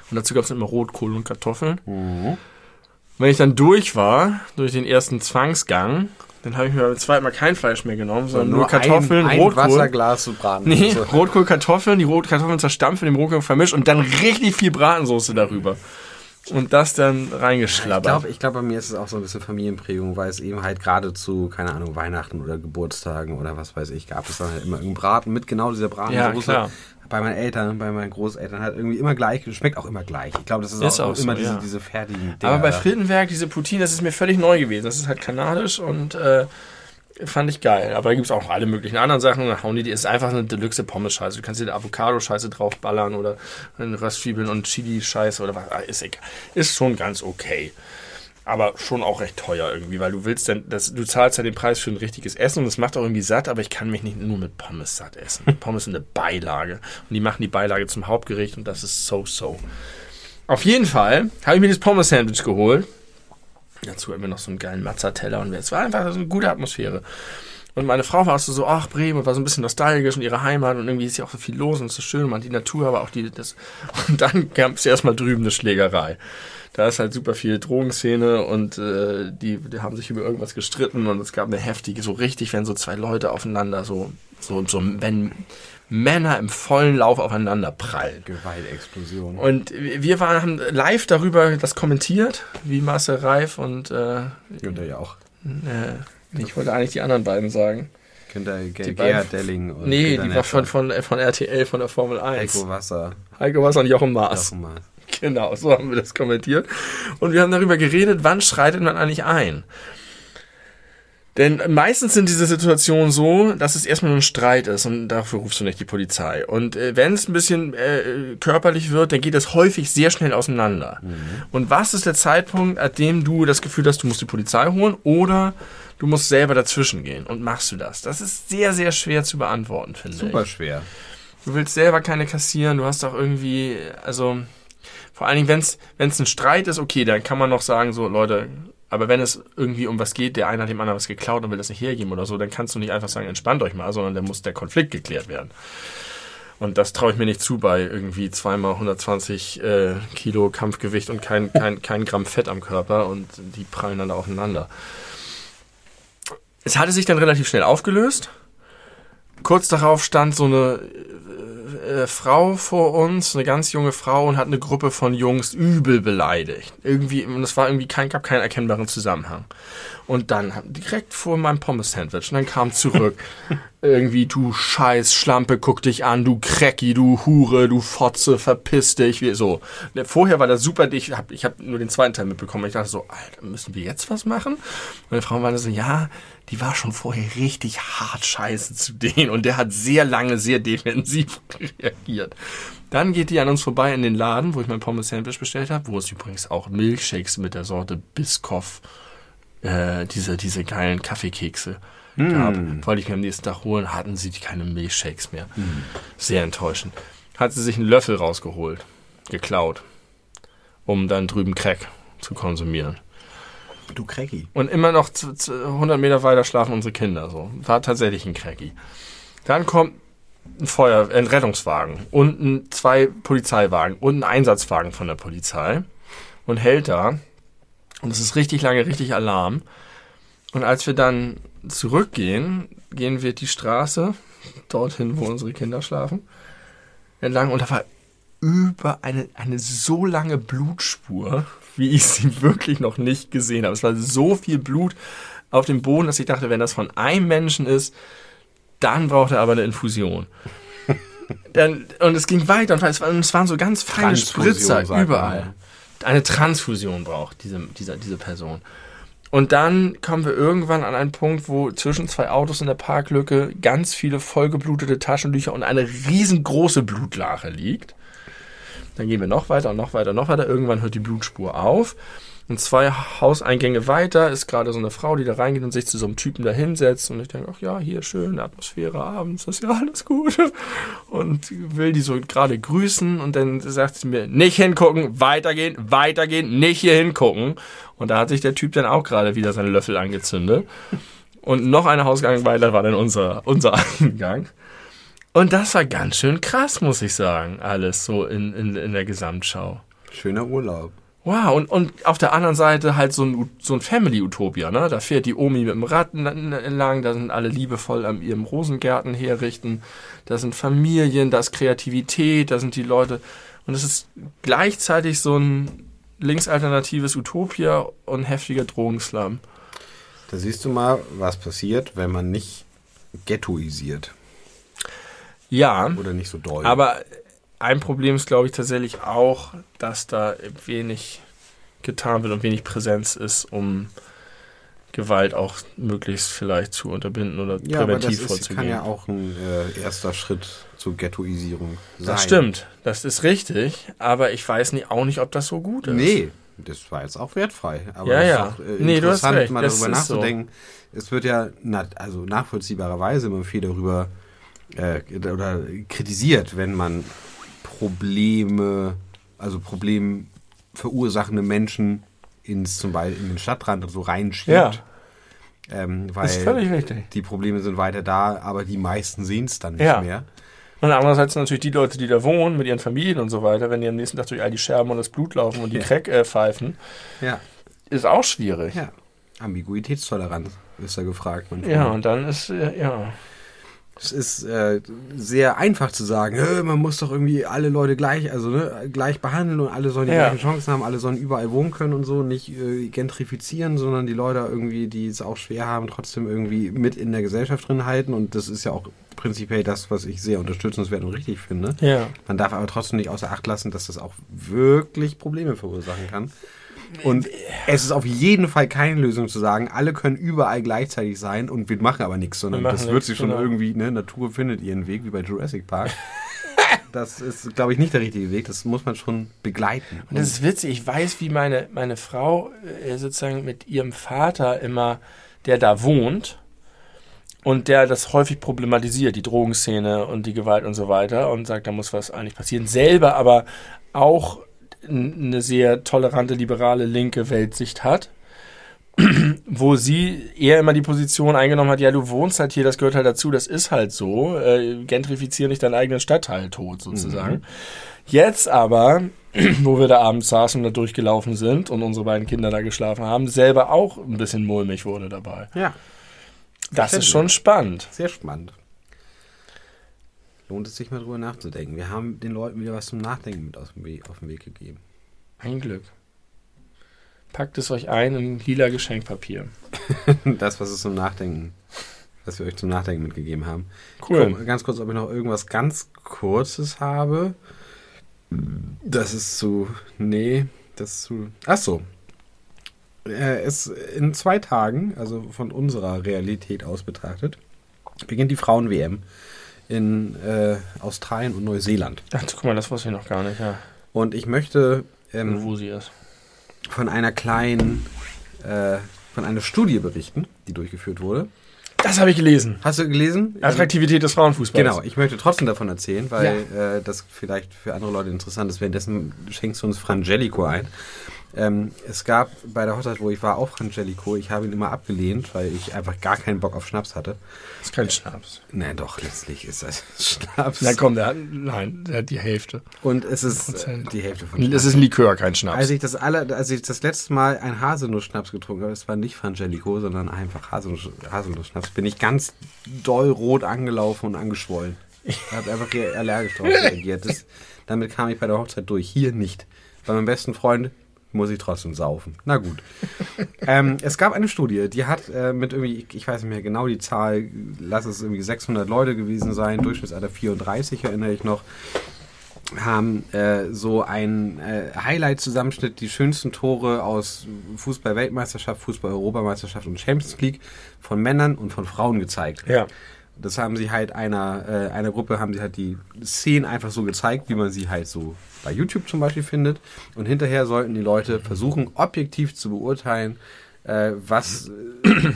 Und dazu gab es immer Rotkohl und Kartoffeln. Mhm. Wenn ich dann durch war, durch den ersten Zwangsgang, dann habe ich mir beim zweiten Mal kein Fleisch mehr genommen, sondern nur, Kartoffeln, ein, ein Rotkohl. Wasserglas zu braten. Nee. Rotkohl, Kartoffeln, die Rotkartoffeln zerstampft, in dem Rotkohl vermischt und dann richtig viel Bratensoße darüber. Und das dann Ich reingeschlabbert. glaube, ich glaub, bei mir ist es auch so ein bisschen Familienprägung, weil es eben halt gerade zu, keine Ahnung, Weihnachten oder Geburtstagen oder was weiß ich, gab es dann halt immer irgendeinen Braten mit genau dieser Bratensoße. Ja, klar. Bei meinen Eltern, bei meinen Großeltern hat irgendwie immer gleich, schmeckt auch immer gleich. Ich glaube, das ist, Ist auch, auch so, immer diese, ja. diese fertigen Dinger. Aber bei. Frittenwerk, diese Poutine, das ist mir völlig neu gewesen. Das ist halt kanadisch und äh, fand ich geil. Aber da gibt es auch alle möglichen anderen Sachen. Hauen die, die ist einfach eine Deluxe Pommes-Scheiße. Du kannst dir Avocado-Scheiße draufballern oder Röstzwiebeln und Chili-Scheiße oder was. Ah, Ist egal. Ist schon ganz okay. Aber schon auch recht teuer irgendwie, weil du willst dann, das, du zahlst ja den Preis für ein richtiges Essen und das macht auch irgendwie satt, aber ich kann mich nicht nur mit Pommes satt essen. [laughs] Pommes sind eine Beilage und die machen die Beilage zum Hauptgericht und das ist so-so. Auf jeden Fall habe ich mir das Pommes-Sandwich geholt. Dazu hatten wir noch so einen geilen Mazzateller und es war einfach so eine gute Atmosphäre. Und meine Frau war auch so, so, ach, Bremen, und war so ein bisschen nostalgisch und ihre Heimat und irgendwie ist ja auch so viel los und so schön, man, die Natur, aber auch die, das. [laughs] Und dann gab es erstmal drüben eine Schlägerei. Da ist halt super viel Drogenszene und äh, die, die haben sich über irgendwas gestritten und es gab eine heftige, so richtig, wenn so zwei Leute aufeinander so, so, so, wenn Männer im vollen Lauf aufeinander prallen. Gewaltexplosion. Und wir waren, haben live darüber das kommentiert, wie Marcel Reif und äh, Günther ja auch. äh, ich wollte eigentlich die anderen beiden sagen. Günther Die Ge Gerhard Delling und Nee, Günther die war von, von, von RTL, von der Formel 1. Heiko Wasser. Heiko Wasser und Jochen Maas. Jochen Maas. [laughs] Genau, so haben wir das kommentiert. Und wir haben darüber geredet, wann schreitet man eigentlich ein? Denn meistens sind diese Situationen so, dass es erstmal nur ein Streit ist und dafür rufst du nicht die Polizei. Und äh, wenn es ein bisschen äh, körperlich wird, dann geht es häufig sehr schnell auseinander. Und was ist der Zeitpunkt, an dem du das Gefühl hast, du musst die Polizei holen oder du musst selber dazwischen gehen? Und machst du das? Das ist sehr, sehr schwer zu beantworten, finde ich. Super schwer. Du willst selber keine kassieren, du hast doch irgendwie, also vor allen Dingen, wenn es ein Streit ist, okay, dann kann man noch sagen, so Leute, aber wenn es irgendwie um was geht, der eine hat dem anderen was geklaut und will das nicht hergeben oder so, dann kannst du nicht einfach sagen, entspannt euch mal, sondern dann muss der Konflikt geklärt werden. Und das traue ich mir nicht zu bei irgendwie zweimal 120 äh, Kilo Kampfgewicht und kein, [laughs] kein, kein Gramm Fett am Körper und die prallen dann da aufeinander. Es hatte sich dann relativ schnell aufgelöst. Kurz darauf stand so eine äh, Frau vor uns, eine ganz junge Frau und hat eine Gruppe von Jungs übel beleidigt. Irgendwie, und es war irgendwie kein, gab keinen erkennbaren Zusammenhang. Und dann direkt vor meinem Pommes-Sandwich und dann kam zurück [laughs] irgendwie, du scheiß Schlampe, guck dich an, du Krecki, du Hure, du Fotze, verpiss dich, wie so. Vorher war das super, ich habe ich hab nur den zweiten Teil mitbekommen. Ich dachte so, Alter, müssen wir jetzt was machen? Und meine Frau meinte so, ja, die war schon vorher richtig hart scheiße zu denen und der hat sehr lange, sehr defensiv [laughs] reagiert. Dann geht die an uns vorbei in den Laden, wo ich mein Pommes-Sandwich bestellt habe, wo es übrigens auch Milkshakes mit der Sorte Biscoff, äh, diese, diese geilen Kaffeekekse gab. Wollte ich mir am nächsten Tag holen, hatten sie keine Milchshakes mehr. Sehr enttäuschend. Hat sie sich einen Löffel rausgeholt, geklaut, um dann drüben Crack zu konsumieren. Du Cracky. Und immer noch zu, zu 100 Meter weiter schlafen unsere Kinder so. War tatsächlich ein Cracky. Dann kommt ein Feuer, ein Rettungswagen und ein, zwei Polizeiwagen und ein Einsatzwagen von der Polizei und hält da. Und es ist richtig lange, richtig Alarm. Und als wir dann zurückgehen, gehen wir die Straße dorthin, wo unsere Kinder schlafen, entlang und da war über eine, eine so lange Blutspur, wie ich sie [laughs] wirklich noch nicht gesehen habe. Es war so viel Blut auf dem Boden, dass ich dachte, wenn das von einem Menschen ist, dann braucht er aber eine Infusion. [laughs] Dann, und es ging weiter und es waren, es waren so ganz feine Spritzer überall. Eine Transfusion braucht diese, diese, diese Person. Und dann kommen wir irgendwann an einen Punkt, wo zwischen zwei Autos in der Parklücke ganz viele vollgeblutete Taschentücher und eine riesengroße Blutlache liegt. Dann gehen wir noch weiter und noch weiter, noch weiter. Irgendwann hört die Blutspur auf. Und zwei Hauseingänge weiter ist gerade so eine Frau, die da reingeht und sich zu so einem Typen da hinsetzt. Und ich denke, ach ja, hier schöne Atmosphäre abends, das ist ja alles gut. Und will die so gerade grüßen. Und dann sagt sie mir, nicht hingucken, weitergehen, weitergehen, nicht hier hingucken. Und da hat sich der Typ dann auch gerade wieder seinen Löffel angezündet. Und noch ein Hausgang weiter war dann unser, unser [laughs] Eingang. Und das war ganz schön krass, muss ich sagen, alles so in, in, in der Gesamtschau. Schöner Urlaub. Wow, und, und auf der anderen Seite halt so ein, so ein Family-Utopia, ne? Da fährt die Omi mit dem Rad entlang, da sind alle liebevoll an ihrem Rosengärten herrichten, da sind Familien, da ist Kreativität, da sind die Leute. Und es ist gleichzeitig so ein linksalternatives Utopia und heftiger Drogenslam. Da siehst du mal, was passiert, wenn man nicht ghettoisiert. Ja. Oder nicht so doll. Aber ein Problem ist, glaube ich, tatsächlich auch, dass da wenig getan wird und wenig Präsenz ist, um Gewalt auch möglichst vielleicht zu unterbinden oder ja, präventiv aber das vorzugehen. kann ja auch ein äh, erster Schritt zur Ghettoisierung sein. das stimmt, das ist richtig, aber ich weiß nie, auch nicht, ob das so gut ist. Nee, das war jetzt auch wertfrei. Aber Ja, es ist ja. auch, äh, Nee, du hast interessant, recht, mal das darüber ist so. nachzudenken. Es wird ja na, also nachvollziehbarerweise immer viel darüber äh, oder kritisiert, wenn man Probleme, also problemverursachende Menschen ins zum Beispiel in den Stadtrand so reinschiebt. Ja. Ähm, Das ist völlig weil richtig. die Probleme sind weiter da, aber die meisten sehen es dann nicht Ja. mehr. Und andererseits natürlich die Leute, die da wohnen, mit ihren Familien und so weiter, wenn die am nächsten Tag durch all die Scherben und das Blut laufen und die Ja. Crack äh, pfeifen, Ja, ist auch schwierig. ja. Ambiguitätstoleranz ist da gefragt. manchmal. Ja, und dann ist, äh, ja. Es ist äh, sehr einfach zu sagen, "Hä, man muss doch irgendwie alle Leute gleich, also ne, gleich behandeln und alle sollen die Ja. gleichen Chancen haben, alle sollen überall wohnen können und so, nicht äh, gentrifizieren, sondern die Leute irgendwie, die es auch schwer haben, trotzdem irgendwie mit in der Gesellschaft drin halten. Und das ist ja auch prinzipiell das, was ich sehr unterstützenswert und richtig finde. Ja. Man darf aber trotzdem nicht außer Acht lassen, dass das auch wirklich Probleme verursachen kann. Und es ist auf jeden Fall keine Lösung zu sagen, alle können überall gleichzeitig sein und wir machen aber nichts, sondern das wird sich schon genau. irgendwie, ne, Natur findet ihren Weg, wie bei Jurassic Park. [laughs] das ist, glaube ich, nicht der richtige Weg, das muss man schon begleiten. Und das ist witzig, ich weiß, wie meine, meine Frau äh, sozusagen mit ihrem Vater immer, der da wohnt und der das häufig problematisiert, die Drogenszene und die Gewalt und so weiter und sagt, da muss was eigentlich passieren. Selber aber auch eine sehr tolerante, liberale, linke Weltsicht hat. [clears throat] wo sie eher immer die Position eingenommen hat, ja, du wohnst halt hier, das gehört halt dazu, das ist halt so, äh, gentrifizier nicht deinen eigenen Stadtteil tot, sozusagen. Jetzt aber, [clears throat] wo wir da abends saßen und da durchgelaufen sind und unsere beiden Kinder da geschlafen haben, selber auch ein bisschen mulmig wurde dabei. Ja, Das ist schon spannend. sehr spannend. Lohnt es sich mal drüber nachzudenken. Wir haben den Leuten wieder was zum Nachdenken mit aus dem Weg, auf den Weg gegeben. Ein Glück. Packt es euch ein in lila Geschenkpapier. [laughs] Das, was es zum Nachdenken, was wir euch zum Nachdenken mitgegeben haben. Cool. Guck, ganz kurz, ob ich noch irgendwas ganz Kurzes habe. Das ist zu. Nee, das ist zu. Ach so. Äh, Es in zwei Tagen, also von unserer Realität aus betrachtet, beginnt die Frauen-WM in äh, Australien und Neuseeland. Ach, guck mal, das wusste ich noch gar nicht, ja. Und ich möchte ähm, wo sie ist. von einer kleinen, äh, von einer Studie berichten, die durchgeführt wurde. Das habe ich gelesen. Hast du gelesen? Attraktivität des Frauenfußballs. Genau, ich möchte trotzdem davon erzählen, weil äh, das vielleicht für andere Leute interessant ist. Währenddessen schenkst du uns Frangelico ein. Ähm, es gab bei der Hochzeit, wo ich war, auch Frangelico. Ich habe ihn immer abgelehnt, weil ich einfach gar keinen Bock auf Schnaps hatte. Das ist kein Schnaps. Nein, doch, letztlich ist das [laughs] Schnaps. Na komm, der hat, nein, der hat die Hälfte. Und es ist Prozent. die Hälfte von Das ist ein Likör, kein Schnaps. Als ich das aller, als ich das letzte Mal ein Haselnuss-Schnaps getrunken habe, das war nicht Frangelico, sondern einfach Haselnuss- Haselnuss-Schnaps, bin ich ganz doll rot angelaufen und angeschwollen. Ich habe einfach allergisch darauf reagiert. Das, damit kam ich bei der Hochzeit durch. Hier nicht. Bei meinem besten Freund muss ich trotzdem saufen. Na gut. ähm, es gab eine Studie, die hat äh, mit irgendwie, ich weiß nicht mehr genau die Zahl, lass es irgendwie 600 Leute gewesen sein, Durchschnittsalter 34 erinnere ich noch, haben äh, so ein äh, Highlight-Zusammenschnitt, die schönsten Tore aus Fußball-Weltmeisterschaft, Fußball-Europameisterschaft und Champions League von Männern und von Frauen gezeigt. ja. das haben sie halt einer, äh, einer Gruppe, haben sie halt die Szenen einfach so gezeigt, wie man sie halt so bei YouTube zum Beispiel findet. Und hinterher sollten die Leute versuchen, objektiv zu beurteilen, äh, was, äh,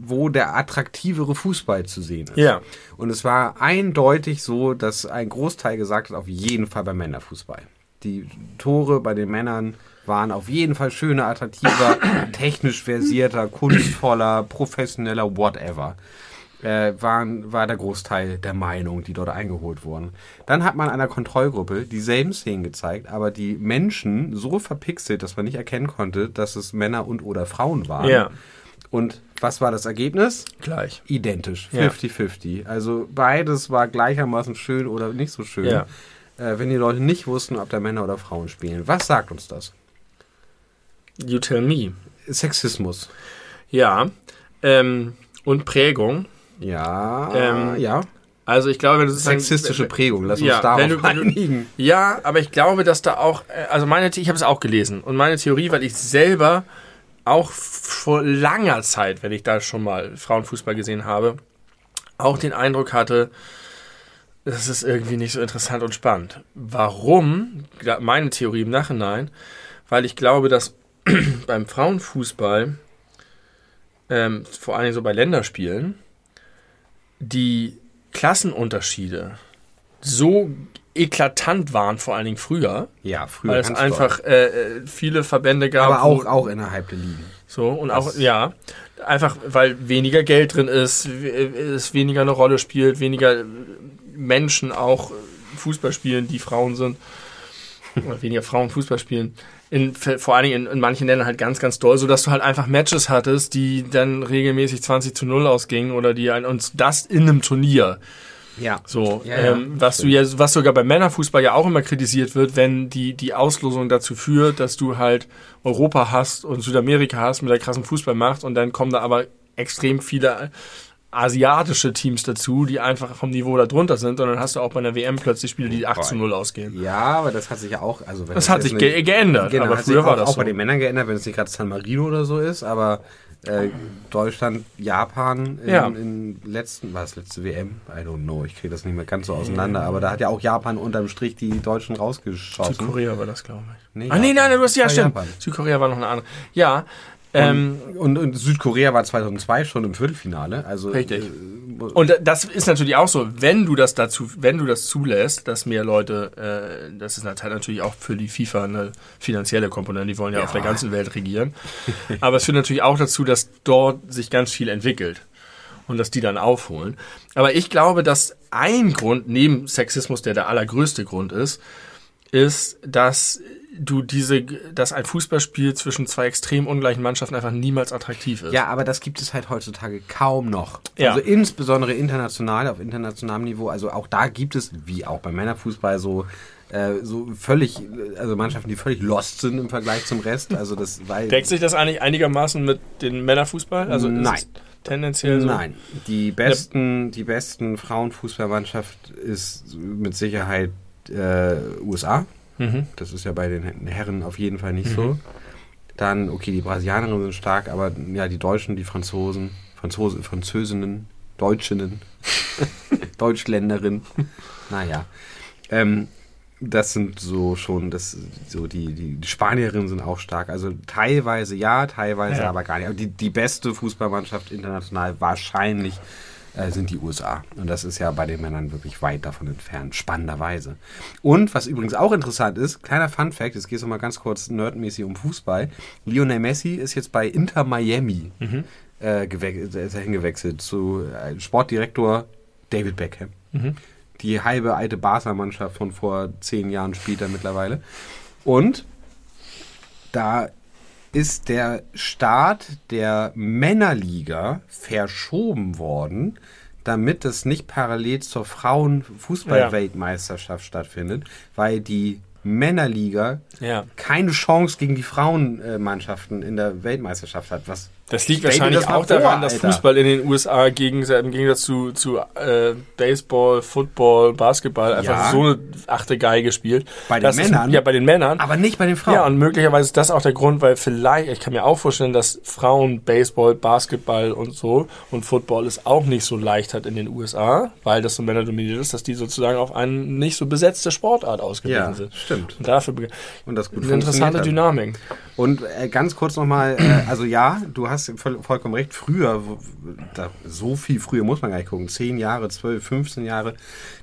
wo der attraktivere Fußball zu sehen ist. Ja. Und es war eindeutig so, dass ein Großteil gesagt hat, auf jeden Fall beim Männerfußball. Die Tore bei den Männern waren auf jeden Fall schöner, attraktiver, [coughs] technisch versierter, kunstvoller, professioneller, whatever. Äh, waren, war der Großteil der Meinung, die dort eingeholt wurden. Dann hat man einer Kontrollgruppe dieselben Szenen gezeigt, aber die Menschen so verpixelt, dass man nicht erkennen konnte, dass es Männer und oder Frauen waren. Ja. Und was war das Ergebnis? Gleich. Identisch, Ja. 50-50. Also beides war gleichermaßen schön oder nicht so schön. Ja. Äh, wenn die Leute nicht wussten, ob da Männer oder Frauen spielen. Was sagt uns das? You tell me. Sexismus. Ja. Ähm, und Prägung. Ja, Ähm, ja. Also ich glaube, wenn du Sexistische Prägung, lass uns Ja, darauf wenn du- einigen. Ja, aber ich glaube, dass da auch, äh, also meine, ich habe es auch gelesen und meine Theorie, weil ich selber auch vor langer Zeit, wenn ich da schon mal Frauenfußball gesehen habe, auch den Eindruck hatte, das ist irgendwie nicht so interessant und spannend. Warum? Meine Theorie im Nachhinein, weil ich glaube, dass [clears throat] beim Frauenfußball, ähm, vor allen Dingen so bei Länderspielen, die Klassenunterschiede so eklatant waren, vor allen Dingen früher, Ja, früher. weil es einfach äh, äh, viele Verbände gab. Aber auch, auch innerhalb der Ligen. so, und auch, Das- ja, einfach weil weniger Geld drin ist, w- es weniger eine Rolle spielt, weniger Menschen auch Fußball spielen, die Frauen sind, oder weniger Frauen Fußball spielen. In, vor allen Dingen in, in manchen Ländern halt ganz, ganz doll, sodass du halt einfach Matches hattest, die dann regelmäßig 20 zu 0 ausgingen oder die ein, und das in einem Turnier. Ja. So, Ja, ja, ähm, was du ja, was sogar beim Männerfußball ja auch immer kritisiert wird, wenn die, die Auslosung dazu führt, dass du halt Europa hast und Südamerika hast mit der krassen Fußballmacht und dann kommen da aber extrem viele asiatische Teams dazu, die einfach vom Niveau da drunter sind und dann hast du auch bei einer WM plötzlich Spiele, die 8 zu 0 ausgehen. Ja, aber das hat sich ja auch. Also wenn Das hat jetzt sich ge geändert, Genau, aber hat früher war auch, das auch so. bei den Männern geändert, wenn es nicht gerade San Marino oder so ist, aber äh, Deutschland, Japan in, Ja. in letzten, war es letzte WM? I don't know, ich kriege das nicht mehr ganz so auseinander, aber da hat ja auch Japan unterm Strich die Deutschen rausgeschossen. Südkorea war das, glaube ich. Nee, ah, nee, nein, du hast ja War stimmt. Japan. Südkorea war noch eine andere. Ja, ähm, Und, und Südkorea war 2002 schon im Viertelfinale, also Richtig. äh, Und das ist natürlich auch so, wenn du das dazu, wenn du das zulässt, dass mehr Leute, äh, das ist nat- natürlich auch für die FIFA eine finanzielle Komponente, die wollen ja, Ja. auf der ganzen Welt regieren. Aber es führt natürlich auch dazu, dass dort sich ganz viel entwickelt und dass die dann aufholen. Aber ich glaube, dass ein Grund neben Sexismus, der der allergrößte Grund ist, ist, dass du diese, dass ein Fußballspiel zwischen zwei extrem ungleichen Mannschaften einfach niemals attraktiv ist. Ja, aber das gibt es halt heutzutage kaum noch. Ja. Also insbesondere international, auf internationalem Niveau. Also auch da gibt es, wie auch beim Männerfußball, so, äh, so völlig, also Mannschaften, die völlig lost sind im Vergleich zum Rest. Also das, weil. Deckt sich das eigentlich einigermaßen mit dem Männerfußball? Also Nein. tendenziell so? Nein, die besten, die besten Frauenfußballmannschaft ist mit Sicherheit äh, USA. Mhm. Das ist ja bei den Herren auf jeden Fall nicht so. Dann, okay, die Brasilianerinnen sind stark, aber ja, die Deutschen, die Franzosen, Franzose, Französinnen, Deutschinnen, [laughs] Deutschländerinnen, naja. Ähm, das sind so schon, das, so die, die, die Spanierinnen sind auch stark. Also teilweise ja, teilweise Ja. aber gar nicht. Aber die, die beste Fußballmannschaft international wahrscheinlich äh, sind die USA. Und das ist ja bei den Männern wirklich weit davon entfernt, spannenderweise. Und was übrigens auch interessant ist, kleiner Fun Fact, jetzt geht es nochmal ganz kurz nerdmäßig um Fußball. Lionel Messi ist jetzt bei Inter Miami äh, gewe- ist er hingewechselt zu äh, Sportdirektor David Beckham. Die halbe alte Barca-Mannschaft von vor zehn Jahren spielt er mittlerweile. Und da ist der Start der Männerliga verschoben worden, damit es nicht parallel zur Frauenfußball-Weltmeisterschaft stattfindet, weil die Männerliga Ja. keine Chance gegen die Frauenmannschaften in der Weltmeisterschaft hat, was Das liegt wahrscheinlich auch daran, dass Fußball in den USA gegen, im Gegensatz zu, zu äh, Baseball, Football, Basketball einfach ja. so eine achte Geige spielt. Bei den Männern? Ist, ja, bei den Männern. Aber nicht bei den Frauen. Ja, und möglicherweise ist das auch der Grund, weil vielleicht, ich kann mir auch vorstellen, dass Frauen Baseball, Basketball und so und Football es auch nicht so leicht hat in den USA, weil das so männerdominiert ist, dass die sozusagen auf eine nicht so besetzte Sportart ausgewiesen ja, sind. stimmt. Und dafür und das gut eine interessante Dynamik. Und äh, ganz kurz nochmal, äh, also ja, du hast hast voll, vollkommen recht. Früher, da, so viel früher muss man gar nicht gucken, 10 Jahre, 12, 15 Jahre,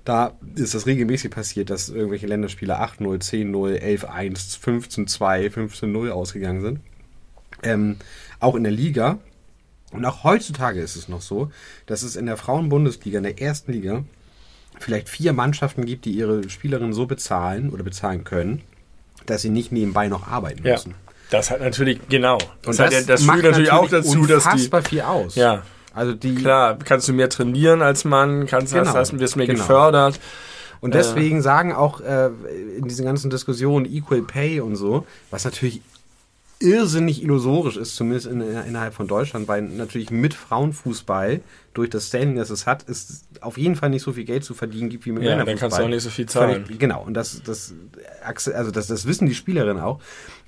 da ist das regelmäßig passiert, dass irgendwelche Länderspiele 8-0, 10-0, 11-1, 15-2, 15-0 ausgegangen sind. Ähm, auch in der Liga. Und auch heutzutage ist es noch so, dass es in der Frauenbundesliga, in der ersten Liga, vielleicht vier Mannschaften gibt, die ihre Spielerinnen so bezahlen oder bezahlen können, dass sie nicht nebenbei noch arbeiten müssen. Ja. Das hat natürlich, genau. Und das, das, das führt natürlich auch dazu, dass die. viel aus. Ja. Also die. Klar, kannst du mehr trainieren als Mann, kannst, genau, hast, wirst mehr genau. gefördert. Und deswegen äh, sagen auch äh, in diesen ganzen Diskussionen Equal Pay und so, was natürlich irrsinnig illusorisch ist, zumindest in, innerhalb von Deutschland, weil natürlich mit Frauenfußball durch das Standing, das es hat, ist auf jeden Fall nicht so viel Geld zu verdienen gibt wie mit ja, Männerfußball. Ja, dann kannst du auch nicht so viel zahlen. Völlig, genau, und das, das, also das, das wissen die Spielerinnen auch.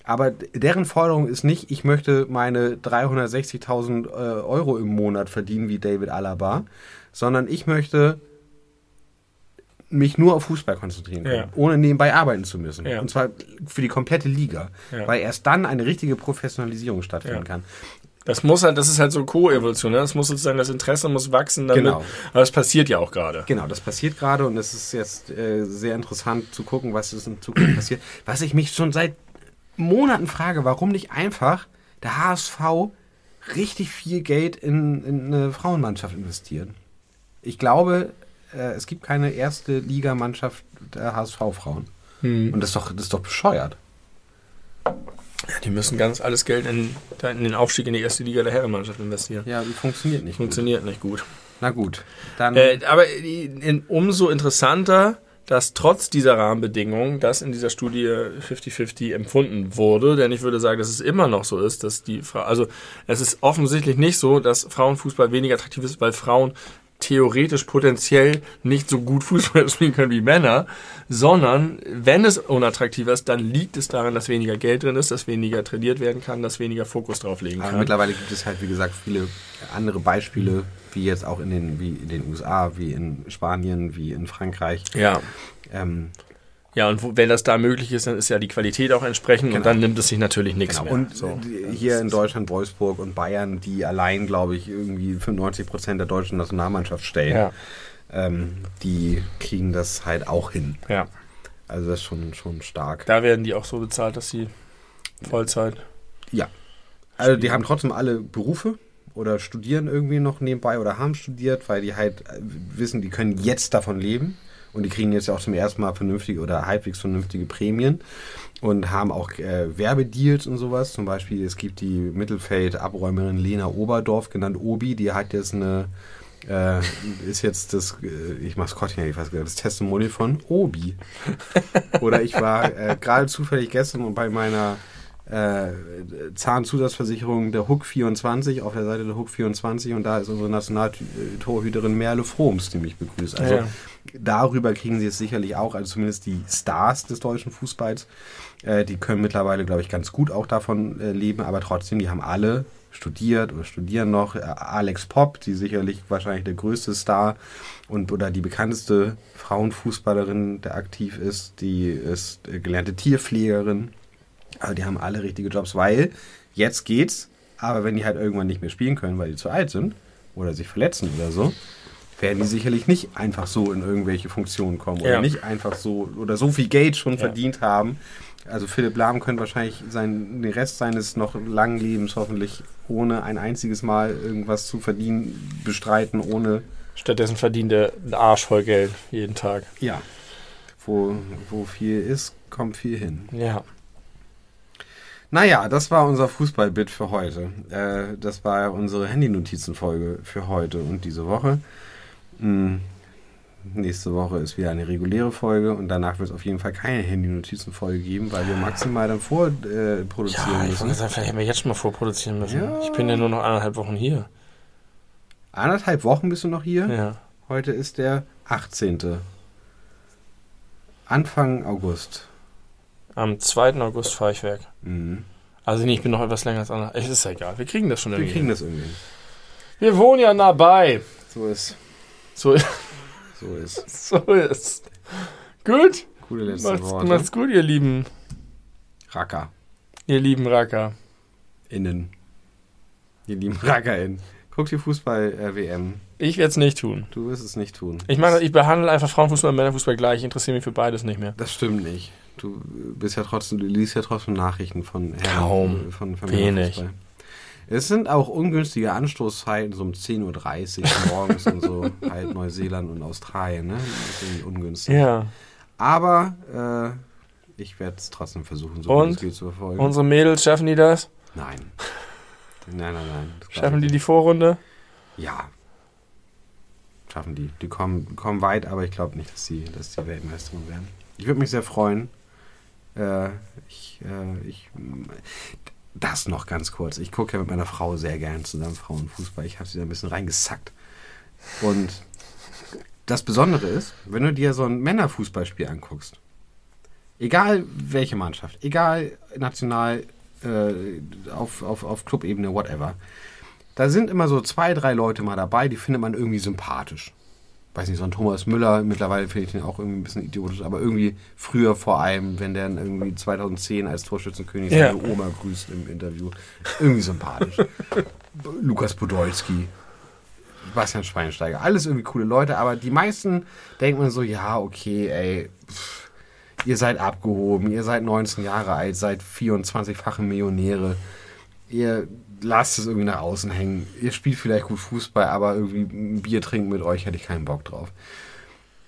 Aber deren Forderung ist nicht, ich möchte meine 360.000 äh, Euro im Monat verdienen wie David Alaba, sondern ich möchte mich nur auf Fußball konzentrieren können, ja. ohne nebenbei arbeiten zu müssen. Ja. Und zwar für die komplette Liga, ja. weil erst dann eine richtige Professionalisierung stattfinden kann. Das muss halt, das ist halt so Co-Evolution, ne? Das muss sozusagen, das Interesse muss wachsen damit. Genau. Aber das passiert ja auch gerade. Genau, das passiert gerade und es ist jetzt äh, sehr interessant zu gucken, was in Zukunft passiert. Was ich mich schon seit Monaten frage, warum nicht einfach der HSV richtig viel Geld in, in eine Frauenmannschaft investieren. Ich glaube, äh, es gibt keine erste Ligamannschaft der HSV-Frauen. Hm. Und das ist, doch, das ist doch bescheuert. Ja, die müssen ganz alles Geld in, in, den Aufstieg in die erste Liga der Herrenmannschaft investieren. Ja, die funktioniert nicht. Funktioniert gut. nicht gut. Na gut, dann. Äh, aber in, umso interessanter dass trotz dieser Rahmenbedingungen das in dieser Studie 50-50 empfunden wurde. Denn ich würde sagen, dass es immer noch so ist, dass die Frau, also es ist offensichtlich nicht so, dass Frauenfußball weniger attraktiv ist, weil Frauen theoretisch potenziell nicht so gut Fußball [laughs] spielen können wie Männer, sondern wenn es unattraktiver ist, dann liegt es daran, dass weniger Geld drin ist, dass weniger trainiert werden kann, dass weniger Fokus drauf legen kann. Aber mittlerweile gibt es halt, wie gesagt, viele andere Beispiele, wie jetzt auch in den, wie in den USA, wie in Spanien, wie in Frankreich. Ja. Ähm, ja, und wenn das da möglich ist, dann ist ja die Qualität auch entsprechend genau. und dann nimmt es sich natürlich nichts genau. mehr. Und so. hier in Deutschland, Wolfsburg und Bayern, die allein, glaube ich, irgendwie 95 Prozent der deutschen Nationalmannschaft stellen, ja. ähm, die kriegen das halt auch hin. Ja. Also das ist schon, schon stark. Da werden die auch so bezahlt, dass sie Vollzeit. Ja. Also die haben trotzdem alle Berufe oder studieren irgendwie noch nebenbei oder haben studiert, weil die halt wissen, die können jetzt davon leben. Und die kriegen jetzt ja auch zum ersten Mal vernünftige oder halbwegs vernünftige Prämien und haben auch äh, Werbedeals und sowas. Zum Beispiel, es gibt die Mittelfeld-Abräumerin Lena Oberdorf, genannt Obi, die hat jetzt eine, äh, ist jetzt das, äh, ich Maskottchen, ich weiß gar nicht, das Testimonial von Obi. Oder ich war äh, gerade zufällig gestern bei meiner äh, Zahnzusatzversicherung der Hook 24 auf der Seite der Hook 24 und da ist unsere Nationaltorhüterin Merle Froms, die mich begrüßt. Also ja, ja. darüber kriegen sie es sicherlich auch, also zumindest die Stars des deutschen Fußballs, äh, die können mittlerweile, glaube ich, ganz gut auch davon äh, leben, aber trotzdem, die haben alle studiert oder studieren noch. Äh, Alex Popp, die sicherlich wahrscheinlich der größte Star und oder die bekannteste Frauenfußballerin, der aktiv ist, die ist äh, gelernte Tierpflegerin aber die haben alle richtige Jobs, weil jetzt geht's, aber wenn die halt irgendwann nicht mehr spielen können, weil die zu alt sind oder sich verletzen oder so, werden die sicherlich nicht einfach so in irgendwelche Funktionen kommen oder ja. nicht einfach so oder so viel Geld schon ja. verdient haben. Also Philipp Lahm könnte wahrscheinlich sein, den Rest seines noch langen Lebens hoffentlich ohne ein einziges Mal irgendwas zu verdienen bestreiten, ohne. Stattdessen verdient er einen Arsch voll Geld jeden Tag. Ja. Wo, wo viel ist, kommt viel hin. Ja. Naja, das war unser Fußballbit für heute. Äh, das war unsere Handy-Notizen-Folge für heute und diese Woche. Hm. Nächste Woche ist wieder eine reguläre Folge und danach wird es auf jeden Fall keine Handy-Notizen-Folge geben, weil wir maximal dann vorproduzieren äh, Ja, ich müssen. wollte sagen, vielleicht hätten wir jetzt schon mal vorproduzieren müssen. Ja. Ich bin ja nur noch anderthalb Wochen hier. Anderthalb Wochen bist du noch hier. Ja. Heute ist der 18. Anfang August. Am 2. August fahre ich weg. Mhm. Also nee, ich bin noch etwas länger als andere. Es ist ja egal. Wir kriegen das schon Wir irgendwie. kriegen hin. das irgendwie. Wir wohnen ja nah bei. So ist. So, So ist. [laughs] so ist. Gut. Coole letzte Macht's, Worte. macht's gut, ihr lieben, Racker. ihr lieben Racker. Innen. Die lieben RackerInnen. Guck die Fußball-WM. Ich werde es nicht tun. du wirst es nicht tun. Ich meine, ich behandle einfach Frauenfußball und Männerfußball gleich. Ich interessiere mich für beides nicht mehr. Das stimmt nicht. Du bist ja trotzdem, du liest ja trotzdem Nachrichten von Herren- Kaum. Von, von Wenig. Es sind auch ungünstige Anstoßzeiten, so um 10.30 Uhr morgens und so, [laughs] halt Neuseeland und Australien, ne? Das ungünstig. Ja. Aber äh, ich werde es trotzdem versuchen, so gut es geht zu verfolgen. Unsere Mädels, schaffen die das? Nein. Nein, nein, nein. Schaffen die die Vorrunde? Ja. Schaffen die. Die kommen, kommen weit, aber ich glaube nicht, dass sie, dass die Weltmeisterin werden. Ich würde mich sehr freuen. Äh, ich, äh, ich, das noch ganz kurz. Ich gucke ja mit meiner Frau sehr gern zusammen Frauenfußball. Ich habe sie da ein bisschen reingesackt. Und das Besondere ist, wenn du dir so ein Männerfußballspiel anguckst, egal welche Mannschaft, egal national, äh, auf, auf, auf Clubebene, whatever, da sind immer so zwei, drei Leute mal dabei, die findet man irgendwie sympathisch. Weiß nicht, so ein Thomas Müller, mittlerweile finde ich den auch irgendwie ein bisschen idiotisch, aber irgendwie früher vor allem, wenn der dann irgendwie 2010 als Torschützenkönig Ja. seine Oma grüßt im Interview. Irgendwie sympathisch. [laughs] Lukas Podolski, Bastian Schweinsteiger, alles irgendwie coole Leute, aber die meisten denkt man so, ja, okay, ey, pff, ihr seid abgehoben, ihr seid 19 Jahre alt, seid 24-fache Millionäre, ihr lasst es irgendwie nach außen hängen, ihr spielt vielleicht gut Fußball, aber irgendwie ein Bier trinken mit euch hätte ich keinen Bock drauf.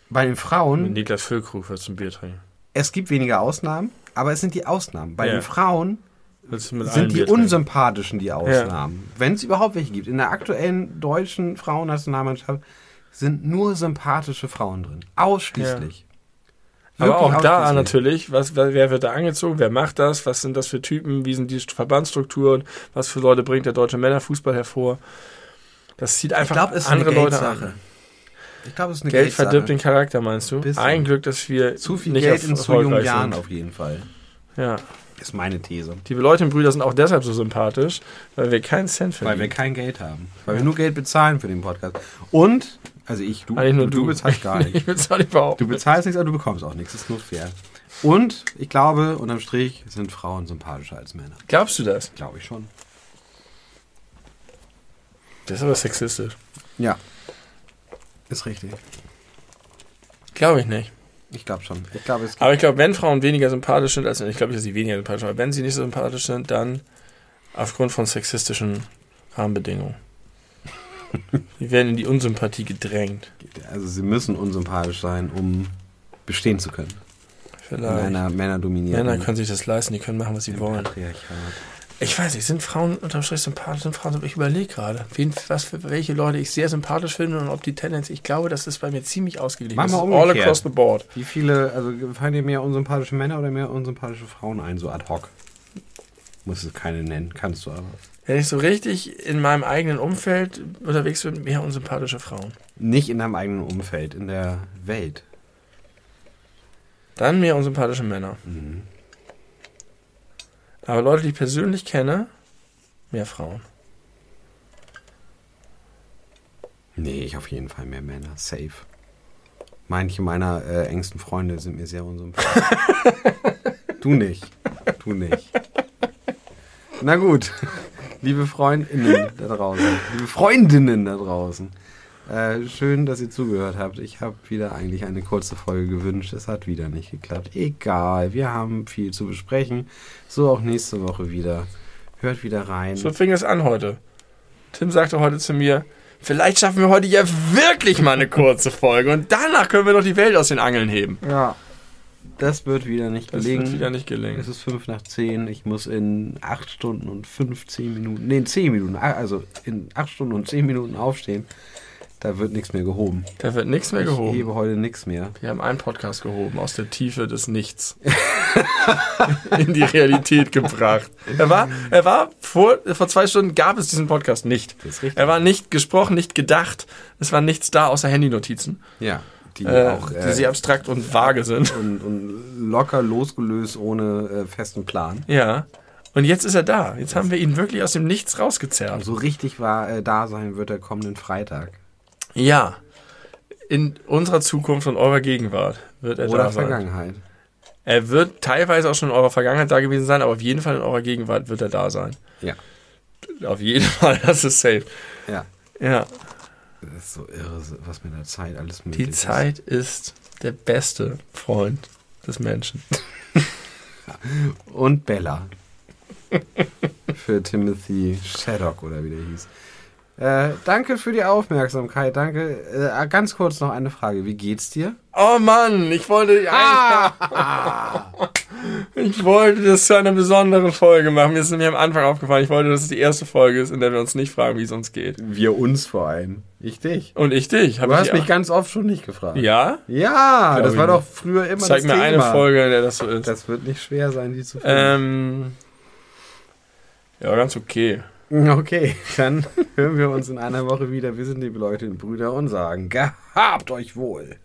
Bei den Frauen, Niklas Füllkrug wird zum Bier trinken. es gibt weniger Ausnahmen, aber es sind die Ausnahmen. Bei Ja. den Frauen Willst du mit sind die unsympathischen die Ausnahmen. Wenn es überhaupt welche gibt. In der aktuellen deutschen Frauennationalmannschaft sind nur sympathische Frauen drin. Ausschließlich. Aber auch da natürlich, was, wer wird da angezogen, wer macht das, was sind das für Typen, wie sind die Verbandsstrukturen, was für Leute bringt der deutsche Männerfußball hervor. Das zieht einfach ist andere Leute an. Ich glaube, es ist eine Geld verdirbt den Charakter, meinst du? Ein Glück, dass wir Zu viel nicht Geld in zu jungen Jahren sind. auf jeden Fall. Ja. Ist meine These. Die Leutenbrüder sind auch deshalb so sympathisch, weil wir keinen Cent Weil wir verdienen. kein Geld haben. Weil wir nur Geld bezahlen für den Podcast. Und, also ich, du, Eigentlich nur du, du. bezahlst gar nichts. [laughs] ich bezahle überhaupt Du bezahlst nichts, aber du bekommst auch nichts. Das ist nur fair. Und ich glaube, unterm Strich sind Frauen sympathischer als Männer. Glaubst du das? Glaube ich schon. Das ist aber sexistisch. Ja. Ist richtig. Glaube ich nicht. Ich glaube schon. Ich glaube, es Aber ich glaube, wenn Frauen weniger sympathisch sind, also ich glaube nicht, dass sie weniger sympathisch sind, aber wenn sie nicht so sympathisch sind, dann aufgrund von sexistischen Rahmenbedingungen. Die werden in die Unsympathie gedrängt. also sie müssen unsympathisch sein, um bestehen zu können. Vielleicht. einer männerdominierten Männer können sich das leisten, die können machen, was sie wollen. Patriarchat. Ich weiß nicht, sind Frauen unterm Strich sympathisch? Sind Frauen, ich überlege gerade, wen, was für welche Leute ich sehr sympathisch finde und ob die Tendenz, ich glaube, das ist bei mir ziemlich ausgeglichen. Mach mal ist all across the board. Wie viele, also fallen dir mehr unsympathische Männer oder mehr unsympathische Frauen ein, so ad hoc? Muss es keine nennen, kannst du aber. Wenn ich so richtig in meinem eigenen Umfeld unterwegs bin, mehr unsympathische Frauen. Nicht in deinem eigenen Umfeld, in der Welt. Dann mehr unsympathische Männer. Mhm. Aber Leute, die ich persönlich kenne, mehr Frauen. Nee, ich auf jeden Fall mehr Männer. Safe. Manche meiner äh, engsten Freunde sind mir sehr unsympathisch. [laughs] du nicht. Du nicht. Na gut. Liebe Freundinnen da draußen. Liebe Freundinnen da draußen. Äh, schön, dass ihr zugehört habt. Ich habe wieder eigentlich eine kurze Folge gewünscht. Es hat wieder nicht geklappt. Egal, wir haben viel zu besprechen. So auch nächste Woche wieder. Hört wieder rein. So fing es an heute. Tim sagte heute zu mir, vielleicht schaffen wir heute ja wirklich mal eine kurze Folge und danach können wir noch die Welt aus den Angeln heben. Ja. Das wird wieder nicht Das gelingen. wird wieder nicht gelingen. Es ist 5 nach 10. Ich muss in 8 Stunden und 15 Minuten, nee, in 10 Minuten, also in 8 Stunden und 10 Minuten aufstehen. Da wird nichts mehr gehoben. Da wird nichts mehr Ich gehoben. hebe heute nichts mehr. Wir haben einen Podcast gehoben, aus der Tiefe des Nichts. [laughs] in die Realität gebracht. Er war, er war vor, vor zwei Stunden gab es diesen Podcast nicht. Das ist richtig. Er war nicht gesprochen, nicht gedacht. Es war nichts da außer Handynotizen, Ja. Die äh, auch die äh, sehr abstrakt und vage sind. [laughs] und, und locker losgelöst ohne äh, festen Plan. Ja. Und jetzt ist er da. Jetzt haben wir ihn wirklich aus dem Nichts rausgezerrt. So richtig war äh, da sein wird er kommenden Freitag. Ja. In unserer Zukunft und eurer Gegenwart wird er Oder da sein. Vergangenheit. Er wird teilweise auch schon in eurer Vergangenheit da gewesen sein, aber auf jeden Fall in eurer Gegenwart wird er da sein. Ja. Auf jeden [laughs] Fall, das ist safe. Ja. Ja. Das ist so irre, was mit der Zeit alles möglich Die ist. Zeit ist der beste Freund des Menschen. [laughs] Und Bella. für Timothy Shaddock oder wie der hieß. Äh, danke für die Aufmerksamkeit. Danke. Äh, ganz kurz noch eine Frage. Wie geht's dir? Oh Mann, ich wollte [laughs] ich wollte das zu einer besonderen Folge machen. Mir ist mir am Anfang aufgefallen, ich wollte, dass es die erste Folge ist, in der wir uns nicht fragen, wie es uns geht. Wir uns vor allem. Ich dich. Und ich dich. Hab Du ich hast ja- mich ganz oft schon nicht gefragt. Ja? Ja, Glaub das war nicht. doch früher immer Zeig das mir Thema. eine Folge, in der das so ist. Das wird nicht schwer sein, die zu finden. ähm. Ja, ganz okay. Okay, [laughs] dann hören wir uns in einer Woche wieder. Wir sind die und Brüder und sagen, gehabt euch wohl.